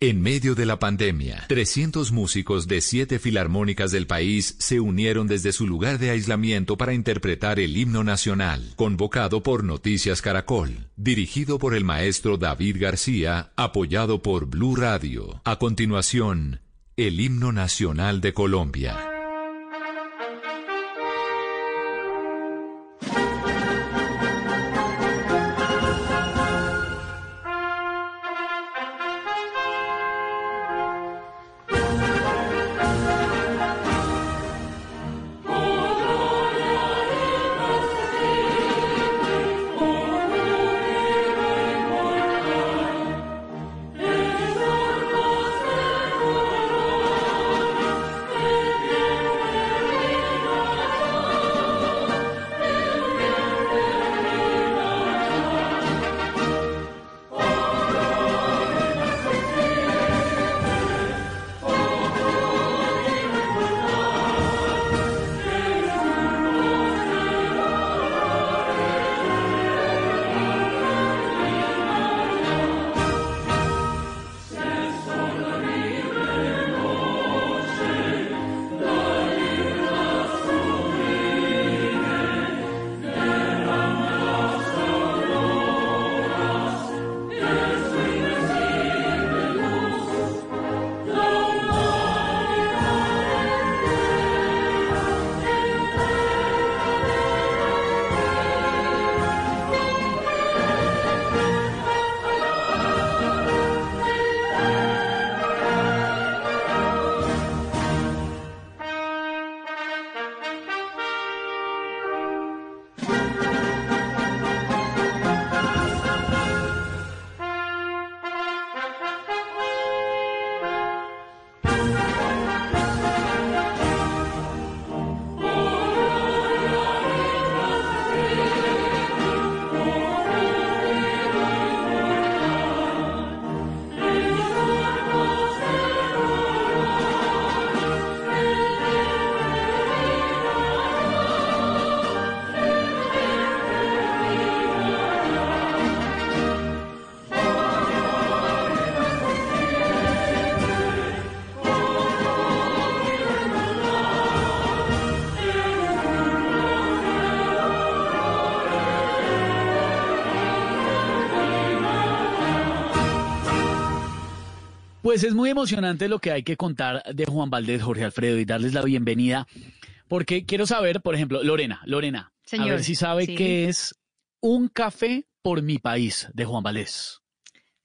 En medio de la pandemia, 300 músicos de siete filarmónicas del país se unieron desde su lugar de aislamiento para interpretar el himno nacional, convocado por Noticias Caracol, dirigido por el maestro David García, apoyado por Blue Radio. A continuación, el himno nacional de Colombia. Pues es muy emocionante lo que hay que contar de Juan Valdés, Jorge Alfredo, y darles la bienvenida, porque quiero saber, por ejemplo, Lorena, Lorena, a ver si sabe sí. qué es un café por mi país de Juan Valdés.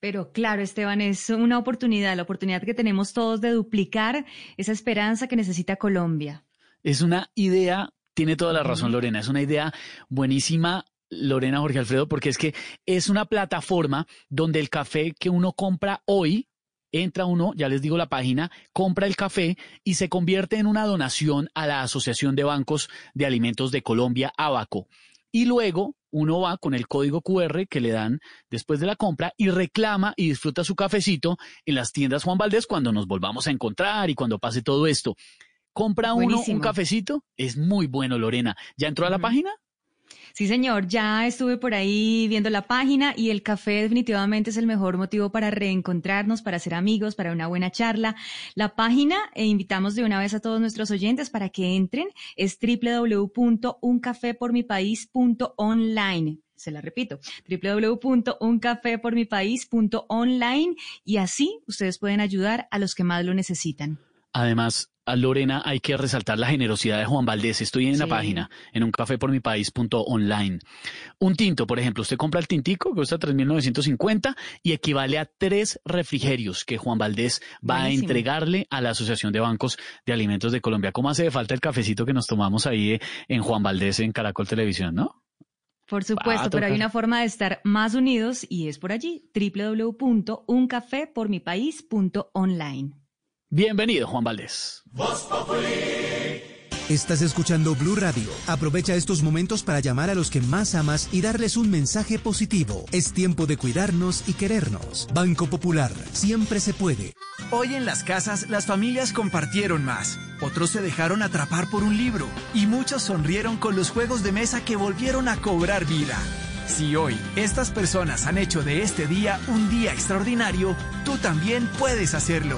Pero claro, Esteban, es una oportunidad, la oportunidad que tenemos todos de duplicar esa esperanza que necesita Colombia. Es una idea, tiene toda la razón Lorena, es una idea buenísima. Lorena Jorge Alfredo, porque es que es una plataforma donde el café que uno compra hoy, entra uno, ya les digo la página, compra el café y se convierte en una donación a la Asociación de Bancos de Alimentos de Colombia, Abaco. Y luego uno va con el código QR que le dan después de la compra y reclama y disfruta su cafecito en las tiendas Juan Valdés cuando nos volvamos a encontrar y cuando pase todo esto. Compra uno un cafecito, es muy bueno, Lorena. ¿Ya entró a la página? Sí, señor, ya estuve por ahí viendo la página y el café definitivamente es el mejor motivo para reencontrarnos, para ser amigos, para una buena charla. La página, e invitamos de una vez a todos nuestros oyentes para que entren, es www.uncafepormipaís.online. Se la repito, www.uncafepormipaís.online y así ustedes pueden ayudar a los que más lo necesitan. Además, a Lorena hay que resaltar la generosidad de Juan Valdés. Estoy en la página, en un café por mi país.online. Un tinto, por ejemplo, usted compra el tintico, que cuesta 3.950 y equivale a tres refrigerios que Juan Valdés va Buenísimo. a entregarle a la Asociación de Bancos de Alimentos de Colombia. ¿Cómo hace de falta el cafecito que nos tomamos ahí eh, en Juan Valdés en Caracol Televisión, no? Por supuesto, pero hay una forma de estar más unidos y es por allí, www.uncafepormipaís.online. Bienvenido, Juan Valdés. Estás escuchando Blue Radio. Aprovecha estos momentos para llamar a los que más amas y darles un mensaje positivo. Es tiempo de cuidarnos y querernos. Banco Popular, siempre se puede. Hoy en las casas las familias compartieron más, otros se dejaron atrapar por un libro y muchos sonrieron con los juegos de mesa que volvieron a cobrar vida. Si hoy estas personas han hecho de este día un día extraordinario, tú también puedes hacerlo.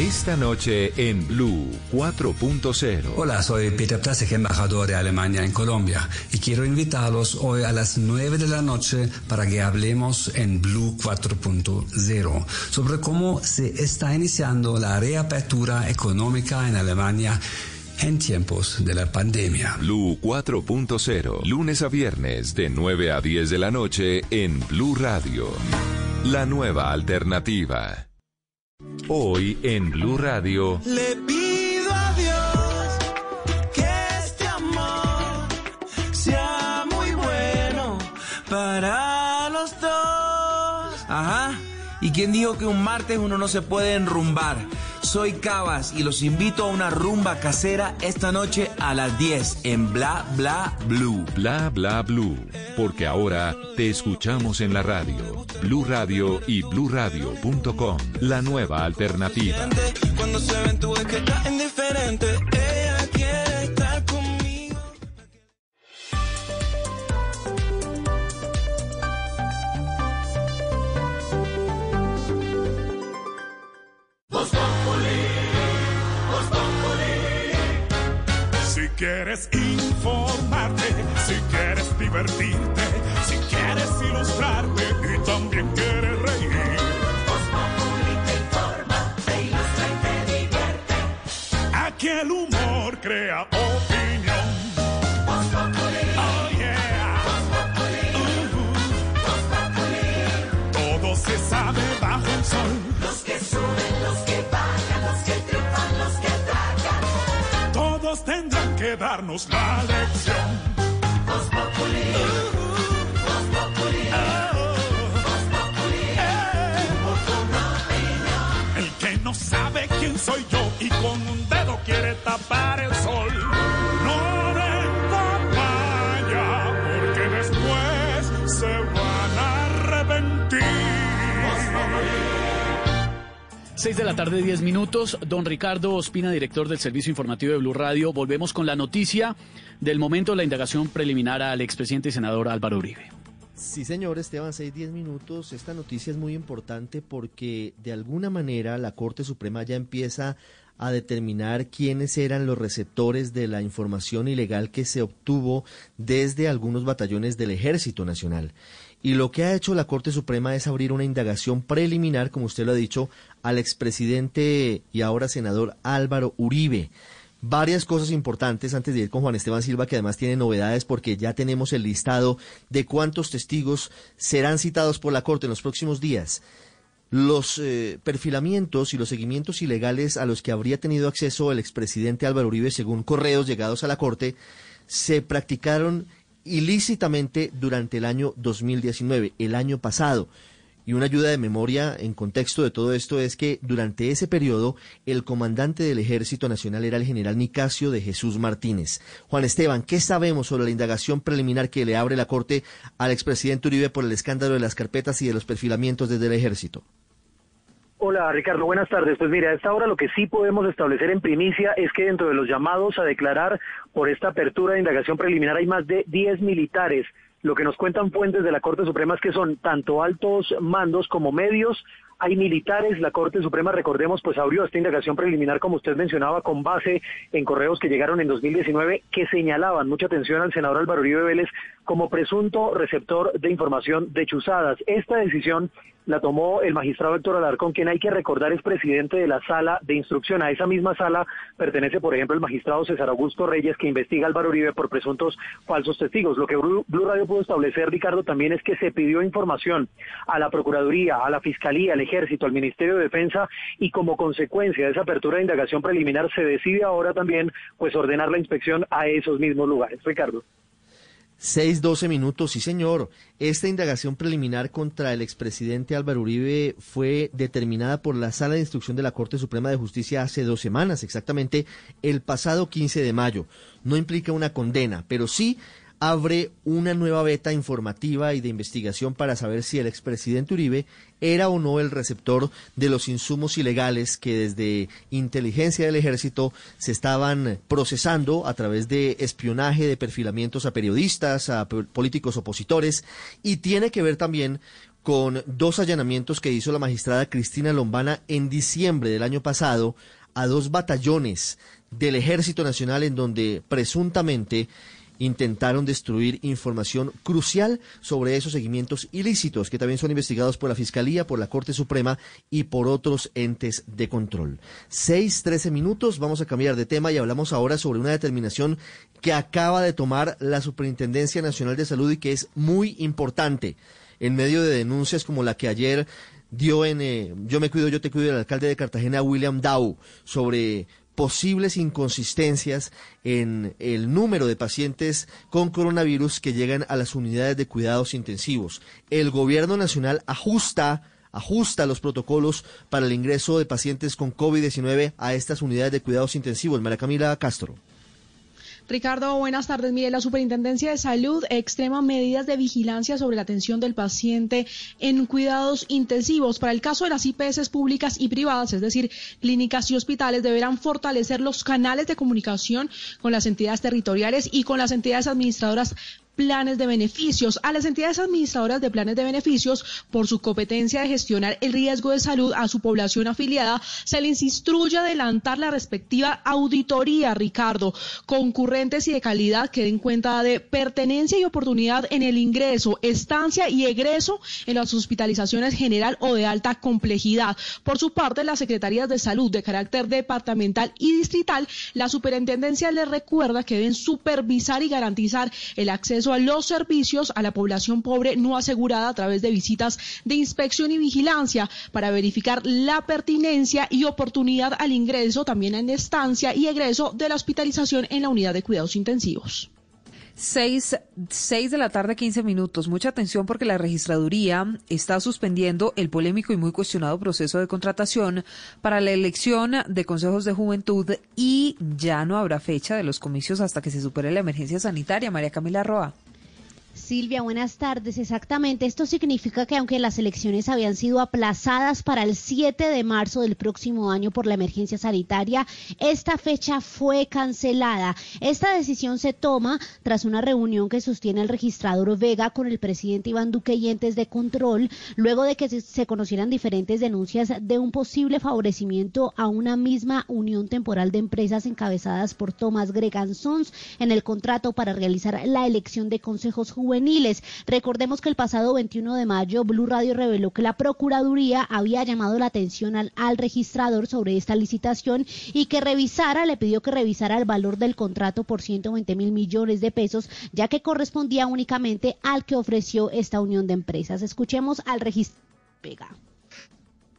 Esta noche en Blue 4.0. Hola, soy Peter Plasek, embajador de Alemania en Colombia, y quiero invitarlos hoy a las 9 de la noche para que hablemos en Blue 4.0 sobre cómo se está iniciando la reapertura económica en Alemania en tiempos de la pandemia. Blue 4.0, lunes a viernes de 9 a 10 de la noche en Blue Radio. La nueva alternativa. Hoy en Blue Radio. Le pido a Dios que este amor sea muy bueno para los dos. Ajá. ¿Y quién dijo que un martes uno no se puede enrumbar? Soy Cabas y los invito a una rumba casera esta noche a las 10 en Bla Bla Blue. Bla Bla Blue. Porque ahora te escuchamos en la radio. Blue Radio y bluradio.com. La nueva alternativa. Cuando se ven tú es que está indiferente. Ella quieres informarte, si quieres divertirte, si quieres ilustrarte y también quieres reír. te informa, te ilustra y te divierte. Aquí el humor crea opinión. Oh, yeah. Uh-huh. Todo se sabe bajo el sol. Los que suben, tendrán que darnos la lección. El que no sabe quién soy yo y con un dedo quiere tapar el sol. No den papaya porque después se van a arrepentir. 6 de la tarde, 10 minutos. Don Ricardo Ospina, director del Servicio Informativo de Blue Radio. Volvemos con la noticia del momento de la indagación preliminar al expresidente y senador Álvaro Uribe. Sí, señor Esteban, 6, 10 minutos. Esta noticia es muy importante porque de alguna manera la Corte Suprema ya empieza a determinar quiénes eran los receptores de la información ilegal que se obtuvo desde algunos batallones del Ejército Nacional. Y lo que ha hecho la Corte Suprema es abrir una indagación preliminar, como usted lo ha dicho, al expresidente y ahora senador Álvaro Uribe. Varias cosas importantes antes de ir con Juan Esteban Silva, que además tiene novedades porque ya tenemos el listado de cuántos testigos serán citados por la Corte en los próximos días. Los eh, perfilamientos y los seguimientos ilegales a los que habría tenido acceso el expresidente Álvaro Uribe, según correos llegados a la Corte, se practicaron ilícitamente durante el año 2019, el año pasado. Y una ayuda de memoria en contexto de todo esto es que durante ese periodo el comandante del Ejército Nacional era el general Nicasio de Jesús Martínez. Juan Esteban, ¿qué sabemos sobre la indagación preliminar que le abre la Corte al expresidente Uribe por el escándalo de las carpetas y de los perfilamientos desde el Ejército? Hola Ricardo, buenas tardes. Pues mira, a esta hora lo que sí podemos establecer en primicia es que dentro de los llamados a declarar por esta apertura de indagación preliminar hay más de 10 militares. Lo que nos cuentan fuentes de la Corte Suprema es que son tanto altos mandos como medios. Hay militares, la Corte Suprema, recordemos, pues abrió esta indagación preliminar, como usted mencionaba, con base en correos que llegaron en 2019 que señalaban mucha atención al senador Álvaro Uribe Vélez como presunto receptor de información de chuzadas. Esta decisión la tomó el magistrado Héctor Alarcón, quien hay que recordar es presidente de la sala de instrucción. A esa misma sala pertenece, por ejemplo, el magistrado César Augusto Reyes, que investiga a Álvaro Uribe por presuntos falsos testigos. Lo que Blue Radio pudo establecer, Ricardo, también es que se pidió información a la Procuraduría, a la Fiscalía, al Ejército, al Ministerio de Defensa, y como consecuencia de esa apertura de indagación preliminar, se decide ahora también pues ordenar la inspección a esos mismos lugares. Ricardo. Seis, doce minutos, sí señor. Esta indagación preliminar contra el expresidente Álvaro Uribe fue determinada por la Sala de Instrucción de la Corte Suprema de Justicia hace dos semanas, exactamente el pasado 15 de mayo. No implica una condena, pero sí abre una nueva beta informativa y de investigación para saber si el expresidente Uribe era o no el receptor de los insumos ilegales que desde inteligencia del ejército se estaban procesando a través de espionaje, de perfilamientos a periodistas, a políticos opositores. Y tiene que ver también con dos allanamientos que hizo la magistrada Cristina Lombana en diciembre del año pasado a dos batallones del Ejército Nacional en donde presuntamente intentaron destruir información crucial sobre esos seguimientos ilícitos que también son investigados por la Fiscalía, por la Corte Suprema y por otros entes de control. Seis, trece minutos, vamos a cambiar de tema y hablamos ahora sobre una determinación que acaba de tomar la Superintendencia Nacional de Salud y que es muy importante en medio de denuncias como la que ayer dio en eh, Yo me cuido, yo te cuido el alcalde de Cartagena, William Dow, sobre posibles inconsistencias en el número de pacientes con coronavirus que llegan a las unidades de cuidados intensivos. El gobierno nacional ajusta ajusta los protocolos para el ingreso de pacientes con COVID-19 a estas unidades de cuidados intensivos. María Camila Castro. Ricardo, buenas tardes. Mire, la Superintendencia de Salud extrema medidas de vigilancia sobre la atención del paciente en cuidados intensivos. Para el caso de las IPS públicas y privadas, es decir, clínicas y hospitales, deberán fortalecer los canales de comunicación con las entidades territoriales y con las entidades administradoras planes de beneficios. A las entidades administradoras de planes de beneficios, por su competencia de gestionar el riesgo de salud a su población afiliada, se les instruye adelantar la respectiva auditoría, Ricardo, concurrentes y de calidad que den cuenta de pertenencia y oportunidad en el ingreso, estancia y egreso en las hospitalizaciones general o de alta complejidad. Por su parte, las secretarías de salud de carácter departamental y distrital, la superintendencia les recuerda que deben supervisar y garantizar el acceso a los servicios a la población pobre no asegurada a través de visitas de inspección y vigilancia para verificar la pertinencia y oportunidad al ingreso, también en estancia y egreso de la hospitalización en la unidad de cuidados intensivos. Seis, seis, de la tarde, 15 minutos. Mucha atención porque la registraduría está suspendiendo el polémico y muy cuestionado proceso de contratación para la elección de consejos de juventud y ya no habrá fecha de los comicios hasta que se supere la emergencia sanitaria. María Camila Roa. Silvia, buenas tardes. Exactamente, esto significa que aunque las elecciones habían sido aplazadas para el 7 de marzo del próximo año por la emergencia sanitaria, esta fecha fue cancelada. Esta decisión se toma tras una reunión que sostiene el registrador Vega con el presidente Iván Duque y entes de control, luego de que se conocieran diferentes denuncias de un posible favorecimiento a una misma unión temporal de empresas encabezadas por Tomás Gregan Sons en el contrato para realizar la elección de consejos juveniles Recordemos que el pasado 21 de mayo Blue Radio reveló que la Procuraduría había llamado la atención al, registrador sobre esta licitación y que revisara, le pidió que revisara el valor del contrato por 120 mil millones de pesos, ya que correspondía únicamente al que ofreció esta unión de empresas. Escuchemos al registrador.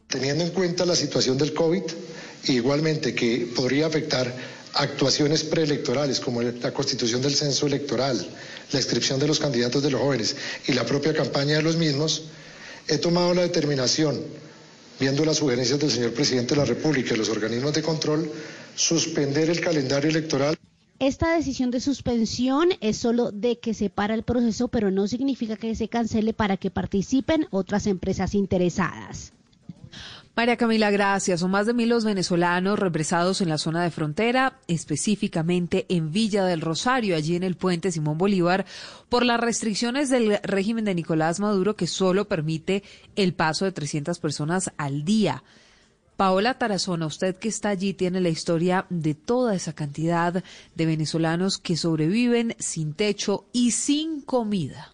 Teniendo en cuenta la situación del COVID, igualmente que podría afectar actuaciones preelectorales como la constitución del censo electoral, la inscripción de los candidatos de los jóvenes y la propia campaña de los mismos, he tomado la determinación, viendo las sugerencias del señor presidente de la República y los organismos de control, suspender el calendario electoral. Esta decisión de suspensión es solo de que se para el proceso, pero no significa que se cancele para que participen otras empresas interesadas. María Camila, gracias. Son más de mil los venezolanos represados en la zona de frontera, específicamente en Villa del Rosario, allí en el puente Simón Bolívar, por las restricciones del régimen de Nicolás Maduro que solo permite el paso de 300 personas al día. Paola Tarazona, usted que está allí tiene la historia de toda esa cantidad de venezolanos que sobreviven sin techo y sin comida.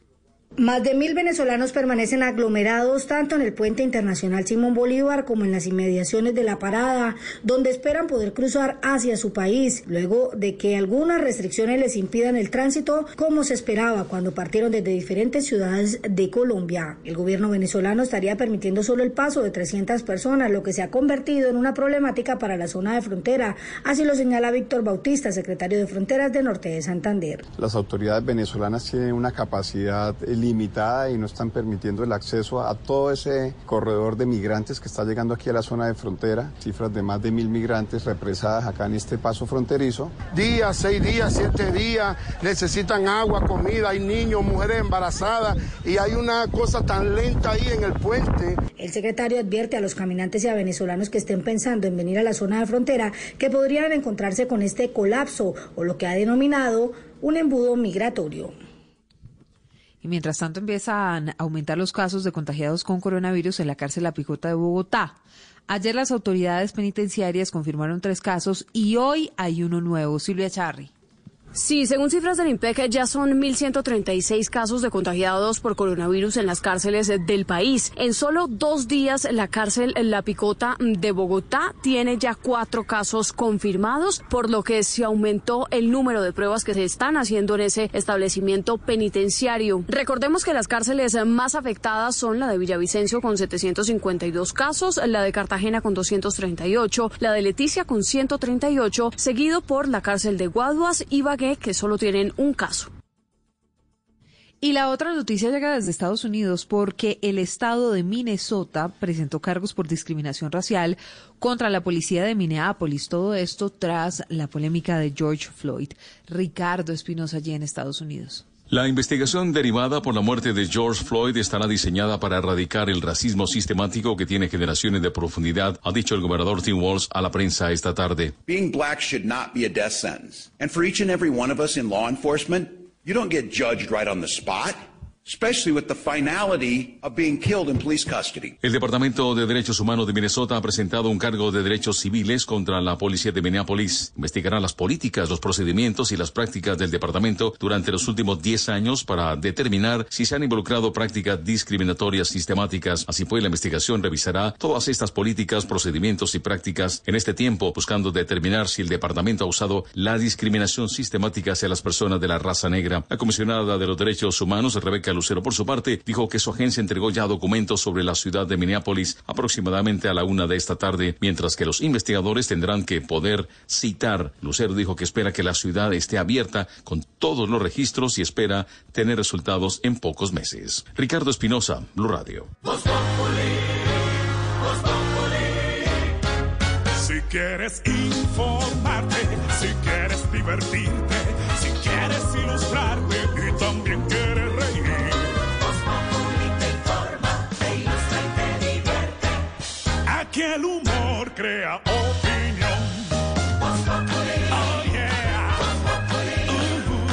Más de mil venezolanos permanecen aglomerados tanto en el puente internacional Simón Bolívar como en las inmediaciones de la parada, donde esperan poder cruzar hacia su país, luego de que algunas restricciones les impidan el tránsito como se esperaba cuando partieron desde diferentes ciudades de Colombia. El gobierno venezolano estaría permitiendo solo el paso de 300 personas, lo que se ha convertido en una problemática para la zona de frontera, así lo señala Víctor Bautista, secretario de Fronteras de Norte de Santander. Las autoridades venezolanas tienen una capacidad limitada y no están permitiendo el acceso a todo ese corredor de migrantes que está llegando aquí a la zona de frontera. Cifras de más de mil migrantes represadas acá en este paso fronterizo. Días, seis días, siete días, necesitan agua, comida, hay niños, mujeres embarazadas y hay una cosa tan lenta ahí en el puente. El secretario advierte a los caminantes y a venezolanos que estén pensando en venir a la zona de frontera que podrían encontrarse con este colapso o lo que ha denominado un embudo migratorio. Mientras tanto empiezan a aumentar los casos de contagiados con coronavirus en la cárcel La Picota de Bogotá. Ayer las autoridades penitenciarias confirmaron tres casos y hoy hay uno nuevo. Silvia Charri. Sí, según cifras del INPEC, ya son 1.136 casos de contagiados por coronavirus en las cárceles del país. En solo dos días, la cárcel La Picota de Bogotá tiene ya cuatro casos confirmados, por lo que se aumentó el número de pruebas que se están haciendo en ese establecimiento penitenciario. Recordemos que las cárceles más afectadas son la de Villavicencio con 752 casos, la de Cartagena con 238, la de Leticia con 138, seguido por la cárcel de Guaduas y Que solo tienen un caso. Y la otra noticia llega desde Estados Unidos porque el estado de Minnesota presentó cargos por discriminación racial contra la policía de Minneapolis. Todo esto tras la polémica de George Floyd. Ricardo Espinosa allí en Estados Unidos. La investigación derivada por la muerte de George Floyd estará diseñada para erradicar el racismo sistemático que tiene generaciones de profundidad, ha dicho el gobernador Tim Walz a la prensa esta tarde. Being black should not be a death sentence. And for each and every one of us in law enforcement, you don't get judged right on the spot. Especially with the finality of being killed in police custody. El Departamento de Derechos Humanos de Minnesota ha presentado un cargo de derechos civiles contra la policía de Minneapolis. Investigará las políticas, los procedimientos y las prácticas del departamento durante los últimos 10 años para determinar si se han involucrado prácticas discriminatorias sistemáticas. Así pues, la investigación revisará todas estas políticas, procedimientos y prácticas en este tiempo, buscando determinar si el departamento ha usado la discriminación sistemática hacia las personas de la raza negra. La comisionada de los derechos humanos, Rebeca Lucero, por su parte, dijo que su agencia entregó ya documentos sobre la ciudad de Minneapolis aproximadamente a la una de esta tarde, mientras que los investigadores tendrán que poder citar. Lucero dijo que espera que la ciudad esté abierta con todos los registros y espera tener resultados en pocos meses. Ricardo Espinosa, Blue Radio. Si quieres informarte, si quieres divertirte, si quieres ilustrarte y también quieres el humor crea opinión. Oh yeah. Uh-huh.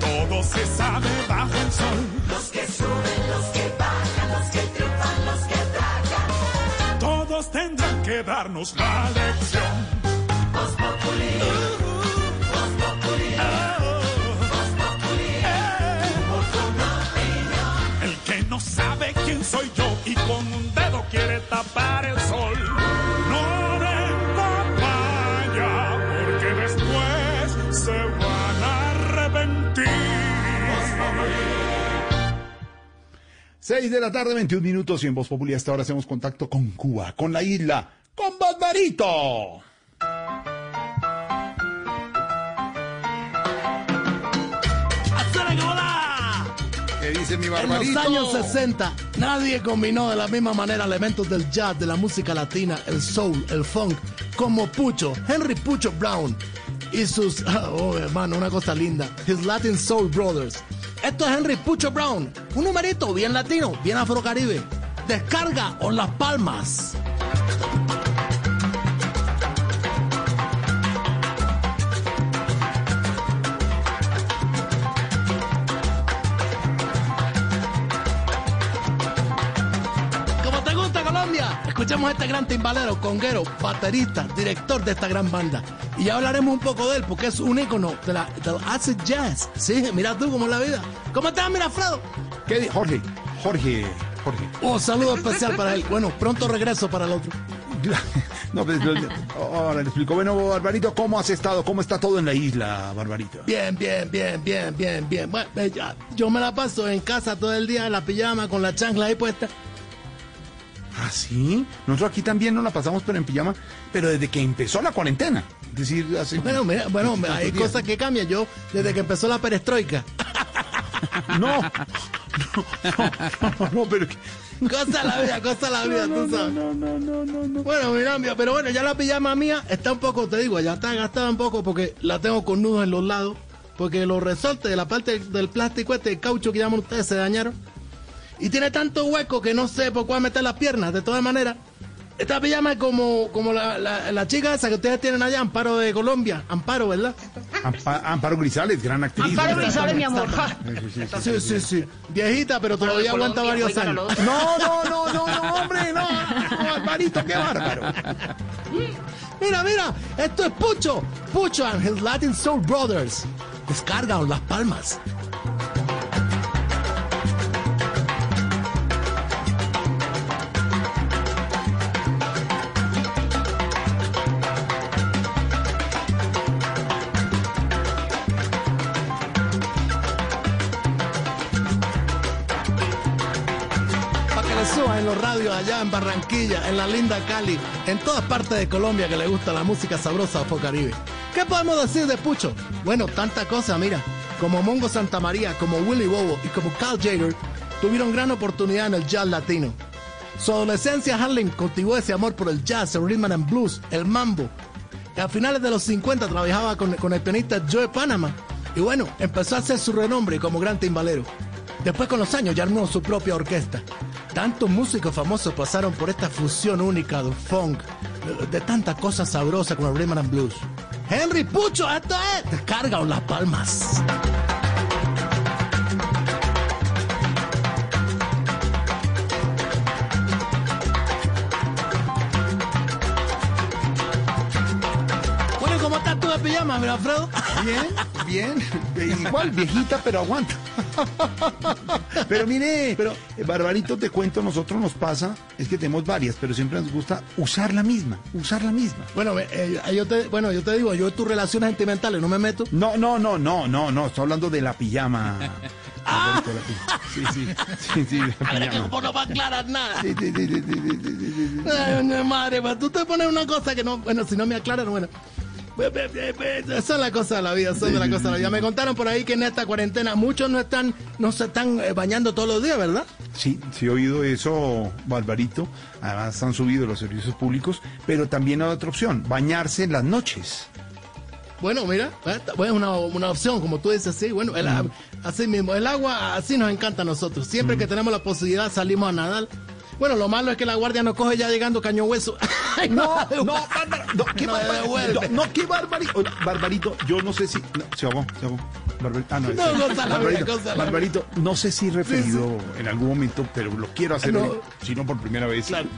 Todo se sabe bajo el sol. Los que suben, los que bajan, los que triunfan, los que tragan. Todos tendrán que darnos la lección. Voz. Voz. Voz no sabe quién soy yo quiere tapar el sol. No le papaya, porque después se van a arrepentir. 6 de la tarde, 21 minutos y en Voz Popular hasta ahora hacemos contacto con Cuba, con la isla, con Barbarito. Dice mi En los años 60, nadie combinó de la misma manera elementos del jazz, de la música latina, el soul, el funk, como Pucho, Henry Pucho Brown y sus, oh hermano, una cosa linda, His Latin Soul Brothers. Esto es Henry Pucho Brown, un numerito bien latino, bien afrocaribe. Descarga on Las Palmas. Escuchemos a este gran timbalero, conguero, baterista, director de esta gran banda. Y ya hablaremos un poco de él, porque es un ícono de la, del acid jazz. Sí, mira tú cómo es la vida. ¿Cómo estás, Mirafredo? ¿Qué di- Jorge, Jorge, Jorge. Un saludo especial para él. Bueno, pronto regreso para el otro. No, pues, ahora le explico. Bueno, Barbarito, ¿cómo has estado? ¿Cómo está todo en la isla, Barbarito? Bien, bien, bien, bien, bien, bien. Bueno, eh, ya, yo me la paso en casa todo el día en la pijama con la chancla ahí puesta. ¿Ah, sí? Nosotros aquí también nos la pasamos, pero en pijama, pero desde que empezó la cuarentena. Es decir, hace... Bueno, mira, bueno, hay días. cosas que cambian. Yo, desde que empezó la perestroika. No, no, no, no, pero... Cosa la vida, cosa la vida, tú sabes. No, no, no, no, no. Bueno, mira, mira, pero bueno, ya la pijama mía está un poco, te digo, ya está gastada un poco porque la tengo con nudos en los lados. Porque los resortes de la parte del plástico este, el caucho que llaman ustedes, se dañaron. Y tiene tanto hueco que no sé por cuál meter las piernas. De todas maneras, esta pijama es como, como la, la- la chica esa que ustedes tienen allá, Amparo de Colombia. Amparo, ¿verdad? Ampa- Amparo Grisales, gran actriz. Amparo Grisales, mi amor. Sí, sí, sí. Viejita, pero todavía aguanta varios años. No, no, no, no, no, hombre, no, no, Barbarito, qué bárbaro. Mira, mira, esto es Pucho. Pucho and his Latin Soul Brothers. Descargan las palmas. Radios allá en Barranquilla, en la linda Cali, en todas partes de Colombia que le gusta la música sabrosa Afro Caribe. ¿Qué podemos decir de Pucho? Bueno, tanta cosa, mira. Como Mongo Santa María, como Willy Bobo y como Carl Jager, tuvieron gran oportunidad en el jazz latino. Su adolescencia Harlem cultivó ese amor por el jazz, el rhythm and blues, el mambo. A finales de los 50 trabajaba con, con el pianista Joe Panama. Y bueno, empezó a hacer su renombre como gran timbalero. Después con los años ya armó su propia orquesta. Tantos músicos famosos pasaron por esta fusión única del funk, de, tanta cosa sabrosa como el rhythm and blues. Henry Pucho, esto es Descarga las palmas. llama, Alfredo? Bien, bien. Igual, viejita, pero aguanta. Pero mire, pero eh, Barbarito, te cuento, nosotros nos pasa, es que tenemos varias, pero siempre nos gusta usar la misma, usar la misma. Bueno, eh, eh, yo te, bueno, yo te digo, yo tus relaciones sentimentales no me meto. No, no, no, no, no, no, estoy hablando de la pijama. Ah. Sí, sí, sí, sí. No, no va a aclarar nada. Sí, sí, sí, sí, sí, sí, sí, sí. Tú te pones una cosa que no, bueno, si no me aclaran, bueno. Ve, ve, ve, ve, Esa es la cosa de la vida, son de la cosa de la vida. Me contaron por ahí que en esta cuarentena muchos no están, no se están eh, bañando todos los días, ¿verdad? Sí, sí he oído eso, Barbarito. Además han subido los servicios públicos, pero también hay otra opción, bañarse en las noches. Bueno, mira, eh, bueno, una, una opción, como tú dices, sí, bueno, el, Mm. así mismo, el agua así nos encanta a nosotros. Siempre que tenemos la posibilidad salimos a nadar. Bueno, lo malo es que la guardia nos coge ya llegando caño hueso. Ay, No, no, no, no, qué No, barbarito. No, no, qué barbarito. Yo no sé si. no, se ahogó, se ahogó. Barbarito, ah, no, No, la vida, Barbarito, la. Barbarito, no sé si he referido en algún momento, pero lo quiero hacer, No. hoy, si no por primera vez. Claro.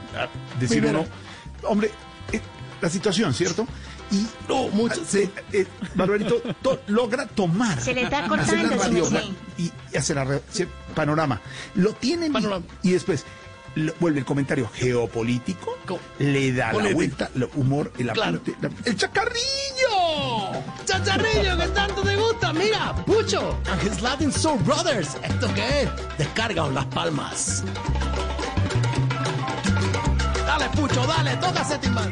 Decir Primera. uno, hombre, eh, la situación, ¿cierto? Y No, mucho, ah, sí. eh, eh, Barbarito to- logra tomar. Se le está hacer cortando, la sí, radiografía sí. y, y hacer la panorama. Lo tienen y después lo- vuelve el comentario geopolítico, Co- le da la vuelta, lo- humor, el Claro. apunte, la- el chacarrillo. Chacharrillo, que tanto te gusta. Mira, Pucho and his Latin Soul Brothers. ¿Esto qué es? Descarga las palmas. Dale, Pucho, dale, toca ese timbal.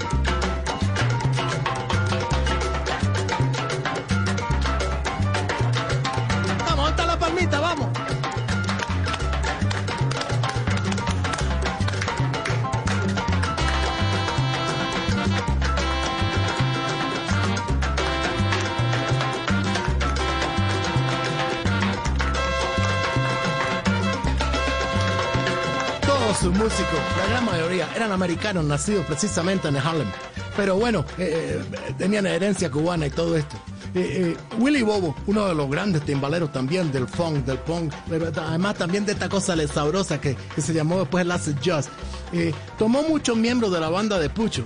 Vamos, está la palmita, vamos. Sus músicos, la gran mayoría, eran americanos nacidos precisamente en Harlem. Pero bueno, eh, eh, tenían herencia cubana y todo esto. Eh, eh, Willy Bobo, uno de los grandes timbaleros también del funk, del punk, además también de esta cosa le sabrosa que, se llamó después el acid jazz, tomó muchos miembros de la banda de Pucho.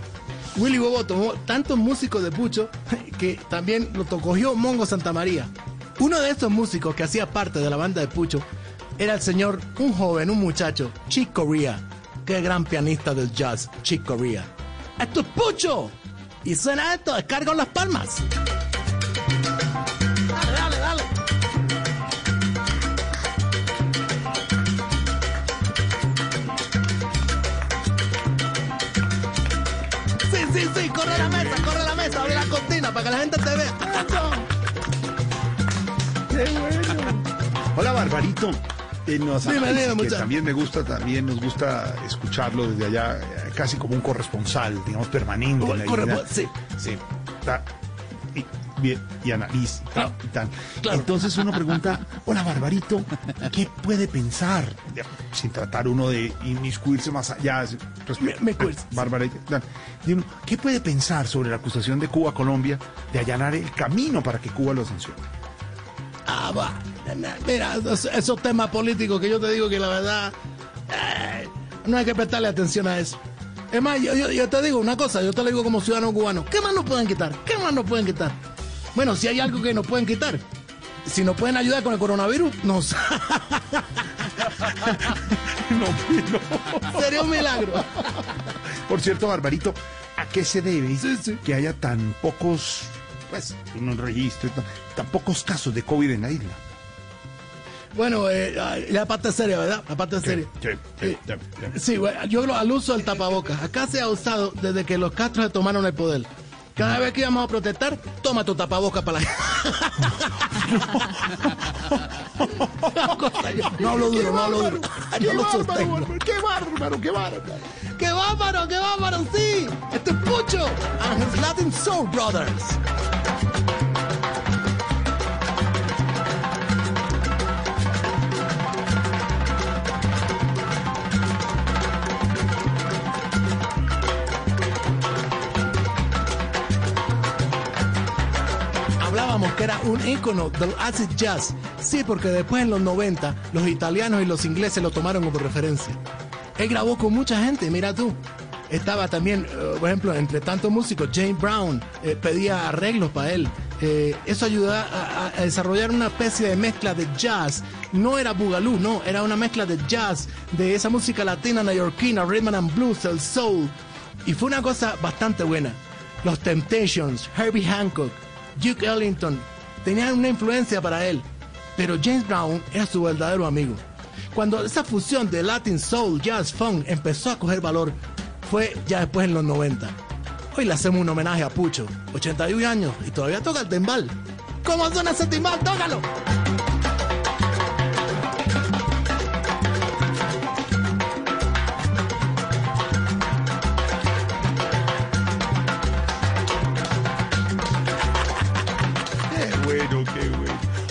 Willy Bobo tomó tantos músicos de Pucho que también lo cogió Mongo Santa María. Uno de estos músicos que hacía parte de la banda de Pucho era el señor, un joven, un muchacho, Chick Corea. Qué gran pianista del jazz, Chick Corea. ¡Esto es Pucho! Y suena esto, descarga las palmas. Dale, dale, dale. Sí, sí, sí, corre la mesa, corre la mesa, abre la cortina para que la gente te vea. Qué bueno. Hola, Barbarito. Eh, nos análisis dime, que también me gusta, también nos gusta escucharlo desde allá, eh, casi como un corresponsal, digamos, permanente. en la Correspo- isla. sí. Sí. Ta- y, bien, y analiza y tal. Entonces uno pregunta, hola Barbarito, ¿qué puede pensar? Sin tratar uno de inmiscuirse más allá. es- respeto, Barbarito. tal. Y uno, ¿Qué puede pensar sobre la acusación de Cuba a Colombia de allanar el camino para que Cuba lo sancione? Ah, va. Mira, esos, temas políticos que yo te digo que la verdad eh, no hay que prestarle atención a eso. Es más, yo, yo- yo te digo una cosa, yo te lo digo como ciudadano cubano. ¿Qué más nos pueden quitar? ¿Qué más nos pueden quitar? Bueno, si hay algo que nos pueden quitar, si nos pueden ayudar con el coronavirus, nos... Sería un milagro. Por cierto, Barbarito, ¿a qué se debe que haya tan pocos, pues, un registro, tan, tan pocos casos de COVID en la isla? Bueno, eh, la parte seria, ¿verdad? La parte seria. Sí, sí, sí, sí. Sí, bueno, yo creo al uso del tapabocas. Acá se ha usado desde que los Castros se tomaron el poder. Cada vez que íbamos a protestar, toma tu tapabocas para la. No hablo duro, no hablo duro. ¡Qué lo. Bárbaro! ¡Qué bárbaro, qué bárbaro! ¡Qué bárbaro, qué bárbaro! ¡Sí! ¡Este es Pucho! And his Latin Soul Brothers. Hablábamos que era un ícono del acid jazz. Sí, porque después en los 90 los italianos y los ingleses lo tomaron como referencia. Él grabó con mucha gente, mira tú. Estaba también, eh, por ejemplo, entre tantos músicos, James Brown eh, pedía arreglos para él. Eh, eso ayudaba a, desarrollar una especie de mezcla de jazz. No era boogaloo, no, era una mezcla de jazz, de esa música latina neoyorquina, rhythm and blues, el soul. Y fue una cosa bastante buena. Los Temptations, Herbie Hancock, Duke Ellington tenían una influencia para él, pero James Brown era su verdadero amigo. Cuando esa fusión de Latin Soul, Jazz, Funk empezó a coger valor, fue ya después en los 90. Hoy le hacemos un homenaje a Pucho, 81 años, y todavía toca el timbal. ¿Cómo suena ese timbal? ¡Tócalo!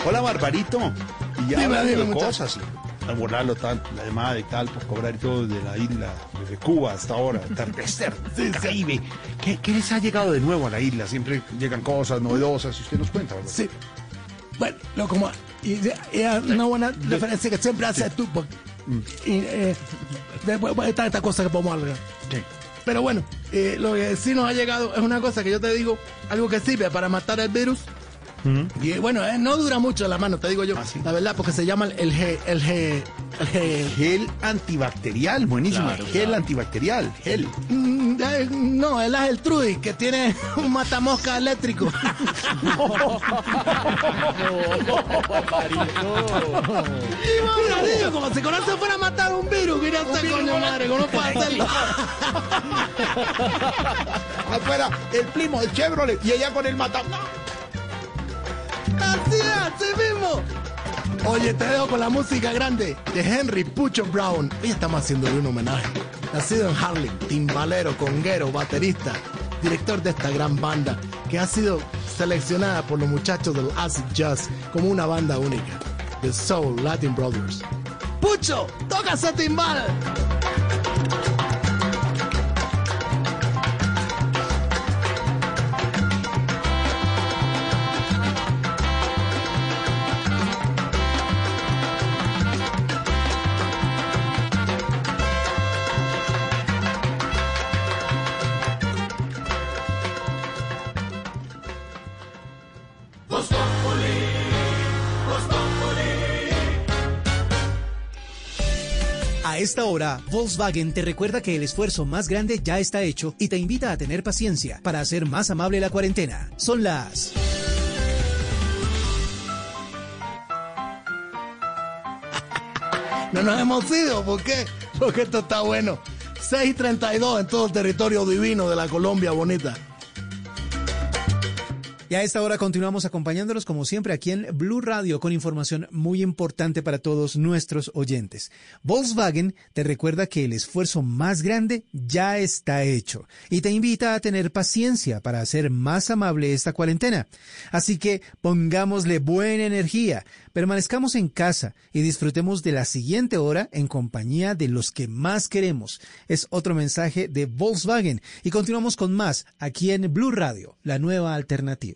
Hola, Barbarito. Y ya dime, de cosas, y abordarlo tal, la llamada y tal, por cobrar y todo desde la isla, desde Cuba hasta ahora, atardecer, Caribe. ¿Qué, qué les ha llegado de nuevo a la isla? Siempre llegan cosas novedosas, y usted nos cuenta, ¿verdad? Sí. Bueno, lo como. Es una buena referencia que siempre hace tú. porque- y, eh, después pues, está esta cosa que podemos hablar. Pero bueno, eh, lo que sí nos ha llegado es una cosa que yo te digo, algo que sirve para matar el virus. Y bueno, eh, no dura mucho la mano, te digo yo. La verdad, porque se llama el G, el G, el. Gel antibacterial, buenísimo. Claro, gel antibacterial, gel. Mm, eh, No, él es el Trudy, que tiene un matamosca eléctrico. Mira, digo, como si con eso fuera a matar un virus, ya está coño madre, ¿cómo puede hacerlo? Afuera, el primo, el Chevrolet, y ella con el mata. Así mismo. Oye, te dejo con la música grande de Henry Pucho Brown. Hoy estamos haciéndole un homenaje. Nacido en Harlem, timbalero, conguero, baterista, director de esta gran banda que ha sido seleccionada por los muchachos del Acid Jazz como una banda única, The Soul Latin Brothers. Pucho, toca ese timbal. Esta hora, Volkswagen te recuerda que el esfuerzo más grande ya está hecho y te invita a tener paciencia para hacer más amable la cuarentena. Son las... No nos hemos ido, ¿por qué? Porque esto está bueno. 6.32 en todo el territorio divino de la Colombia bonita. Y a esta hora continuamos acompañándolos como siempre aquí en Blue Radio con información muy importante para todos nuestros oyentes. Volkswagen te recuerda que el esfuerzo más grande ya está hecho y te invita a tener paciencia para hacer más amable esta cuarentena. Así que pongámosle buena energía, permanezcamos en casa y disfrutemos de la siguiente hora en compañía de los que más queremos. Es otro mensaje de Volkswagen y continuamos con más aquí en Blue Radio, la nueva alternativa.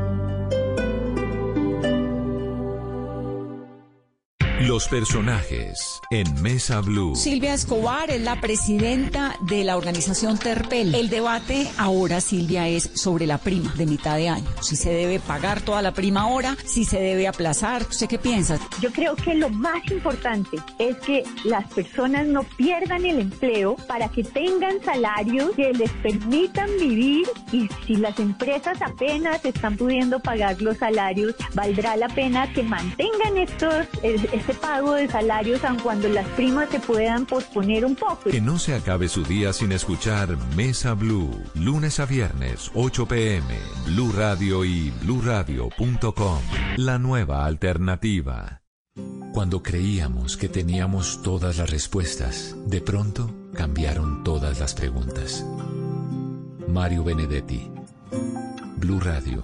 Los personajes en Mesa Blue. Silvia Escobar es la presidenta de la organización Terpel. El debate ahora, Silvia, es sobre la prima de mitad de año. Si se debe pagar toda la prima ahora, si se debe aplazar. ¿Usted qué piensa? Yo creo que lo más importante es que las personas no pierdan el empleo para que tengan salarios que les permitan vivir y si las empresas apenas están pudiendo pagar los salarios, valdrá la pena que mantengan estos, este pago de salarios aun cuando las primas se puedan posponer un poco. Que no se acabe su día sin escuchar Mesa Blue, lunes a viernes, 8 pm, Blue Radio y bluradio.com. La nueva alternativa. Cuando creíamos que teníamos todas las respuestas, de pronto cambiaron todas las preguntas. Mario Benedetti. Blue Radio,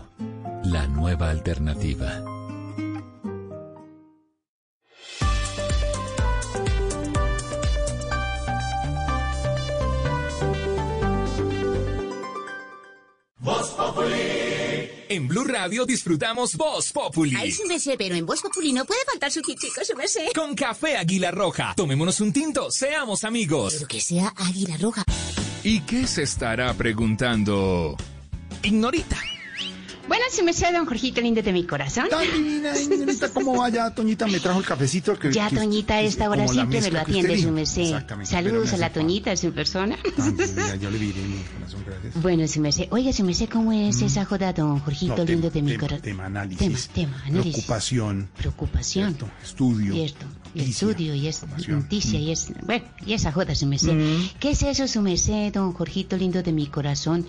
la nueva alternativa. Populi. En Blue Radio disfrutamos Voz Populi. Ay, su merced, pero en Voz Populi no puede faltar su su merced. Con café Águila Roja. Tomémonos un tinto, seamos amigos. Pero que sea Águila Roja. ¿Y qué se estará preguntando? Ignorita. Bueno, su merced, don Jorgito lindo de mi corazón. Tan divina, señorita, ¿cómo va ya? Toñita me trajo el cafecito. Que, ya, que- Toñita, a esta hora siempre me lo atiende su merced. Saludos me a la. Toñita, su persona. Divina, yo le diré mi corazón, gracias. Bueno, su merced. Oiga, su merced, ¿cómo es esa joda, don Jorgito Mm. No, lindo de mi corazón? Tema análisis. Tema, tema, análisis. Preocupación. Preocupación. ¿cierto? Estudio. Cierto. Noticia, estudio, y es noticia, y es... Bueno, y esa joda, su merced. Mm. ¿Qué es eso, su merced, don Jorgito lindo de mi corazón?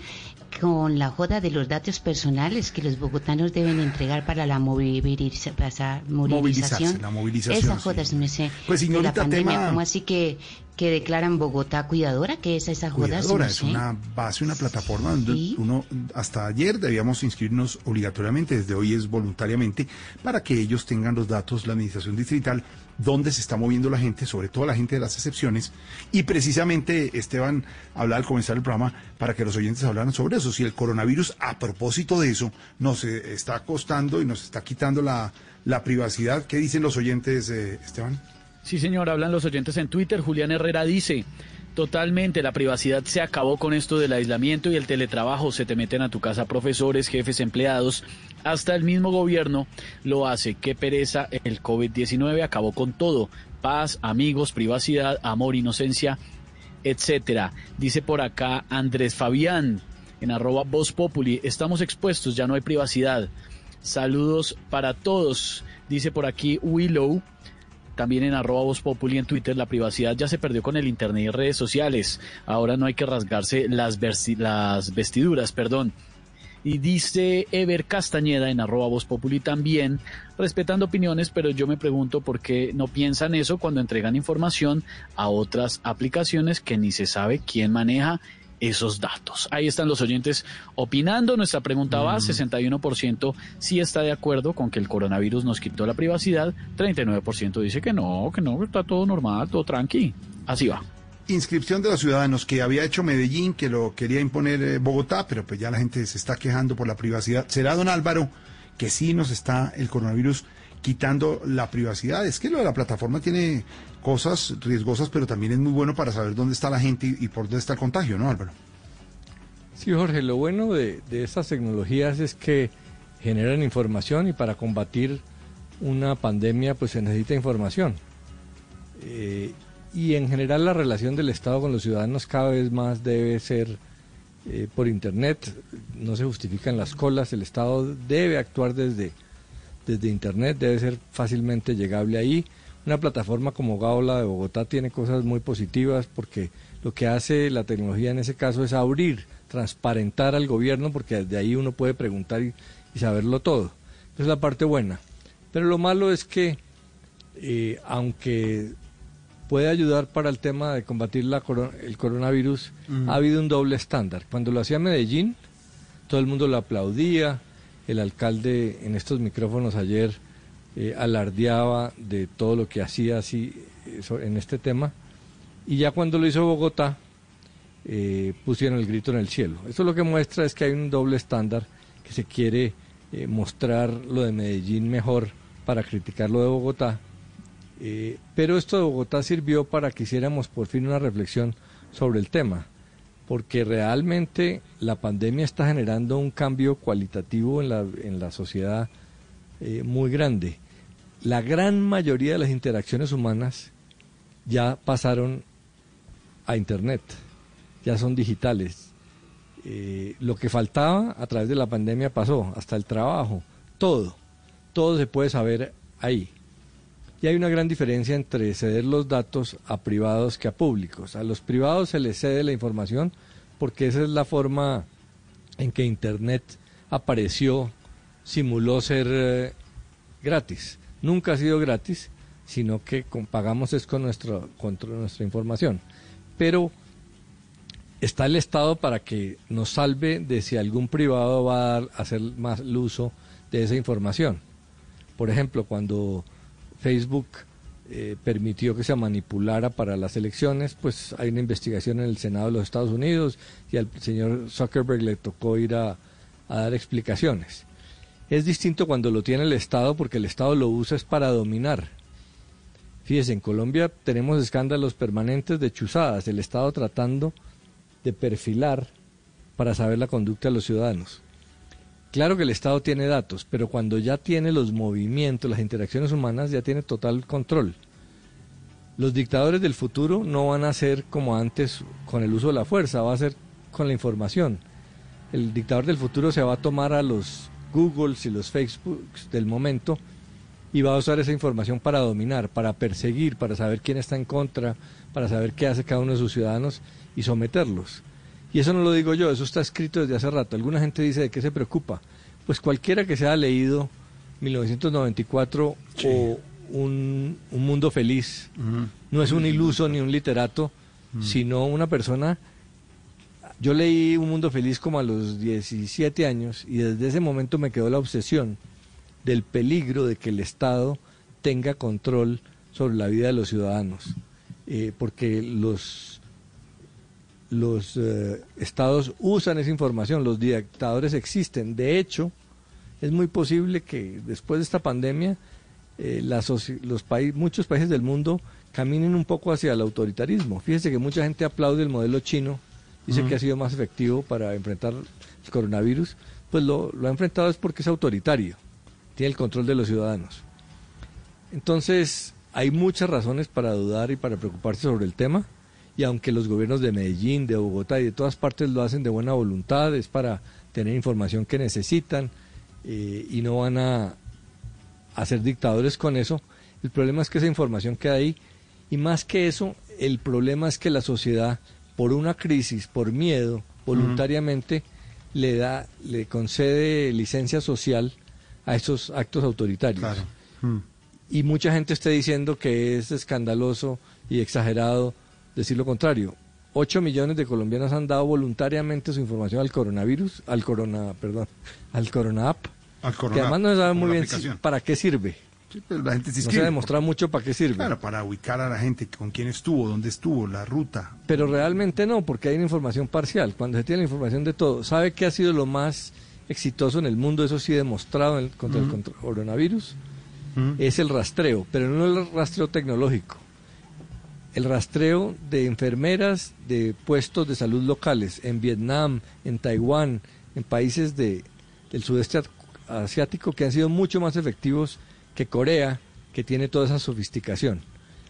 Con la joda de los datos personales que los bogotanos deben entregar para la moviliza- para movilización. La movilización, Esa sí. joda, su merced. Pues, de la pandemia, tema- ¿cómo así que, que declaran Bogotá cuidadora? ¿Qué es esa joda, Cuidadora es una base, una plataforma donde uno, hasta ayer debíamos inscribirnos obligatoriamente, desde hoy es voluntariamente, para que ellos tengan los datos, la administración distrital, dónde se está moviendo la gente, sobre todo la gente de las excepciones. Y precisamente Esteban hablaba al comenzar el programa para que los oyentes hablaran sobre eso. Si el coronavirus, a propósito de eso, nos eh, está costando y nos está quitando la, la privacidad. ¿Qué dicen los oyentes, eh, Esteban? Sí, señor, hablan los oyentes en Twitter. Julián Herrera dice, totalmente, la privacidad se acabó con esto del aislamiento y el teletrabajo. Se te meten a tu casa profesores, jefes, empleados, hasta el mismo gobierno lo hace. Qué pereza, el COVID-19 acabó con todo. Paz, amigos, privacidad, amor, inocencia, etcétera. Dice por acá Andrés Fabián en arroba Voz Populi, estamos expuestos, ya no hay privacidad. Saludos para todos, dice por aquí Willow, también en arroba Voz Populi en Twitter, la privacidad ya se perdió con el internet y redes sociales, ahora no hay que rasgarse las, vestiduras, perdón. Y dice Ever Castañeda en arroba Voz Populi también, respetando opiniones, pero yo me pregunto por qué no piensan eso cuando entregan información a otras aplicaciones que ni se sabe quién maneja esos datos. Ahí están los oyentes opinando. Nuestra pregunta va, 61% sí está de acuerdo con que el coronavirus nos quitó la privacidad, 39% dice que no, que no, que está todo normal, todo tranqui. Así va. inscripción de los ciudadanos que había hecho Medellín, que lo quería imponer eh, Bogotá, pero pues ya la gente se está quejando por la privacidad. ¿Será don Álvaro que sí nos está el coronavirus quitando la privacidad? Es que lo de la plataforma tiene cosas riesgosas, pero también es muy bueno para saber dónde está la gente y, por dónde está el contagio, ¿no, Álvaro? Sí, Jorge, lo bueno de, de estas tecnologías es que generan información y para combatir una pandemia pues se necesita información. Eh, y en general la relación del Estado con los ciudadanos cada vez más debe ser eh, por Internet, no se justifican las colas, el Estado debe actuar desde, desde Internet, debe ser fácilmente llegable ahí. Una plataforma como Gaola de Bogotá tiene cosas muy positivas porque lo que hace la tecnología en ese caso es abrir, transparentar al gobierno porque desde ahí uno puede preguntar y, saberlo todo. Esa es la parte buena. Pero lo malo es que, eh, aunque puede ayudar para el tema de combatir la el coronavirus, ha habido un doble estándar. Cuando lo hacía Medellín, todo el mundo lo aplaudía, el alcalde en estos micrófonos ayer eh, alardeaba de todo lo que hacía así eh, en este tema, y ya cuando lo hizo Bogotá, eh, pusieron el grito en el cielo. Eso lo que muestra es que hay un doble estándar, que se quiere mostrar lo de Medellín mejor para criticar lo de Bogotá, eh, pero esto de Bogotá sirvió para que hiciéramos por fin una reflexión sobre el tema, porque realmente la pandemia está generando un cambio cualitativo en la, en la sociedad eh, muy grande. La gran mayoría de las interacciones humanas ya pasaron a Internet, ya son digitales. Eh, lo que faltaba a través de la pandemia pasó, hasta el trabajo, todo, todo se puede saber ahí. Y hay una gran diferencia entre ceder los datos a privados que a públicos. A los privados se les cede la información porque esa es la forma en que Internet apareció, simuló ser eh, gratis. Nunca ha sido gratis, sino que pagamos es con, nuestro, con nuestra información. Pero está el Estado para que nos salve de si algún privado va a hacer más uso de esa información. Por ejemplo, cuando Facebook eh, permitió que se manipulara para las elecciones, pues hay una investigación en el Senado de los Estados Unidos y al señor Zuckerberg le tocó ir a, dar explicaciones. Es distinto cuando lo tiene el Estado porque el Estado lo usa es para dominar. Fíjese, en Colombia tenemos escándalos permanentes de chuzadas, el Estado tratando de perfilar para saber la conducta de los ciudadanos. Claro que el Estado tiene datos, pero cuando ya tiene los movimientos, las interacciones humanas, ya tiene total control. Los dictadores del futuro no van a ser como antes con el uso de la fuerza, va a ser con la información. El dictador del futuro se va a tomar a los Googles y los Facebooks del momento y va a usar esa información para dominar, para perseguir, para saber quién está en contra, para saber qué hace cada uno de sus ciudadanos y someterlos. Y eso no lo digo yo, eso está escrito desde hace rato. Alguna gente dice de qué se preocupa. Pues cualquiera que se haya leído 1994 o un, Mundo Feliz, no es un iluso ni un literato, sino una persona... Yo leí Un Mundo Feliz como a los 17 años y desde ese momento me quedó la obsesión del peligro de que el Estado tenga control sobre la vida de los ciudadanos, eh, porque los los eh, estados usan esa información, los dictadores existen. De hecho, es muy posible que después de esta pandemia eh, los países, muchos países del mundo caminen un poco hacia el autoritarismo. Fíjese que mucha gente aplaude el modelo chino, dice que ha sido más efectivo para enfrentar el coronavirus, pues lo, lo ha enfrentado es porque es autoritario, tiene el control de los ciudadanos. Entonces, hay muchas razones para dudar y para preocuparse sobre el tema y aunque los gobiernos de Medellín, de Bogotá y de todas partes lo hacen de buena voluntad, es para tener información que necesitan eh, y no van a, hacer dictadores con eso, el problema es que esa información queda ahí y más que eso, el problema es que la sociedad, por una crisis, por miedo, voluntariamente, le da, le concede licencia social a esos actos autoritarios. Y mucha gente está diciendo que es escandaloso y exagerado decir lo contrario. 8 millones de colombianos han dado voluntariamente su información al coronavirus, al corona, perdón, al corona app, al corona que además no se sabe muy bien para qué sirve. Pues la gente se no se ha demostrado mucho para qué sirve. Claro, para ubicar a la gente, con quién estuvo, dónde estuvo, la ruta. Pero realmente no, porque hay una información parcial. Cuando se tiene la información de todo, ¿sabe qué ha sido lo más exitoso en el mundo? Eso sí demostrado contra el coronavirus. Es el rastreo, pero no el rastreo tecnológico el rastreo de enfermeras de puestos de salud locales en Vietnam, en Taiwán, en países de, del sudeste asiático que han sido mucho más efectivos que Corea, que tiene toda esa sofisticación.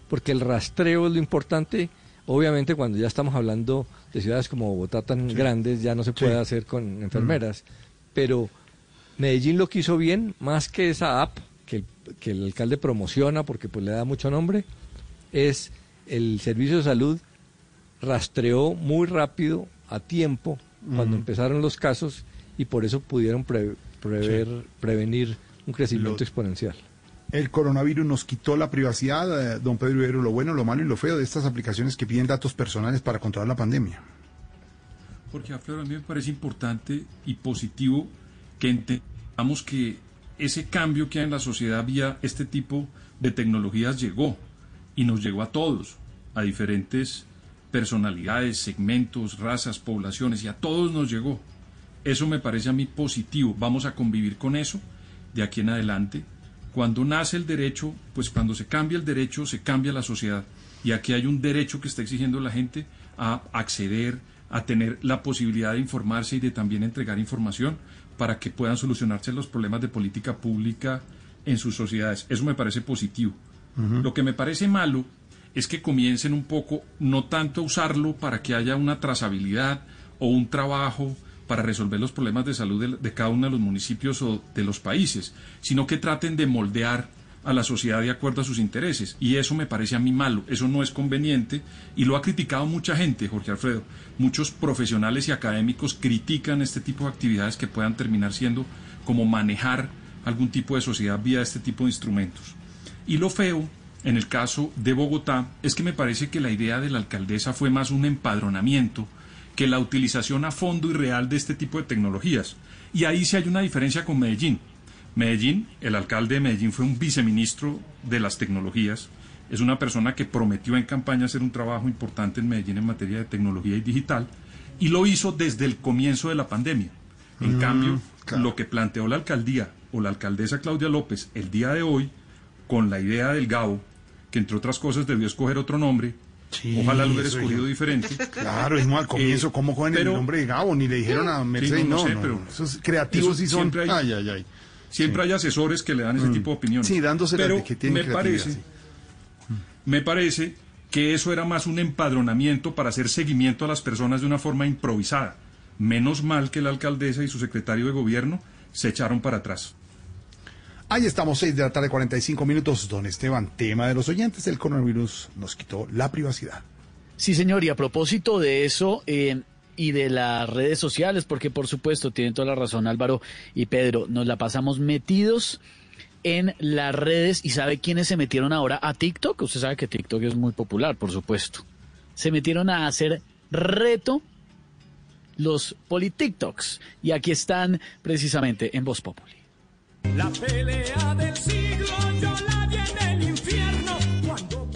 porque el rastreo es lo importante. Obviamente cuando ya estamos hablando de ciudades como Bogotá tan grandes ya no se puede hacer con enfermeras, pero Medellín lo quiso bien, más que esa app que, que el alcalde promociona porque pues le da mucho nombre, es el servicio de salud rastreó muy rápido, a tiempo, cuando Mm. empezaron los casos y por eso pudieron pre- prever, prevenir un crecimiento Lo- exponencial. El coronavirus nos quitó la privacidad, eh, don Pedro Ibero, lo bueno, lo malo y lo feo de estas aplicaciones que piden datos personales para controlar la pandemia. Porque Alfredo, a mí me parece importante y positivo que entendamos que ese cambio que hay en la sociedad vía este tipo de tecnologías llegó y nos llegó a todos, a diferentes personalidades, segmentos, razas, poblaciones y a todos nos llegó. Eso me parece a mí positivo. Vamos a convivir con eso de aquí en adelante. Cuando nace el derecho, pues cuando se cambia el derecho, se cambia la sociedad. Y aquí hay un derecho que está exigiendo la gente a acceder, a tener la posibilidad de informarse y de también entregar información para que puedan solucionarse los problemas de política pública en sus sociedades. Eso me parece positivo. Lo que me parece malo es que comiencen un poco, no tanto a usarlo para que haya una trazabilidad o un trabajo para resolver los problemas de salud de, de cada uno de los municipios o de los países, sino que traten de moldear a la sociedad de acuerdo a sus intereses. Y eso me parece a mí malo, eso no es conveniente y lo ha criticado mucha gente, Jorge Alfredo. Muchos profesionales y académicos critican este tipo de actividades que puedan terminar siendo como manejar algún tipo de sociedad vía este tipo de instrumentos. Y lo feo, en el caso de Bogotá, es que me parece que la idea de la alcaldesa fue más un empadronamiento que la utilización a fondo y real de este tipo de tecnologías. Y ahí sí hay una diferencia con Medellín. Medellín, el alcalde de Medellín fue un viceministro de las tecnologías. Es una persona que prometió en campaña hacer un trabajo importante en Medellín en materia de tecnología y digital y lo hizo desde el comienzo de la pandemia. En Mm, cambio, lo que planteó la alcaldía o la alcaldesa Claudia López el día de hoy, con la idea del GAO, que entre otras cosas debió escoger otro nombre, ojalá lo hubiera escogido diferente. Claro, dijimos al comienzo, Eh, ¿cómo pero- el nombre de Gabo? Ni le dijeron a Mercedes, no, no, no sé, no, pero no, esos creativos sí son... siempre hay- ay, ay, ay. Siempre hay asesores que le dan ese Mm. tipo de opiniones. Sí, dándose Pero de que tienen me parece, sí. me parece que eso era más un empadronamiento para hacer seguimiento a las personas de una forma improvisada. Menos mal que la alcaldesa y su secretario de gobierno se echaron para atrás. Ahí estamos, 6 de la tarde, 45 minutos. Don Esteban, tema de los oyentes, el coronavirus nos quitó la privacidad. Sí, señor, y a propósito de eso eh, y de las redes sociales, porque por supuesto tienen toda la razón Álvaro y Pedro, nos la pasamos metidos en las redes y ¿sabe quiénes se metieron ahora a TikTok? Usted sabe que TikTok es muy popular, por supuesto. Se metieron a hacer reto los politiktoks y aquí están precisamente en Voz Populi. La pelea del siglo yo la vi en el infierno cuando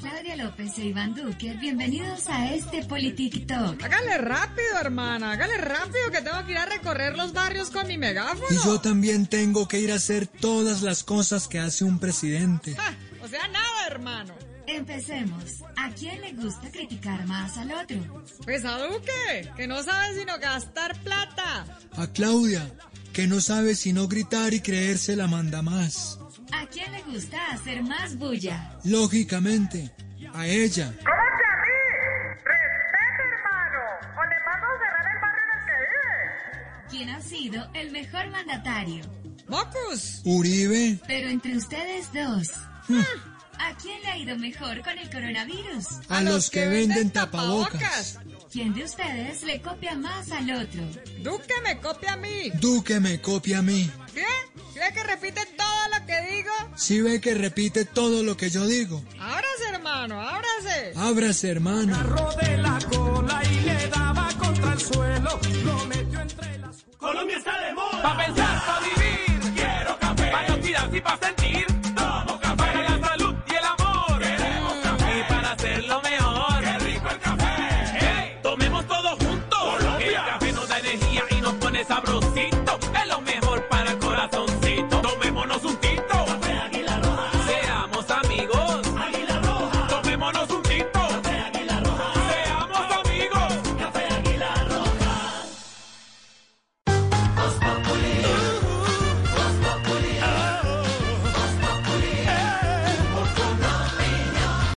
Claudia López e Iván Duque, bienvenidos a este Politiktok. Hágale rápido, hermana, hágale rápido que tengo que ir a recorrer los barrios con mi megáfono. Y yo también tengo que ir a hacer todas las cosas que hace un presidente. Ah, o sea, nada, hermano. Empecemos. ¿A quién le gusta criticar más al otro? Pues a Duque, que no sabe sino gastar plata. A Claudia, que no sabe sino gritar y creerse la manda más. ¿A quién le gusta hacer más bulla? Lógicamente, a ella. ¿Quién ha sido el mejor mandatario? ¡Mocus! Uribe. Pero entre ustedes dos, ¿a quién le ha ido mejor con el coronavirus? A los que venden tapabocas. ¿Quién de ustedes le copia más al otro? Duque me copia a mí. Duque me copia a mí. ¿Qué? ¿Sí ve que repite todo lo que digo? Sí ve que repite todo lo que yo digo. Ábrase, hermano, ábrase. Ábrase, hermano. Carro de la cola y le daba contra el suelo. Lo metió entre las... Colombia está de moda. Pa' pensar, pa' vivir. Quiero café. Pa' y pa' sentir.